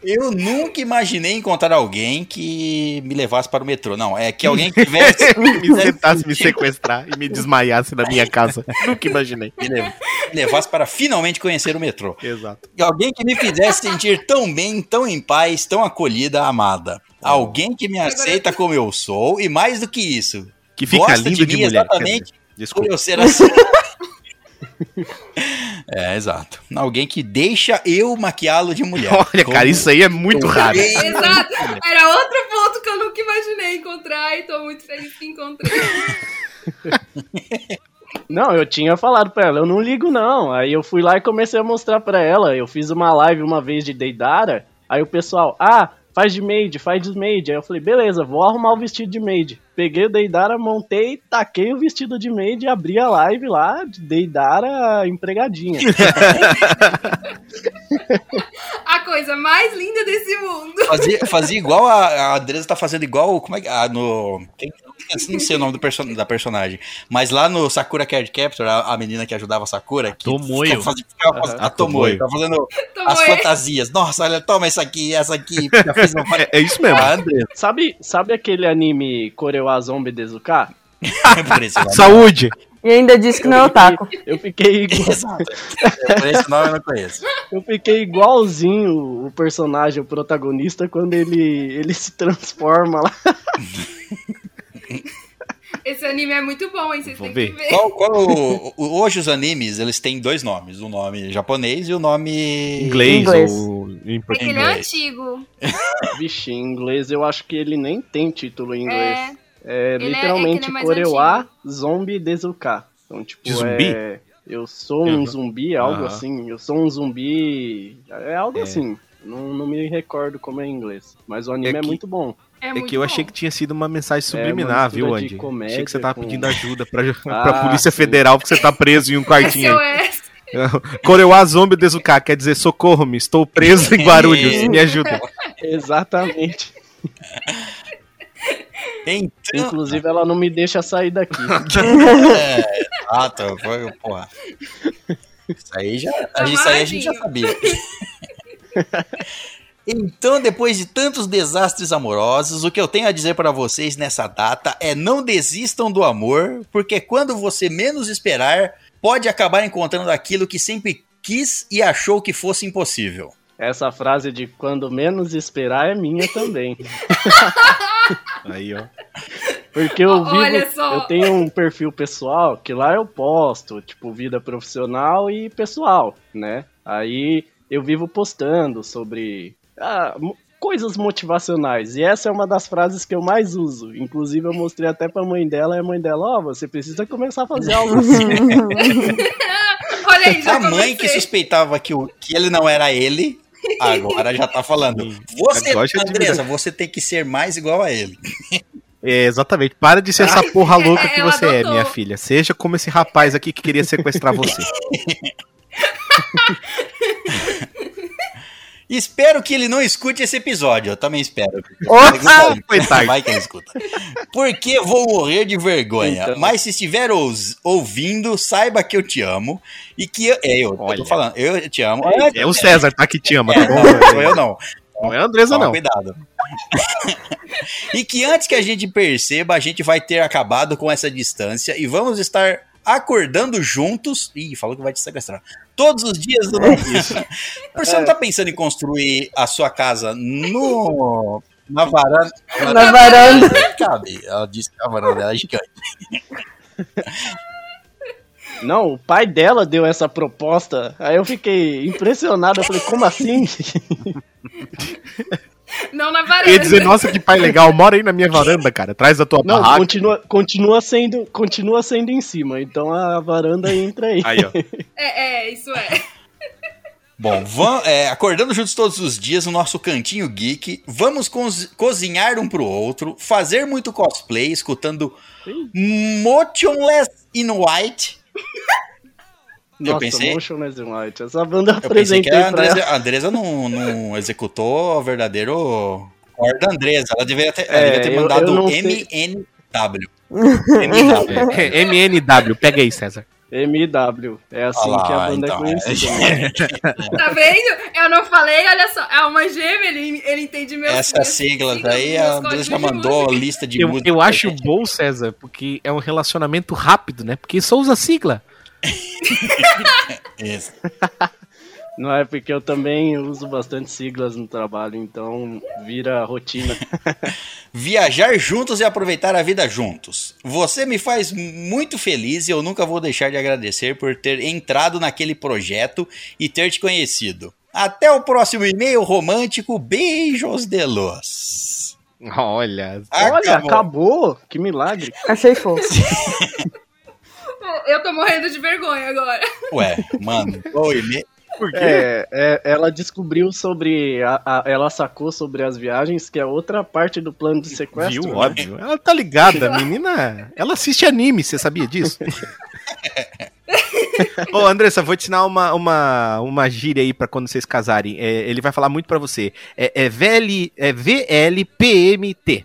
Eu nunca imaginei encontrar alguém que me levasse para o metrô. Não, é que alguém que tivesse... me sentasse, me sequestrar e me desmaiasse na minha casa. Nunca imaginei. me lev- me levasse para finalmente conhecer o metrô. Exato. E Alguém que me fizesse sentir tão bem, tão em paz, tão acolhida, amada. Alguém que me aceita como eu sou e mais do que isso. Que fica gosta lindo de, mim mulher. exatamente dizer. por Desculpa. eu ser assim. é, exato. Alguém que deixa eu maquiá-lo de mulher. Olha, cara, isso aí é muito raro. Exato. Era outro ponto que que eu nunca imaginei encontrar e tô muito feliz que encontrei. Não, eu tinha falado pra ela, eu não ligo não. Aí eu fui lá e comecei a mostrar pra ela. Eu fiz uma live uma vez de Deidara. Aí o pessoal, ah, faz de maid, faz de maid. Aí eu falei, beleza, vou arrumar o vestido de maid. Peguei o Deidara, montei, taquei o vestido de maid e abri a live lá de Deidara empregadinha. A coisa mais linda desse mundo. Fazia, fazia igual a, a Andresa tá fazendo igual. Como é que. Ah, no. quem- Não sei o nome do person, da personagem. Mas lá no Sakura Card Captor, a, a menina que ajudava a Sakura. Que Tomoyo. ficava fazendo- ficava fazendo- A Tomoyo. Tava fazendo as Tomoe. fantasias. Nossa, olha, toma essa aqui, essa aqui. Uma É, é isso mesmo. sabe, sabe aquele anime Korewa Zombie Dezuka? Por esse nome. Saúde! E ainda disse que não é otaku. Eu fiquei, igual- Exato. Por esse nome eu não conheço. eu fiquei igualzinho o personagem, o protagonista, quando ele, ele se transforma lá. Esse anime é muito bom, hein? Vocês Vou têm que ver. ver. Qual, qual o- o- hoje os animes, eles têm dois nomes. O nome japonês e o nome... Inglês, Inglês. ou em É que ele é antigo. Vixe, em inglês eu acho que ele nem tem título em inglês. É. É, Ele é- literalmente é é Korewa Zombie Dezuka. Então, tipo, De zumbi? é. Eu sou um zumbi, algo assim. Eu sou um zumbi. É algo É. assim. Não, não me recordo como é em inglês. Mas o anime É é, que- muito bom. É, É que eu bom. achei que tinha sido uma mensagem É, uma subliminar, mistura viu, Andy? comédia achei que você tava com- pedindo ajuda pra, pra Ah, Polícia sim. Federal porque você tá preso em um quartinho aí. SOS. Corewa Zombie Dezuka quer dizer socorro-me, estou preso em Guarulhos, me ajuda. Exatamente. Então, Inclusive, ela não me deixa sair daqui. É, exato, foi, porra. Isso aí, já, a gente- isso aí a gente já sabia. Então, depois de tantos desastres amorosos, o que eu tenho a dizer para vocês nessa data é não desistam do amor, porque quando você menos esperar, pode acabar encontrando aquilo que sempre quis e achou que fosse impossível. Essa frase de quando menos esperar é minha também. Aí, ó. Porque eu vivo, Olha só. eu tenho um perfil pessoal que lá eu posto, tipo, vida profissional e pessoal, né? Aí eu vivo postando sobre ah, coisas motivacionais. E essa é uma das frases que eu mais uso. Inclusive eu mostrei até pra mãe dela, e a mãe dela, ó, você precisa começar a fazer algo assim. Olha aí, já A mãe que suspeitava que, o, que ele não era ele, agora já tá falando. Você, Andresa, você tem que ser mais igual a ele. É, exatamente. Para de ser essa porra louca que você é, minha filha. Seja como esse rapaz aqui que queria sequestrar você. Espero que ele não escute esse episódio. Eu também espero. Opa! Vai que ele escuta. Porque vou morrer de vergonha. Então. Mas se estiver ouvindo, saiba que eu te amo. E que eu. É, eu, eu Olha. tô falando. Eu te amo. É o César, tá? Que te ama, tá bom? Não, eu não. Não é a Andresa, Toma não. cuidado. e que antes que a gente perceba, a gente vai ter acabado com essa distância e vamos estar acordando juntos. Ih, falou que vai te sequestrar. Todos os dias do nosso. Você não tá pensando em construir a sua casa no. Na varanda. Na varanda. Cabe. Ela disse que a varanda dela é gigante. Não, o pai dela deu essa proposta. Aí eu fiquei impressionado. Eu falei, como assim? Não na Eu varanda. ia dizer, nossa, que pai legal, mora aí na minha varanda, cara. Traz da tua Não, barraca. continua, continua, sendo, continua sendo em cima. Então a varanda entra aí. Aí, ó. É, é, isso é. Bom, vam- é, acordando juntos todos os dias no nosso cantinho geek, vamos coz- cozinhar um pro outro, fazer muito cosplay, escutando Motionless in White. Nossa, pensei- Motionless in White. Essa banda eu Eu pensei que apresentei a pra Andresa, ela. a Andresa não, não executou o verdadeiro cor da Andresa. Ela deveria ter, ela É, devia ter eu- mandado eu. MNW. MW. É, MNW, pega aí, César. MW. É assim Olha lá, que a banda então, é conhecida. Tá vendo? Eu não falei, olha só. É uma gêmea, ele, ele entende meus Essas meus siglas aí, a Andresa já mandou a música. lista de Eu, músicas. eu acho bom, César, porque é um relacionamento rápido, né? Porque só usa sigla. Isso. Não é porque eu também uso bastante siglas no trabalho, então vira rotina. Viajar juntos e aproveitar a vida juntos. Você me faz muito feliz e eu nunca vou deixar de agradecer por ter entrado naquele projeto e ter te conhecido. Até o próximo e-mail romântico. Beijos de luz. Olha. Olha, acabou. Que milagre. Achei fofo. Eu tô morrendo de vergonha agora. Ué, mano. Ô, e-mail- Por quê? É, é, ela descobriu sobre. a- a- ela sacou sobre as viagens, que é outra parte do plano de sequestro. Viu? né? Óbvio. Ela tá ligada, a menina. Ela assiste anime, você sabia disso? Ô, Andressa, vou te ensinar uma, uma, uma gíria aí pra quando vocês casarem. É, ele vai falar muito pra você. É, é, VL, é VLPMT.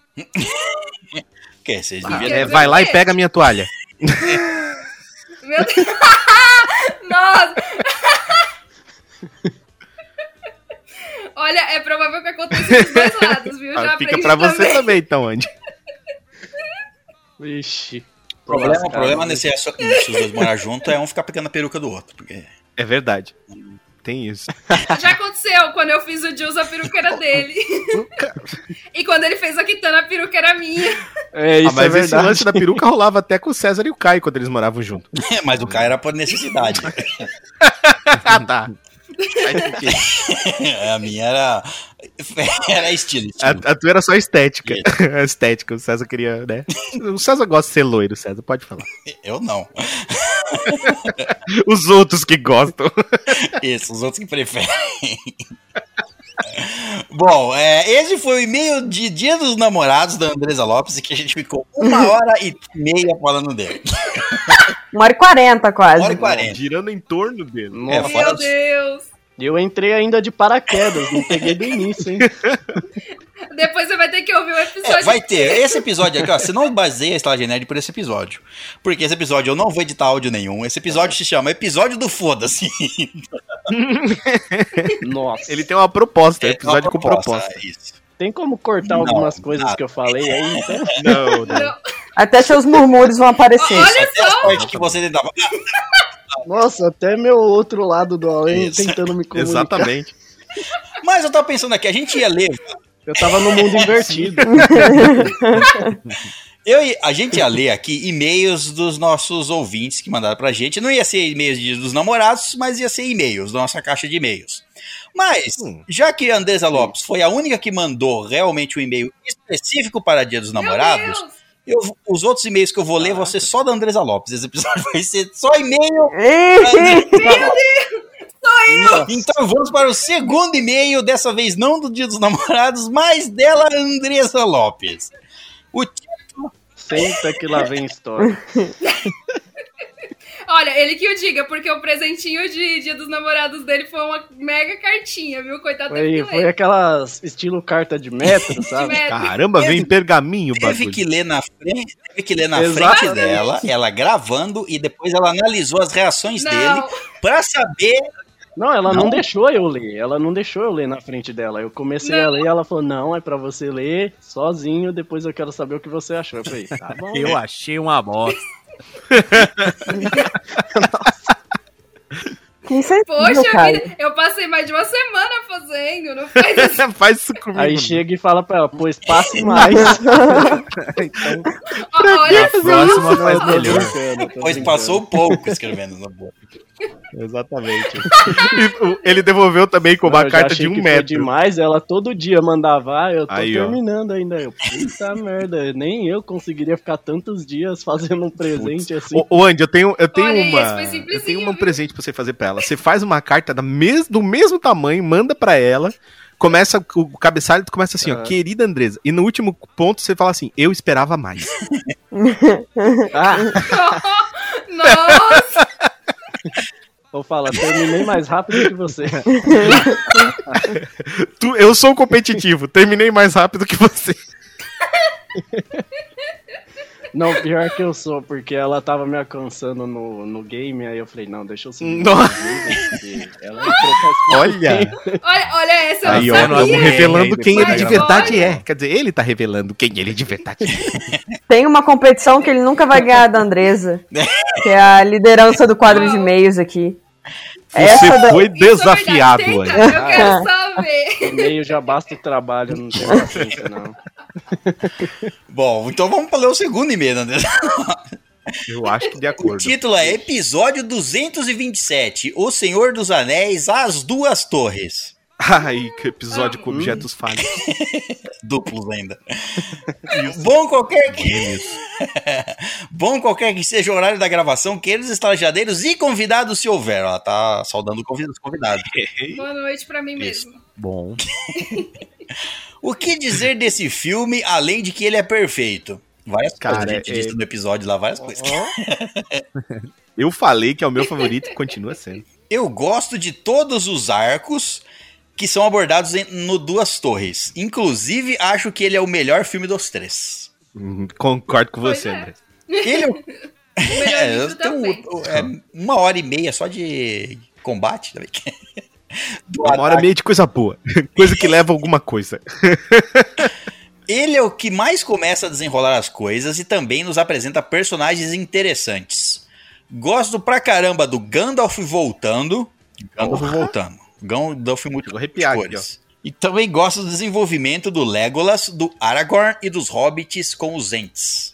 Que, vocês Ah. É, vai lá e pega a minha toalha. Meu Deus. Nossa. Olha, é provável que aconteça dos dois lados, viu? Já Ah, Fica aprendi pra você também, então, Andy. Ixi. O problema, o problema nesse se os dois morar junto é um ficar pegando a peruca do outro. Porque... É verdade. Tem isso. Já aconteceu quando eu fiz o Jules, a peruca era dele. e quando ele fez a Kitana, a peruca era minha. É, Ah, isso mas é esse lance da peruca rolava até com o César e o Caio quando eles moravam junto. Mas o cara era por necessidade. ah, tá. Sentido. a minha era. Era estilo. A, estilo. a tua era só estética. A estética, o César queria, né? O César gosta de ser loiro, César, pode falar. Eu não. Os outros que gostam. Isso, os outros que preferem. Bom, é, esse foi o e-mail de Dia dos Namorados da Andresa Lopes, que a gente ficou uma hora e meia falando dele. Uma hora e quarenta quase. Uma hora e quarenta. Girando em torno dele. É, fora Meu Deus. Eu entrei ainda de paraquedas, não peguei do início, hein? Depois você vai ter que ouvir o episódio. É, vai ter. Esse episódio aqui, ó. Você não baseia a Estalagem Nerd por esse episódio. Porque esse episódio eu não vou editar áudio nenhum. Esse episódio se chama Episódio do Foda-se. Nossa. Ele tem uma proposta, É episódio uma com proposta. é Isso. Tem como cortar Não, algumas coisas nada. que eu falei aí? Então? Não, não. Não. Até seus murmúrios vão aparecer. Olha Até as partes que você tentava. Nossa, até meu outro lado do além Isso. tentando me comunicar. Exatamente. Mas eu tava pensando aqui, a gente ia ler. Eu tava no mundo invertido. Eu, a gente ia ler aqui e-mails dos nossos ouvintes que mandaram pra gente. Não ia ser e-mails de- dos namorados, mas ia ser e-mails, da nossa caixa de e-mails. Mas, Hum. já que a Andresa Lopes foi a única que mandou realmente um e-mail específico para Dia dos Namorados. Eu- os outros e-mails que eu vou ler vão ser só da Andresa Lopes. Esse episódio vai ser só e-mail. Então vamos para o segundo e-mail, dessa vez não do Dia dos Namorados, mas dela, Andresa Lopes. O título Senta que lá vem história. Olha, ele que o diga, porque o presentinho de Dia dos Namorados dele foi uma mega cartinha, viu? Coitado Foi, teve que foi ler. aquelas estilo carta de metro, sabe? metro. Caramba, vem em pergaminho o teve bagulho. que ler na frente, teve que ler na Exatamente. frente dela, ela gravando e depois ela analisou as reações dele Não, pra saber. Não, ela não. Não? deixou eu ler. Ela não deixou eu ler na frente dela. Eu comecei a Não. ler e ela falou: não, é pra você ler sozinho, depois eu quero saber o que você achou. Eu falei, tá bom. Eu achei uma bosta. Que sentido, poxa cara. vida, eu passei mais de uma semana fazendo, não faz isso. Faz isso comigo. Aí chega e fala pra ela, pois passe mais. Ó, Olha A próxima faz melhor. Pois brincando. passou pouco escrevendo na boca. Exatamente. E ele devolveu também com Não, uma já carta achei de um que foi metro. demais, ela todo dia mandava, ah, eu tô Aí, ó. terminando ainda. Eu, puta merda, nem eu conseguiria ficar tantos dias fazendo um presente assim. Ô, ô, Andy, eu tenho, eu tenho Olha, uma. Eu tenho um presente pra você fazer pra ela. Você faz uma carta da mes, do mesmo tamanho, manda pra ela. Começa o cabeçalho, tu começa assim, ó, querida Andresa. E no último ponto você fala assim, eu esperava mais. Ah, Nossa! Ou fala, terminei mais rápido que você. Tu, eu sou competitivo, terminei mais rápido que você. Não, pior que eu sou, porque ela tava me alcançando no, no game, aí eu falei, não, deixa eu porque Ela entrou com as Olha, Olha, olha essa, eu aí não ó, sabia. revelando quem ele de da verdade gravação. é. Quer dizer, ele tá revelando quem ele de verdade é. Tem uma competição que ele nunca vai ganhar da Andresa. que é a liderança do quadro de e-mails aqui. Essa Você da- foi Isso é verdade. desafiado, Tenta, Andy. Eu quero saber. meio já basta o trabalho, não tem paciência, não. Bom, então vamos para ler o segundo e-mail, André. Eu acho que de O acordo. título é Episódio 227, O Senhor dos Anéis, As Duas Torres. Ai, que episódio com objetos falhos. Duplos ainda. Bom qualquer que. Bom qualquer que seja o horário da gravação, queridos estalajadeiros e convidados, se houver. Ela tá saudando os convidados. Boa noite pra mim Isso. mesmo. Bom. O que dizer desse filme, além de que ele é perfeito? Várias Cara, coisas, a gente é- disse no episódio lá, várias coisas. Eu falei que é o meu favorito e continua sendo. Eu gosto de todos os arcos que são abordados em- no Duas Torres. Inclusive, acho que ele é o melhor filme dos três. Hum, Concordo com Pois você, é. André. Ele é o É, eu tenho é, uma hora e meia só de combate também. Do Uma hora e ataque. meia de coisa boa. Coisa que leva a alguma coisa. Ele é o que mais começa a desenrolar as coisas e também nos apresenta personagens interessantes. Gosto pra caramba do Gandalf voltando. Gandalf voltando. Gandalf muito Chegou a arrepiar aqui, cores. E também gosto do desenvolvimento do Legolas, do Aragorn e dos Hobbits com os Ents.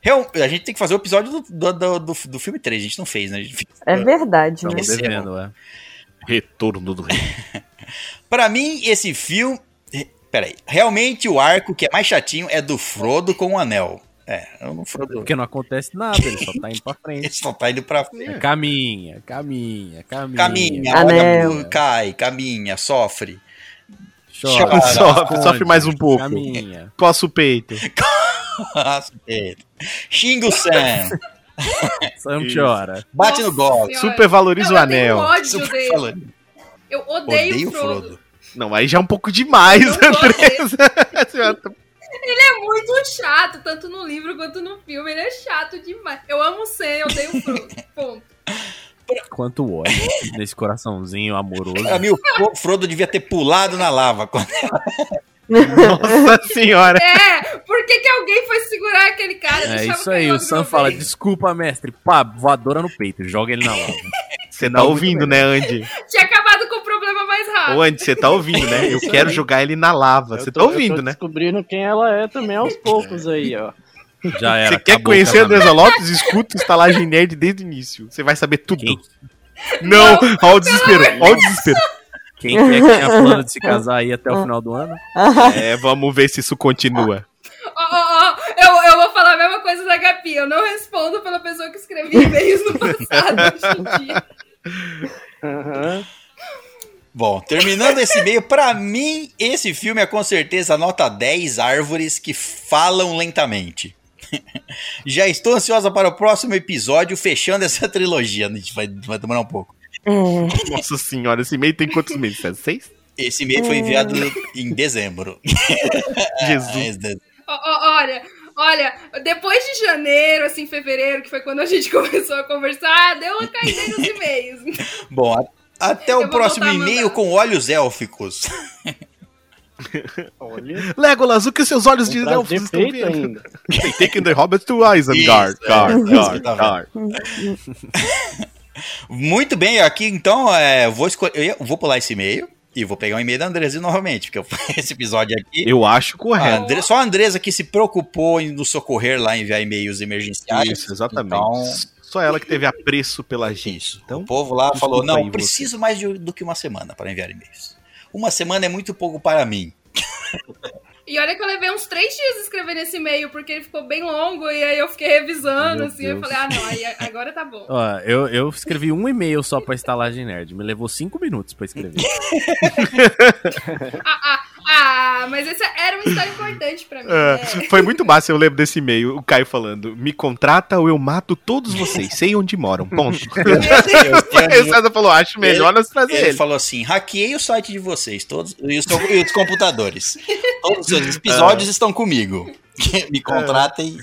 Real- a gente tem que fazer o episódio do, do, do, do- do filme 3, a gente não fez, né? Fez- É verdade, né? É devendo, é. Retorno do rei. Pra mim, esse filme. Peraí. Realmente o arco que é mais chatinho é do Frodo com o anel. É, eu não Frodo. Porque não acontece nada, ele só tá indo pra Ele frente. só tá indo pra frente. Caminha, caminha, caminha. Caminha, Anel. olha, cai, caminha, sofre. Chora, Sofre, esconde, sofre mais um pouco. Caminha. Coça o peito. Nossa, Pedro. Xinga o Sam. Só não Isso. chora. Bate no Nossa gol. Senhora. Super valoriza Não, o anel. Super falando. Eu odeio, Odeio o Frodo. Não, aí já é um pouco demais, Andresa. Ele é muito chato, tanto no livro quanto no filme. Ele é chato demais. Eu amo o Sam, eu odeio o Frodo. Ponto. Quanto ódio nesse coraçãozinho amoroso. Pra mim, o Fro- Frodo devia ter pulado na lava. quando- Nossa senhora. É, por que, que alguém foi segurar aquele cara? É isso aí, o Sam fala, desculpa, mestre. Pá, voadora no peito, joga ele na lava. Você tá ouvindo, né, Andy? Tinha acabado com o problema mais rápido. Ô, Andy, você tá ouvindo, né? Eu quero jogar ele na lava. Você tá eu ouvindo, tô né? descobrindo quem ela é também aos poucos aí, ó. Já era. Você quer conhecer a. Andresa Lopes? Escuta o Estalagem Nerd desde o início. Você vai saber tudo. Quem, Não, olha o desespero, olha o desespero. Quem que é que tinha plano de se casar aí até o final do ano? É, vamos ver se isso continua. Ó, ó, ó, eu, eu vou falar a mesma coisa da Gabi. Eu não respondo pela pessoa que escrevia e-mails no passado hoje em dia. Bom, terminando esse e-mail, pra mim, esse filme é com certeza nota 10 árvores que falam lentamente. Já estou ansiosa para o próximo episódio, fechando essa trilogia. A gente vai, vai demorar um pouco. É, Nossa senhora, esse e-mail tem quantos meses? É Seis? Esse e-mail foi enviado em dezembro. Jesus. Ó, olha, olha, depois de janeiro, assim, fevereiro, que foi quando a gente começou a conversar, deu uma caída nos e-mails. Bom, a- até Eu o próximo e-mail com olhos élficos. Olha, Legolas, o que seus olhos de elfos estão vendo? ainda. Taken the hobbit to Isengard. Isso, é, Guard, que guard, tá guard. Muito bem, aqui então, é, vou, escolher, eu vou pular esse e-mail e vou pegar o e-mail da Andresa novamente, porque eu, esse episódio aqui. Eu acho A correto. Andre- só a Andresa que se preocupou em nos socorrer lá, enviar e-mails emergenciais. Isso, exatamente. Então, Só ela que teve apreço pela gente. Então, o povo lá falou: não, aí você." preciso mais de- do que uma semana para enviar e-mails. Uma semana é muito pouco para mim. E olha que eu levei uns três dias escrevendo esse e-mail, porque ele ficou bem longo, e aí eu fiquei revisando, Meu assim, eu Deus. falei, ah, não, aí agora tá bom. Ó, eu, eu escrevi um e-mail só pra estalagem nerd. Me levou cinco minutos pra escrever. Ah, ah, ah, mas esse era uma história importante pra mim, É, né? foi muito massa, eu lembro desse e-mail. O Caio falando: Me contrata ou eu mato todos vocês. Sei onde moram. Ponto. Aí o César falou: Acho melhor nós trazer Ele ele. falou assim: hackeei o site de vocês, todos e os, e os computadores. Todos os episódios estão comigo. Me contratem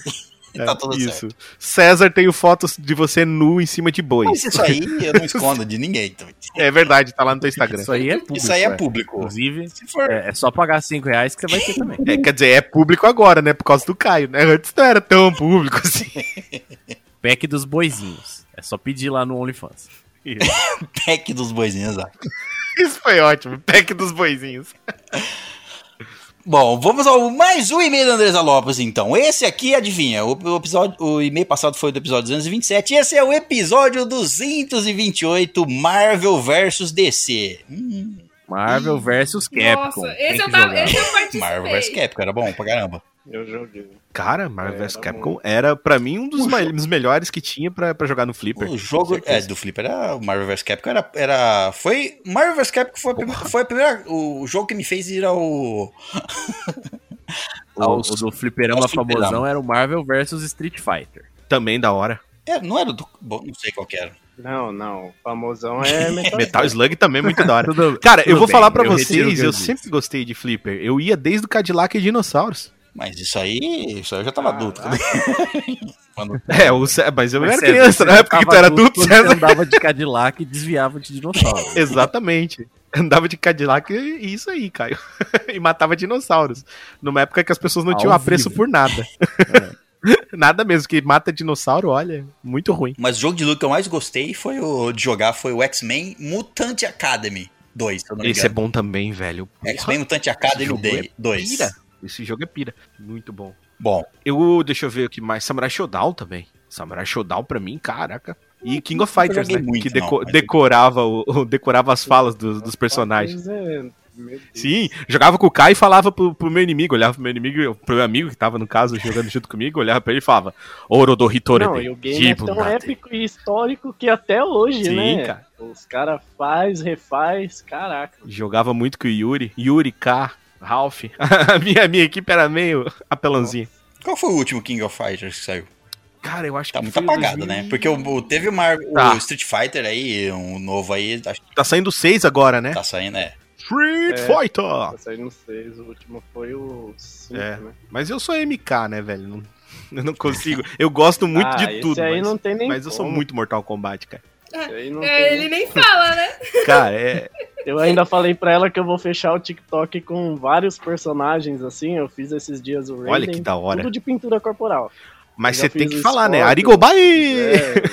e tá tudo certo. Isso. César tem fotos de você nu em cima de bois. Mas isso aí eu não escondo de ninguém. Então. É verdade, tá lá no teu Instagram. Isso aí é público. Isso aí é é. público. Inclusive, Se for. é, é só pagar cinco reais que você vai ter também. É, quer dizer, é público agora, né? Por causa do Caio, né? Antes não era tão público assim. Pack dos boizinhos. É só pedir lá no OnlyFans. Pack dos boizinhos, exato. Isso foi ótimo. Pack dos boizinhos. Bom, vamos ao mais um e-mail da Andresa Lopes, então. Esse aqui, adivinha, o, o episódio, o e-mail passado foi do episódio 227, esse é o episódio 228, Marvel versus DC. Hum, Marvel versus Capcom. Nossa, esse eu, tava, esse eu participei. Marvel vs Capcom, era bom pra caramba. Eu joguei. Cara, Marvel vs Capcom era, pra mim, um dos, dos melhores que tinha pra, pra jogar no Flipper. O jogo é, do Flipper era o Marvel vs Capcom era, era foi Marvel vs Capcom foi, a prime- foi a primeira o jogo que me fez ir ao O, aos- o do fliperama famosão era o Marvel versus Street Fighter. Também da hora. é, não era do bom, não sei qual que era. Não, não. O famosão é Metal, Metal Slug também é muito da hora. Tudo- Cara, eu tudo vou bem, falar eu o vocês, eu eu sempre gostei de Flipper. Eu ia desde o Cadillac e Dinossauros. Mas isso aí, isso aí eu já tava adulto. Quando- É, o Cé- mas eu Mas, era César, criança, na época que tu era adulto, quando Você César. andava de Cadillac e desviava de dinossauro. Exatamente. Andava de Cadillac e isso aí, Caio. e matava dinossauros. Numa época que as pessoas não Ao tinham apreço vivo. por nada. nada mesmo, que mata dinossauro, olha, muito ruim. Mas o jogo de luta que eu mais gostei foi o de jogar foi o X-Men Mutant Academy 2, se eu não me Esse é bom também, velho. X-Men Mutant Esse Academy jogo é 2. pira. Esse jogo é pira. Muito bom. Bom, Eu, deixa eu ver o que mais. Samurai Shodown também. Samurai Shodown pra mim, caraca. E King of Fighters, né? muito, que deco- não, decorava, o, decorava as falas dos, dos personagens. É-. Sim, jogava com o Kai e falava pro, pro meu inimigo, olhava pro meu inimigo, pro meu amigo que tava no caso jogando junto comigo, olhava pra ele e falava: Ouro do Hitore. Não, e o game é tão épico e histórico que até hoje, Sim, né? cara. Os caras faz, refaz, caraca. Jogava muito com o Yuri, Yuri K, Ralph. A minha, minha equipe era meio apelãozinha. qual foi o último King of Fighters que saiu? Cara, eu acho Tá que muito foi o apagado, 2000 né? Porque o, o- teve o, Mar- o Tá. Street Fighter aí, um novo aí, acho que Tá saindo seis agora, né? tá saindo, é. Street É. Fighter! Tá saindo seis, o último foi o 5, É. né? Mas eu sou MK, né, velho? Não, eu não consigo. Eu gosto muito Ah, de esse tudo, aí mas, não tem nem mas eu sou como. muito Mortal Kombat, cara. Esse aí não É, tem ele nem fala, né? Cara, é. Eu ainda falei pra ela que eu vou fechar o TikTok com vários personagens, assim. Eu fiz esses dias o Raiden. Olha que da hora. Tudo de pintura corporal. Mas você tem que o falar, né? Arigobai! É.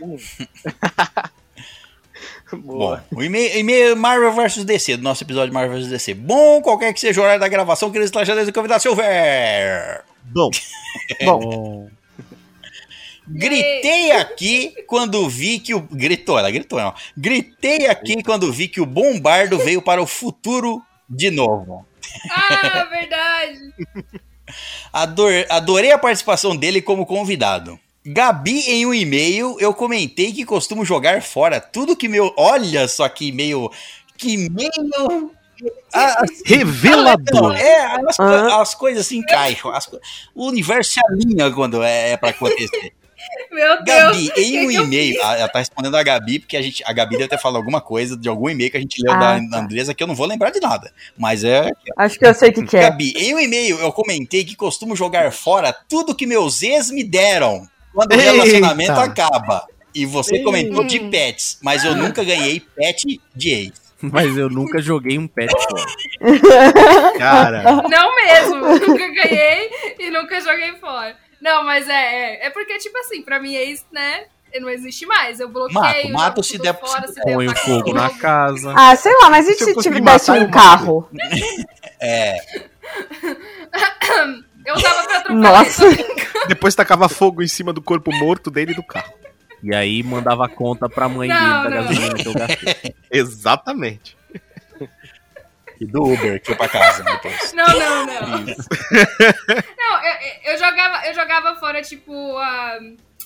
Boa. Bom, o e-mail, e-mail Marvel vs DC, do nosso episódio Marvel vs DC. Bom, qualquer que seja o horário da gravação, queridos trajadores e convidados, Silver. Bom, Bom, Gritei aqui quando vi que o. Gritou, ela gritou, não. Gritei aqui quando vi que o Bombardo veio para o futuro de novo. Ah, verdade. Ador- adorei a participação dele como convidado. Gabi, em um e-mail, eu comentei que costumo jogar fora tudo que meu. Olha só que e-mail. Que e-mail. Ah, Não, revelador. é, as, Ah. as coisas se encaixam. as o universo se alinha quando é, é para acontecer. Meu Deus. Gabi, em um e-mail, ela tá respondendo a Gabi, porque a, gente, a Gabi deve ter falado alguma coisa de algum e-mail que a gente leu Ah, da tá. Andresa que eu não vou lembrar de nada. Mas é. Acho que eu sei o que, que é. Gabi, em um e-mail eu comentei que costumo jogar fora tudo que meus ex me deram quando o Eita. relacionamento acaba. E você Ei. comentou de pets, mas eu nunca ganhei pet de ex. mas eu nunca joguei um pet fora. Cara, Não mesmo. nunca ganhei e nunca joguei fora. Não, mas é, é, é porque, tipo assim, pra mim ex, né? Não existe mais. Eu bloqueio. Mato, mato se der- fora, se der Põe o ataque fogo na casa. Ah, sei lá, mas e Se se tivesse um carro? Eu tava pra trocar Nossa. isso. depois tacava fogo em cima do corpo morto dele e do carro. E aí mandava conta pra mãe Não, dele da não. gasolina que eu gastei. Exatamente. E do Uber que foi pra casa depois. Não, não, não. Não, eu, eu jogava, eu jogava fora, tipo, a.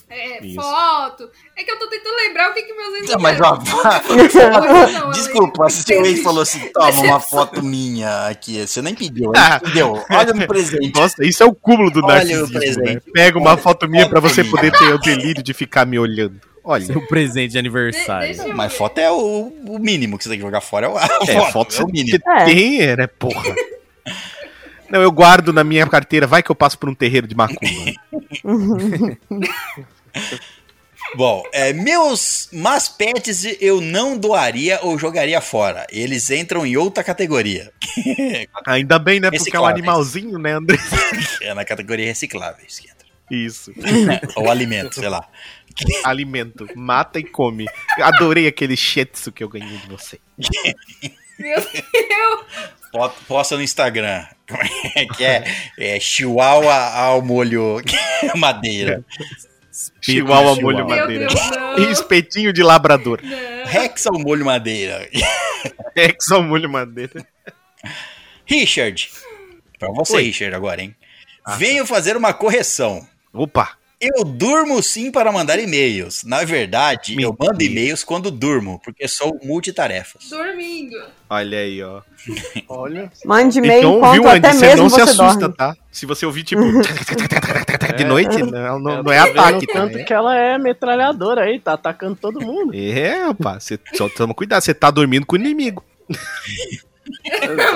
é, Isso. foto. É que eu tô tentando lembrar o que, que meus ex Não, mas Não, desculpa, se seu ex falou assim: toma uma foto minha aqui. Você nem pediu, ele pediu. Olha no presente. Nossa, isso é o cúmulo do Olha o narcisismo, presente. né? Pega uma foto minha pra você poder ter o delírio de ficar me olhando. Olha, Seu presente de De- aniversário. eu Mas ver. foto é o, o mínimo que você tem que jogar fora. É, o, a é, foto é você o mínimo. É. tem, né, porra. Não, eu guardo na minha carteira, vai que eu passo por um terreiro de macumba. Bom, é, meus mas pets eu não doaria ou jogaria fora. Eles entram em outra categoria. Ainda bem, né, porque é um animalzinho, né, André? É na categoria recicláveis que entra. Isso. Ou alimento, sei lá. Alimento. Mata e come. Adorei aquele shetsu que eu ganhei de você. Meu Deus. Po- Posta no Instagram. É que é? É chihuahua ao molho madeira. Chihuahua Chihuahua. molho Meu madeira. E espetinho de labrador. não. Rex ao molho madeira. É que só molho madeira. Richard. Pra você, Oi. Richard, agora, hein? Venho fazer uma correção. Opa. Eu durmo sim para mandar e-mails. Na verdade, eu mando e-mails quando durmo, porque sou multitarefas. Dormindo. Olha aí, ó. Olha. Mande e-mail Então, enquanto viu, Andy? até Você mesmo não se você assusta, dorme. tá? Se você ouvir, tipo, de noite, não, não, Eu não é vendo ataque, tá? tanto que ela é metralhadora aí, tá atacando todo mundo. É, rapaz, você, só toma cuidado, você tá dormindo com o inimigo.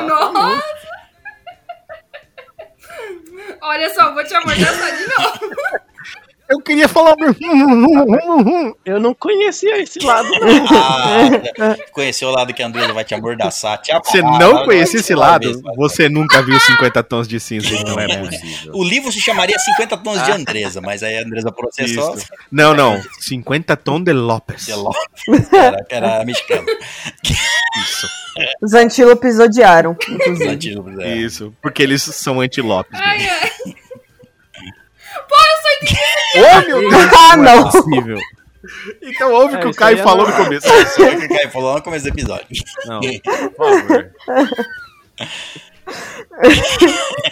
Nossa! Olha só, vou te amordaçar de novo. Eu queria falar. Eu não conhecia esse lado, não. Ah, conheceu o lado que a Andresa vai te amordaçar. Te Você não conhecia esse lado? mesmo. Você nunca viu 50 tons de cinza, então Não é é possível. O livro se chamaria 50 Tons de Andresa, mas aí a Andresa processou. Isso. Não, não. 50 tons de Lopes. De Lopes, era, era mexicano. Isso. Os antílopes odiaram, Os antílopes, é. Isso. Porque eles são anti-Lopes. Ai, ai. Ô, meu Deus! ah, Não é não. possível. Então ouve o É, que o isso Caio é falou no normal. começo. Isso é o que o Caio falou no começo do episódio. Não, por favor.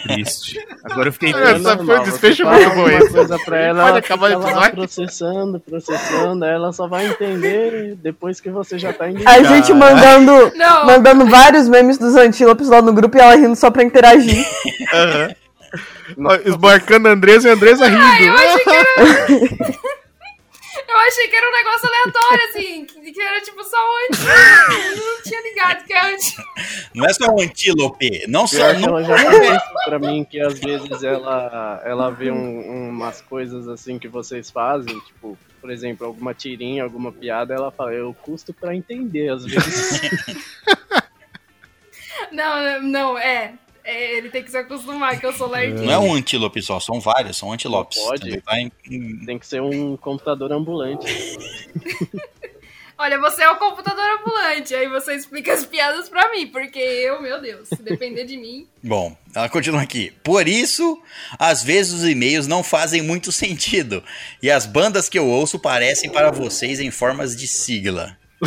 Triste. Agora eu fiquei É, triste. Essa foi um Você desfecho muito bom esse. coisa pra ela, Pode ela acabar o episódio? processando, processando, aí ela só vai entender depois que você já tá indo. A gente mandando, Não. mandando vários memes dos antílopes lá no grupo e ela rindo só pra interagir. Aham. Ó, Esbarcando a Andresa e a Andresa rindo. Eu achei que era. Eu achei que era um negócio aleatório, assim. Que, que era tipo só um anti. Eu não tinha ligado que era anti. Não é só um antílope. Não só. Não, ela já pra mim que às vezes ela, ela vê um- umas coisas assim que vocês fazem, tipo, por exemplo, alguma tirinha, alguma piada, ela fala, eu custo pra entender às vezes. Não, não, é. É, Ele tem que se acostumar que eu sou lerdinha. não é um antílope só, são vários, são antilopes. Pode. Também tá em- em- Tem que ser um computador ambulante. Olha, você é o computador ambulante, aí você explica as piadas pra mim, porque eu, meu Deus, se depender de mim. Bom, ela continua aqui. Por isso, às vezes os e-mails não fazem muito sentido. E as bandas que eu ouço parecem para vocês em formas de sigla.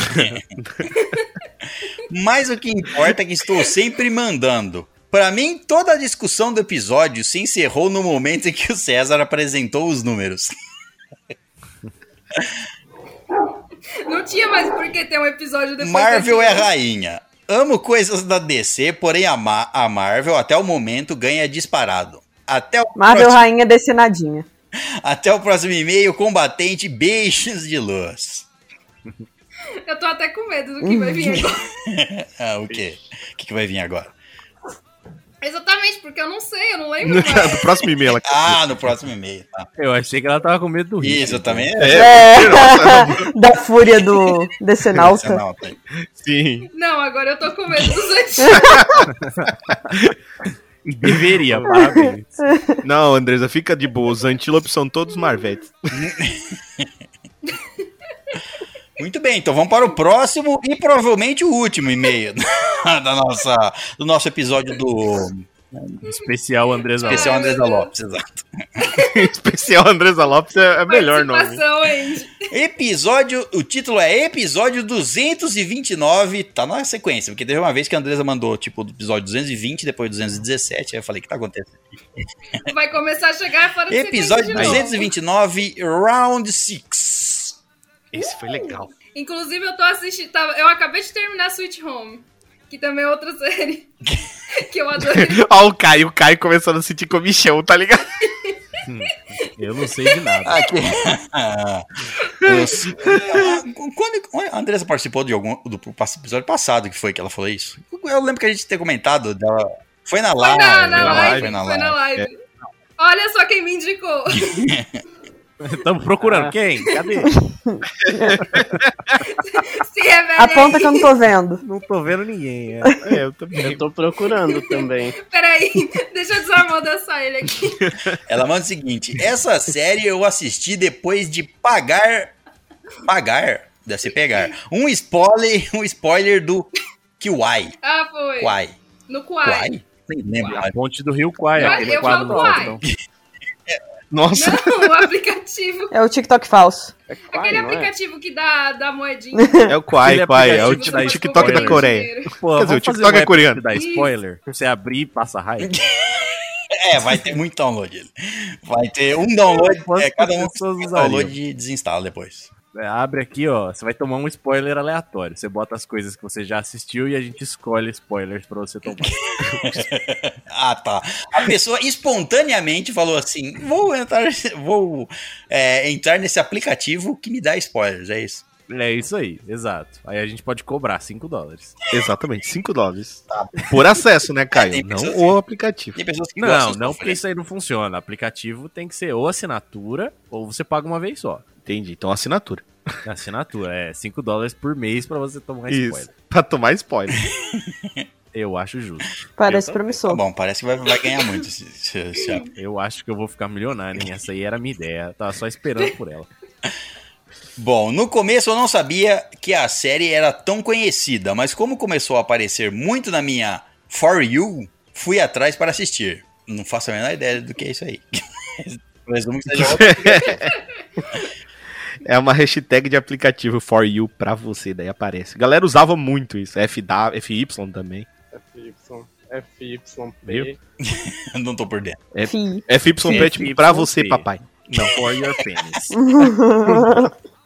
Mas o que importa é que estou sempre mandando. Para mim, toda a discussão do episódio se encerrou no momento em que o César apresentou os números. Não tinha mais por que ter um episódio depois Marvel é rainha. Amo coisas da DC, porém a, Ma- a Marvel até o momento ganha disparado. Até o, Marvel próximo, Rainha Decenadinha. até o próximo e-mail, combatente, beijos de luz. Eu tô até com medo do que vai vir agora. Ah, o quê? O que, que vai vir agora? Exatamente, porque eu não sei, eu não lembro mais. Do próximo e-mail ela Ah, no próximo e-mail. Tá. Eu achei que ela tava com medo do risco. Isso, eu também. É, da fúria do Decenalta. Sim. Não, agora eu tô com medo dos antigos. Deveria, parabéns. Não, Andresa, fica de boa. Os antílopes são todos marvetes. Muito bem, então vamos para o próximo e provavelmente o último e-mail da nossa, do nosso episódio do Especial Andresa especial Ai, Andresa. Lopes, exato. Especial Andresa Lopes é, é melhor nome. Episódio, o título é Episódio 229, tá na sequência, porque teve uma vez que a Andresa mandou, tipo, do episódio 220, depois 217, aí eu falei, o que tá acontecendo? Vai começar a chegar fora de Episódio sequência de novo. 229, Round 6. Esse foi legal. Inclusive, eu tô assistindo. tava- Eu acabei de terminar Sweet Home. Que também é outra série. que eu adorei. Ó, o Caio, o Caio começando a sentir comichão, tá ligado? Eu não sei de nada. Aqui. Ah, os- ah, quando a Andressa participou de algum do episódio passado que foi que ela falou isso? Eu lembro que a gente ter comentado dela. Foi na Foi live. na foi na live. Foi na Foi na live. live. Olha só quem me indicou. Estamos procurando. Quem? Cadê? Aponta aí. que eu não tô vendo. Não tô vendo ninguém. é. É, eu também. Eu tô procurando também. Peraí, deixa eu desarmodessar ele aqui. Ela manda o seguinte: essa série eu assisti depois de pagar. Pagar? Deve ser pegar. Um spoiler, um spoiler do Kiwai. Ah, foi. Quai. No Quai. Quai? Nem lembro. A ponte do Rio Eu- aquele eu quadro falo alto. Nossa, Não, o aplicativo. É o TikTok falso. Aquele não é? aplicativo que dá, dá moedinha. é o Quai, Aquele Quai, é o TikTok da. Coreia. Pô, Quer dizer, o TikTok é coreano. Dá spoiler. Você abrir e passa raiva. É, vai ter muito download. ele. Vai ter um download, é, cada um download e desinstala depois. É, abre aqui, ó. Você vai tomar um spoiler aleatório. Você bota as coisas que você já assistiu e a gente escolhe spoilers pra você tomar. Ah, tá. A pessoa espontaneamente falou assim: vou entrar, vou é, entrar nesse aplicativo que me dá spoilers, é isso. é isso aí, exato. Aí a gente pode cobrar 5 dólares. Exatamente, 5 dólares. Por acesso, né, Caio? Tem Não pessoas- o aplicativo. Tem pessoas que Não, não, porque isso aí não funciona. Aplicativo tem que ser ou assinatura ou você paga uma vez só. Entendi, então assinatura. Assinatura é 5 dólares por mês pra você tomar Isso, spoiler. pra tomar spoiler. Eu acho justo. Parece Tá promissor. bom, parece que vai, vai ganhar muito esse, esse- esse app. Eu acho que eu vou ficar milionário, hein? Essa aí era a minha ideia. Eu tava só esperando por ela. Bom, no começo eu não sabia que a série era tão conhecida, mas como começou a aparecer muito na minha For You, fui atrás para assistir. Não faço a menor ideia do que é isso aí. Presumo que seja outra. É uma hashtag de aplicativo for you pra você, daí aparece. Galera usava muito isso. FW, FY também. FY, FYP. Não tô por dentro. Fi. FYP é tipo pra você, papai. Não, for your penis.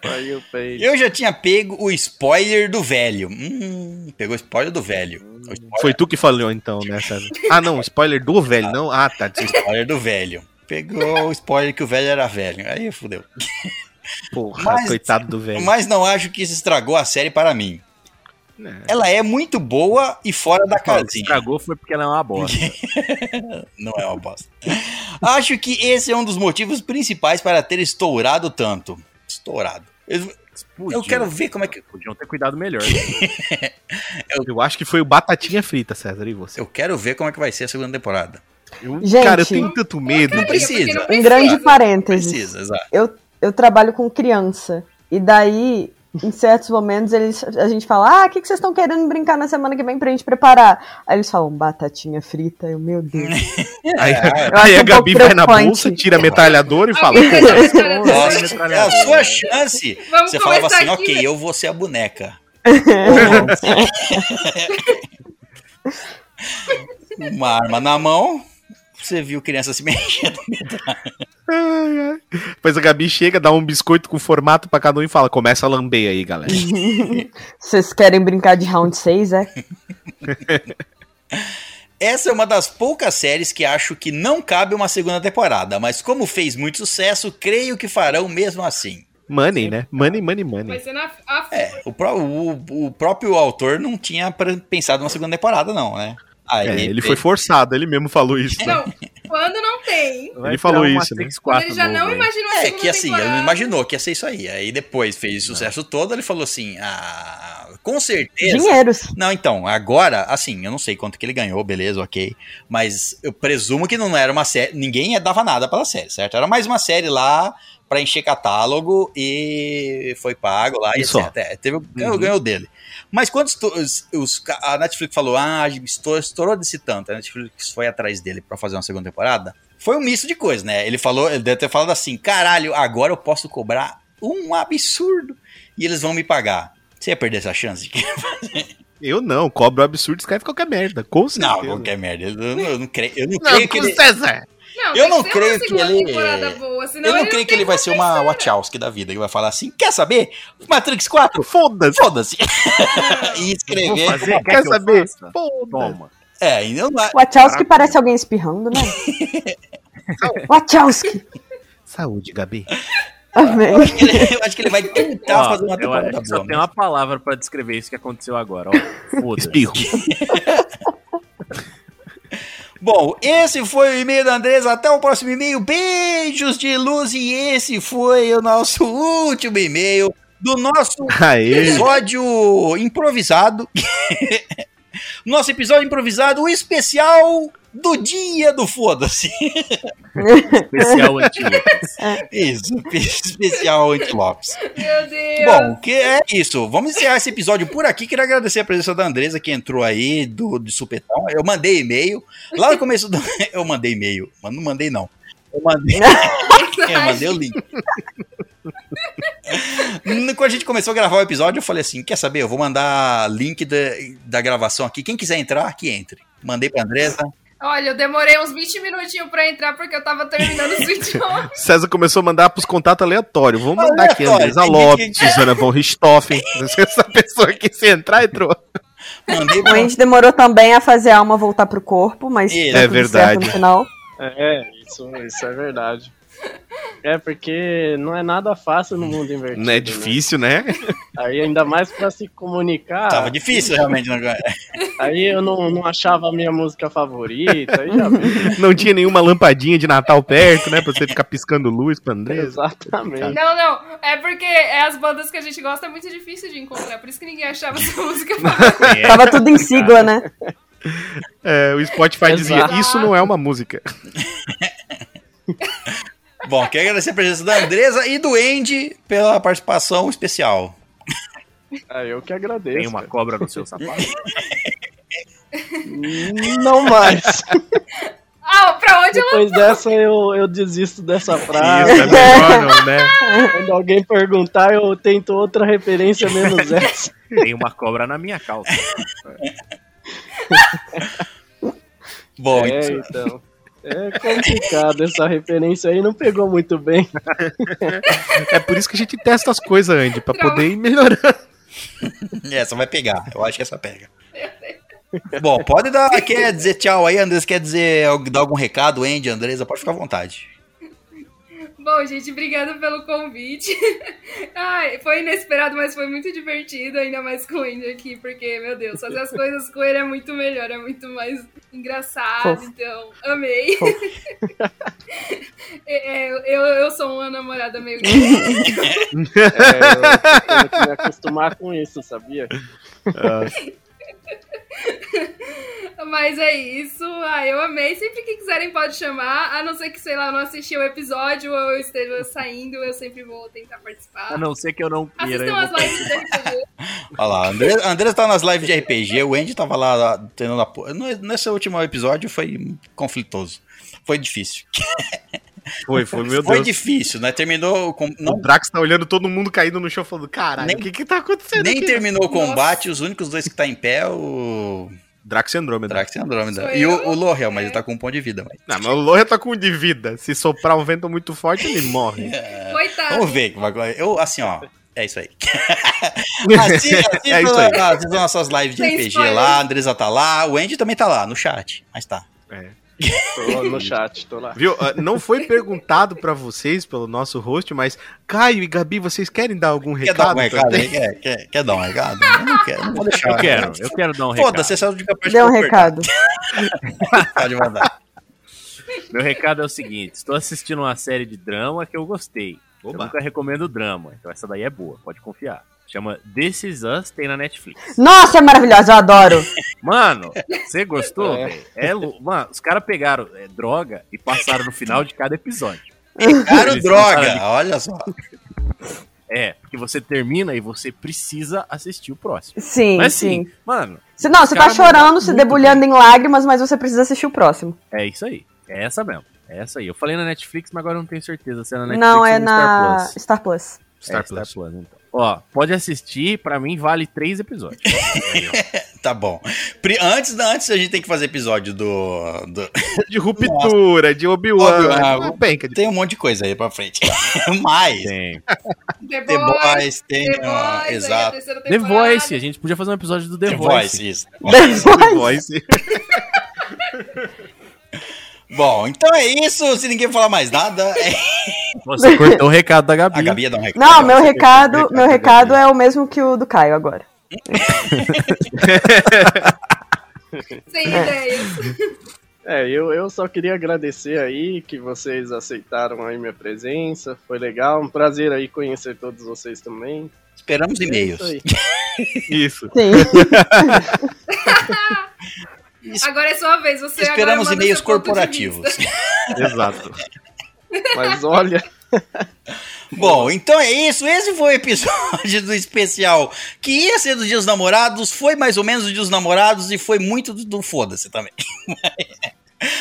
For you pay. Eu já tinha pego o spoiler do velho. Hum, pegou o spoiler do velho. Spoiler, Foi tu que falou então, né, César? Ah, não, spoiler do velho, não? Ah, tá. spoiler do velho. Pegou o spoiler que o velho era velho. Aí fudeu. Porra, Mas- coitado do velho. Mas não acho que isso estragou a série para mim. É. Ela é muito boa e fora da casinha. estragou foi porque ela é uma bosta. Não é uma bosta. Acho que esse é um dos motivos principais para ter estourado tanto. Estourado. Eu, eu quero ver como é que. Podiam ter cuidado melhor. Eu acho que foi o Batatinha Frita, César, e você? Eu quero ver como é que vai ser a segunda temporada. Gente, Cara, eu tenho tanto medo. Não precisa. um grande parênteses. Precisa, exato. Eu, eu trabalho com criança. E daí, em certos momentos, eles, a gente fala: Ah, o que, que vocês estão querendo brincar na semana que vem pra gente preparar? Aí eles falam: Batatinha frita. Eu, meu Deus. Aí, Eu aí acho a um Gabi vai na bolsa, tira a metralhadora e fala: Alguém "Pô, deixa os caras Nossa, é a sua chance. Vamos Você falava assim, aqui, ok, né? eu vou ser a boneca. Uma arma na mão, você viu criança se mexendo. Ai, ai. Depois a Gabi chega, dá um biscoito com formato pra cada um e fala: começa a lamber aí, galera. Vocês querem brincar de round 6, é? Essa é uma das poucas séries que acho que não cabe uma segunda temporada, mas como fez muito sucesso, creio que farão mesmo assim. Money, né? Money, money, Vai money. ser na. A, É, o, pró- o- o próprio autor não tinha pensado numa segunda temporada, não, né? Aí É, ele foi forçado, ele mesmo falou isso. né? Não, quando não tem. Vai Ele falou isso, né? Matrix Quando 4 ele já novo não imaginou É, que assim, ele não temporada. imaginou que ia ser isso aí. Aí depois fez o sucesso todo, ele falou assim: ah, com certeza. Dinheiros. Não, então, agora, assim, eu não sei quanto que ele ganhou, beleza, ok. Mas eu presumo que não era uma série. Ninguém dava nada pela série, certo? Era mais uma série lá pra encher catálogo e foi pago lá e só. etc. É, teve, ganhou, ganhou dele. Mas quando os, os a Netflix falou, ah, estourou, estourou desse tanto, a Netflix foi atrás dele pra fazer uma segunda temporada, foi um misto de coisas, né? Ele falou, ele deve ter falado assim, caralho, agora eu posso cobrar um absurdo e eles vão me pagar. Você ia perder essa chance? Eu não, cobro absurdo, escreve qualquer merda. Com certeza. Não, qualquer merda. Eu não, eu não creio, eu não Não, creio que ele, César. Não, Eu não creio que ele- Boa, eu não creio que ele vai ser uma? Wachowski da vida, que vai falar assim, quer saber? Matrix 4? Foda-se. Foda-se. e escrever. fazer, quer, Quer que saber? Toma. É, e não vai- Wachowski parece alguém espirrando, né? Wachowski. Saúde, Gabi. Amém. eu acho que ele vai tentar Ó, fazer uma eu temporada acho que só boa. tem uma palavra pra descrever isso que aconteceu agora, ó. Espirro. Bom, esse foi o e-mail da Andresa. Até o próximo e-mail. Beijos de luz. E esse foi o nosso último e-mail do nosso Aê. episódio improvisado. Nosso episódio improvisado, o especial do dia do foda-se. Especial antigo. Isso, especial anti-Lopes. Meu Deus. Bom, que é isso. Vamos encerrar esse episódio por aqui. Queria agradecer a presença da Andresa que entrou aí do, do Supetão. Eu mandei e-mail. Lá no começo do. Eu mandei e-mail, mas não mandei não. Eu mandei, eu mandei o link. Quando a gente começou a gravar o episódio, eu falei assim: quer saber? Eu vou mandar link da, da gravação aqui. Quem quiser entrar, que entre. Mandei pra Andresa. Olha, eu demorei uns 20 minutinhos pra entrar porque eu tava terminando o Sweet Home. César começou a mandar pros contatos aleatórios. Vamos mandar aqui, Andresa Lopes, que- Susana von Richthofen. Essa pessoa aqui, se entrar, entrou. Mandei pra... Andy demorou também a fazer a alma voltar pro corpo, mas É verdade. certo no final. É, isso, isso é verdade. É, porque não é nada fácil no mundo invertido. Não é né? difícil, né? Aí ainda mais pra se comunicar. Tava difícil, realmente. Né? Aí eu não, não achava a minha música favorita. Aí já vi. Não tinha nenhuma lampadinha de Natal perto, né? Pra você ficar piscando luz pra Andresa. Exatamente. Não, não. É porque é as bandas que a gente gosta é muito difícil de encontrar. Por isso que ninguém achava essa música favorita. Tava tudo em sigla, né? É, o Spotify dizia, Exato. isso não é uma música. Bom, quero agradecer a presença da Andresa e do Andy pela participação especial. Ah, eu que agradeço. Tem uma cara. cobra no seu sapato. Não mais. Ah, pra onde ela Depois dessa eu, eu desisto dessa frase. Isso, é melhor né? Quando alguém perguntar, eu tento outra referência menos essa. Tem uma cobra na minha calça. Bom, é, então- então. É complicado essa referência aí, não pegou muito bem. É por isso que a gente testa as coisas, Andy, pra poder ir melhorando. essa vai pegar. Eu acho que essa pega. Bom, pode dar. Quer dizer tchau aí, Andresa? Quer dizer dar algum recado, Andy, Andresa? Pode ficar à vontade. Bom, gente, obrigada pelo convite. Ai, foi inesperado, mas foi muito divertido, ainda mais com o Andy aqui, porque, meu Deus, fazer as coisas com ele é muito melhor, é muito mais engraçado, então, amei. É, é, eu, eu sou uma namorada meio. É, eu tenho que me acostumar com isso, sabia? Mas é isso. Ah, eu amei. Sempre que quiserem pode chamar. A não ser que, sei lá, eu não assisti o episódio ou eu esteja saindo, eu sempre vou tentar participar. A não ser que eu não queira. Assistam vou- as lives do RPG. Olha lá, a Andresa, a Andresa tá nas lives de RPG, o Andy tava lá tendo apoio. No- Nesse último episódio foi conflitoso. Foi difícil. Foi, foi, meu foi Deus. difícil, né? Terminou com. O Não, Drax tá olhando todo mundo caindo no chão falando, caralho, Nem- o que que tá acontecendo nem aqui? terminou o combate, os únicos dois que tá em pé, o Drax e Andrômeda. Drax e Andrômeda. Sou E eu? o, o Lohel, mas É. ele tá com um ponto de vida. Mas... Não, mas o Lohan tá com um de vida. Se soprar um vento muito forte, ele morre. Coitado. Vamos ver. como vai- Eu, assim, ó. É isso aí. Assi- assista, É isso aí. assista nossas lives de Sem RPG spoiler. lá, a Andresa tá lá, o Andy também tá lá, no chat. Mas tá. Tô no chat, tô lá. Viu? Ah, Não foi perguntado pra vocês pelo nosso host, mas Caio e Gabi, vocês querem dar algum Quer dar recado? um recado? Quer, quer, quer dar um recado? Eu não quero, não vou deixar. Eu quero, eu quero dar um recado. Foda-se, essa é única parte Dê um eu recado. Pode mandar. Meu recado é o seguinte: estou assistindo uma série de drama que eu gostei. Eu Oba. nunca recomendo drama, então essa daí é boa, pode confiar. Chama This Is Us, tem na Netflix. Nossa, é maravilhosa, eu adoro. Mano, você gostou, É. É, mano, os caras pegaram é, droga e passaram no final de cada episódio. Eles droga, olha só. É, porque você termina e você precisa assistir o próximo. Sim, Mas sim. sim, mano, Se- Não, você tá chorando, se debulhando em lágrimas, mas você precisa assistir o próximo. é isso aí. É essa mesmo. É essa aí. Eu falei na Netflix, mas agora eu não tenho certeza se é na Netflix não, ou é no na Star Plus. Star Plus. Star é, Plus. Star Plus, então. Ó, pode assistir, pra mim vale três episódios. Tá bom. Pri- Antes, da- antes a gente tem que fazer episódio do. do- De ruptura, de Obi-Wan. É de- Tem um monte de coisa aí pra frente. Mas. Tem. The The Boys, tem. The Boys, a exato. The. Voice, a gente podia fazer um episódio do The, The Voice. Voice, isso. The Voice. Voice. Bom, então é isso. Se ninguém falar mais nada, é- Você cortou o recado da Gabi. a Gabi ia dar um recado. Não, meu recado, meu recado é o mesmo que o do Caio agora. Sem ideias. É, eu, eu só queria agradecer aí que vocês aceitaram aí minha presença. Foi legal, um prazer aí conhecer todos vocês também. Esperamos É e-mails. isso aí. Isso. Sim. Agora é sua vez, você Esperamos e-mails corporativos. Exato. Mas olha. Bom, então é isso. Esse foi o episódio do especial que ia ser do Dia dos Namorados, foi mais ou menos o Dia dos Namorados e foi muito do, do foda-se também.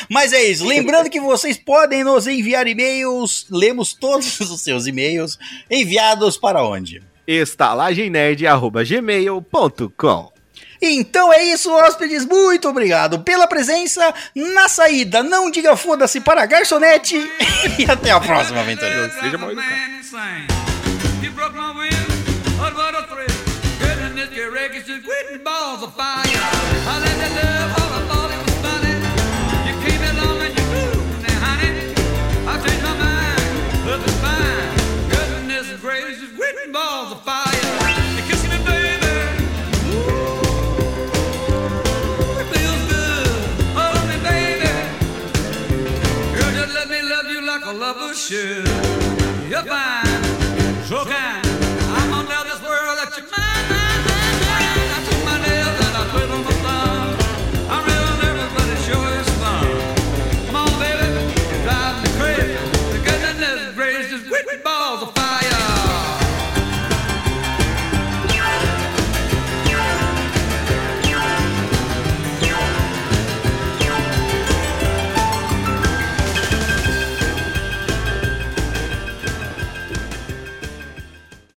Mas é isso. Lembrando que vocês podem nos enviar e-mails. Lemos todos os seus e-mails enviados para onde? estalagemnerd.gmail.com então é isso, hóspedes. Muito obrigado pela presença. Na saída, não diga foda-se para a garçonete. e até a próxima, aventureiro. Seja mal educado. Sőt, Japán, Japán.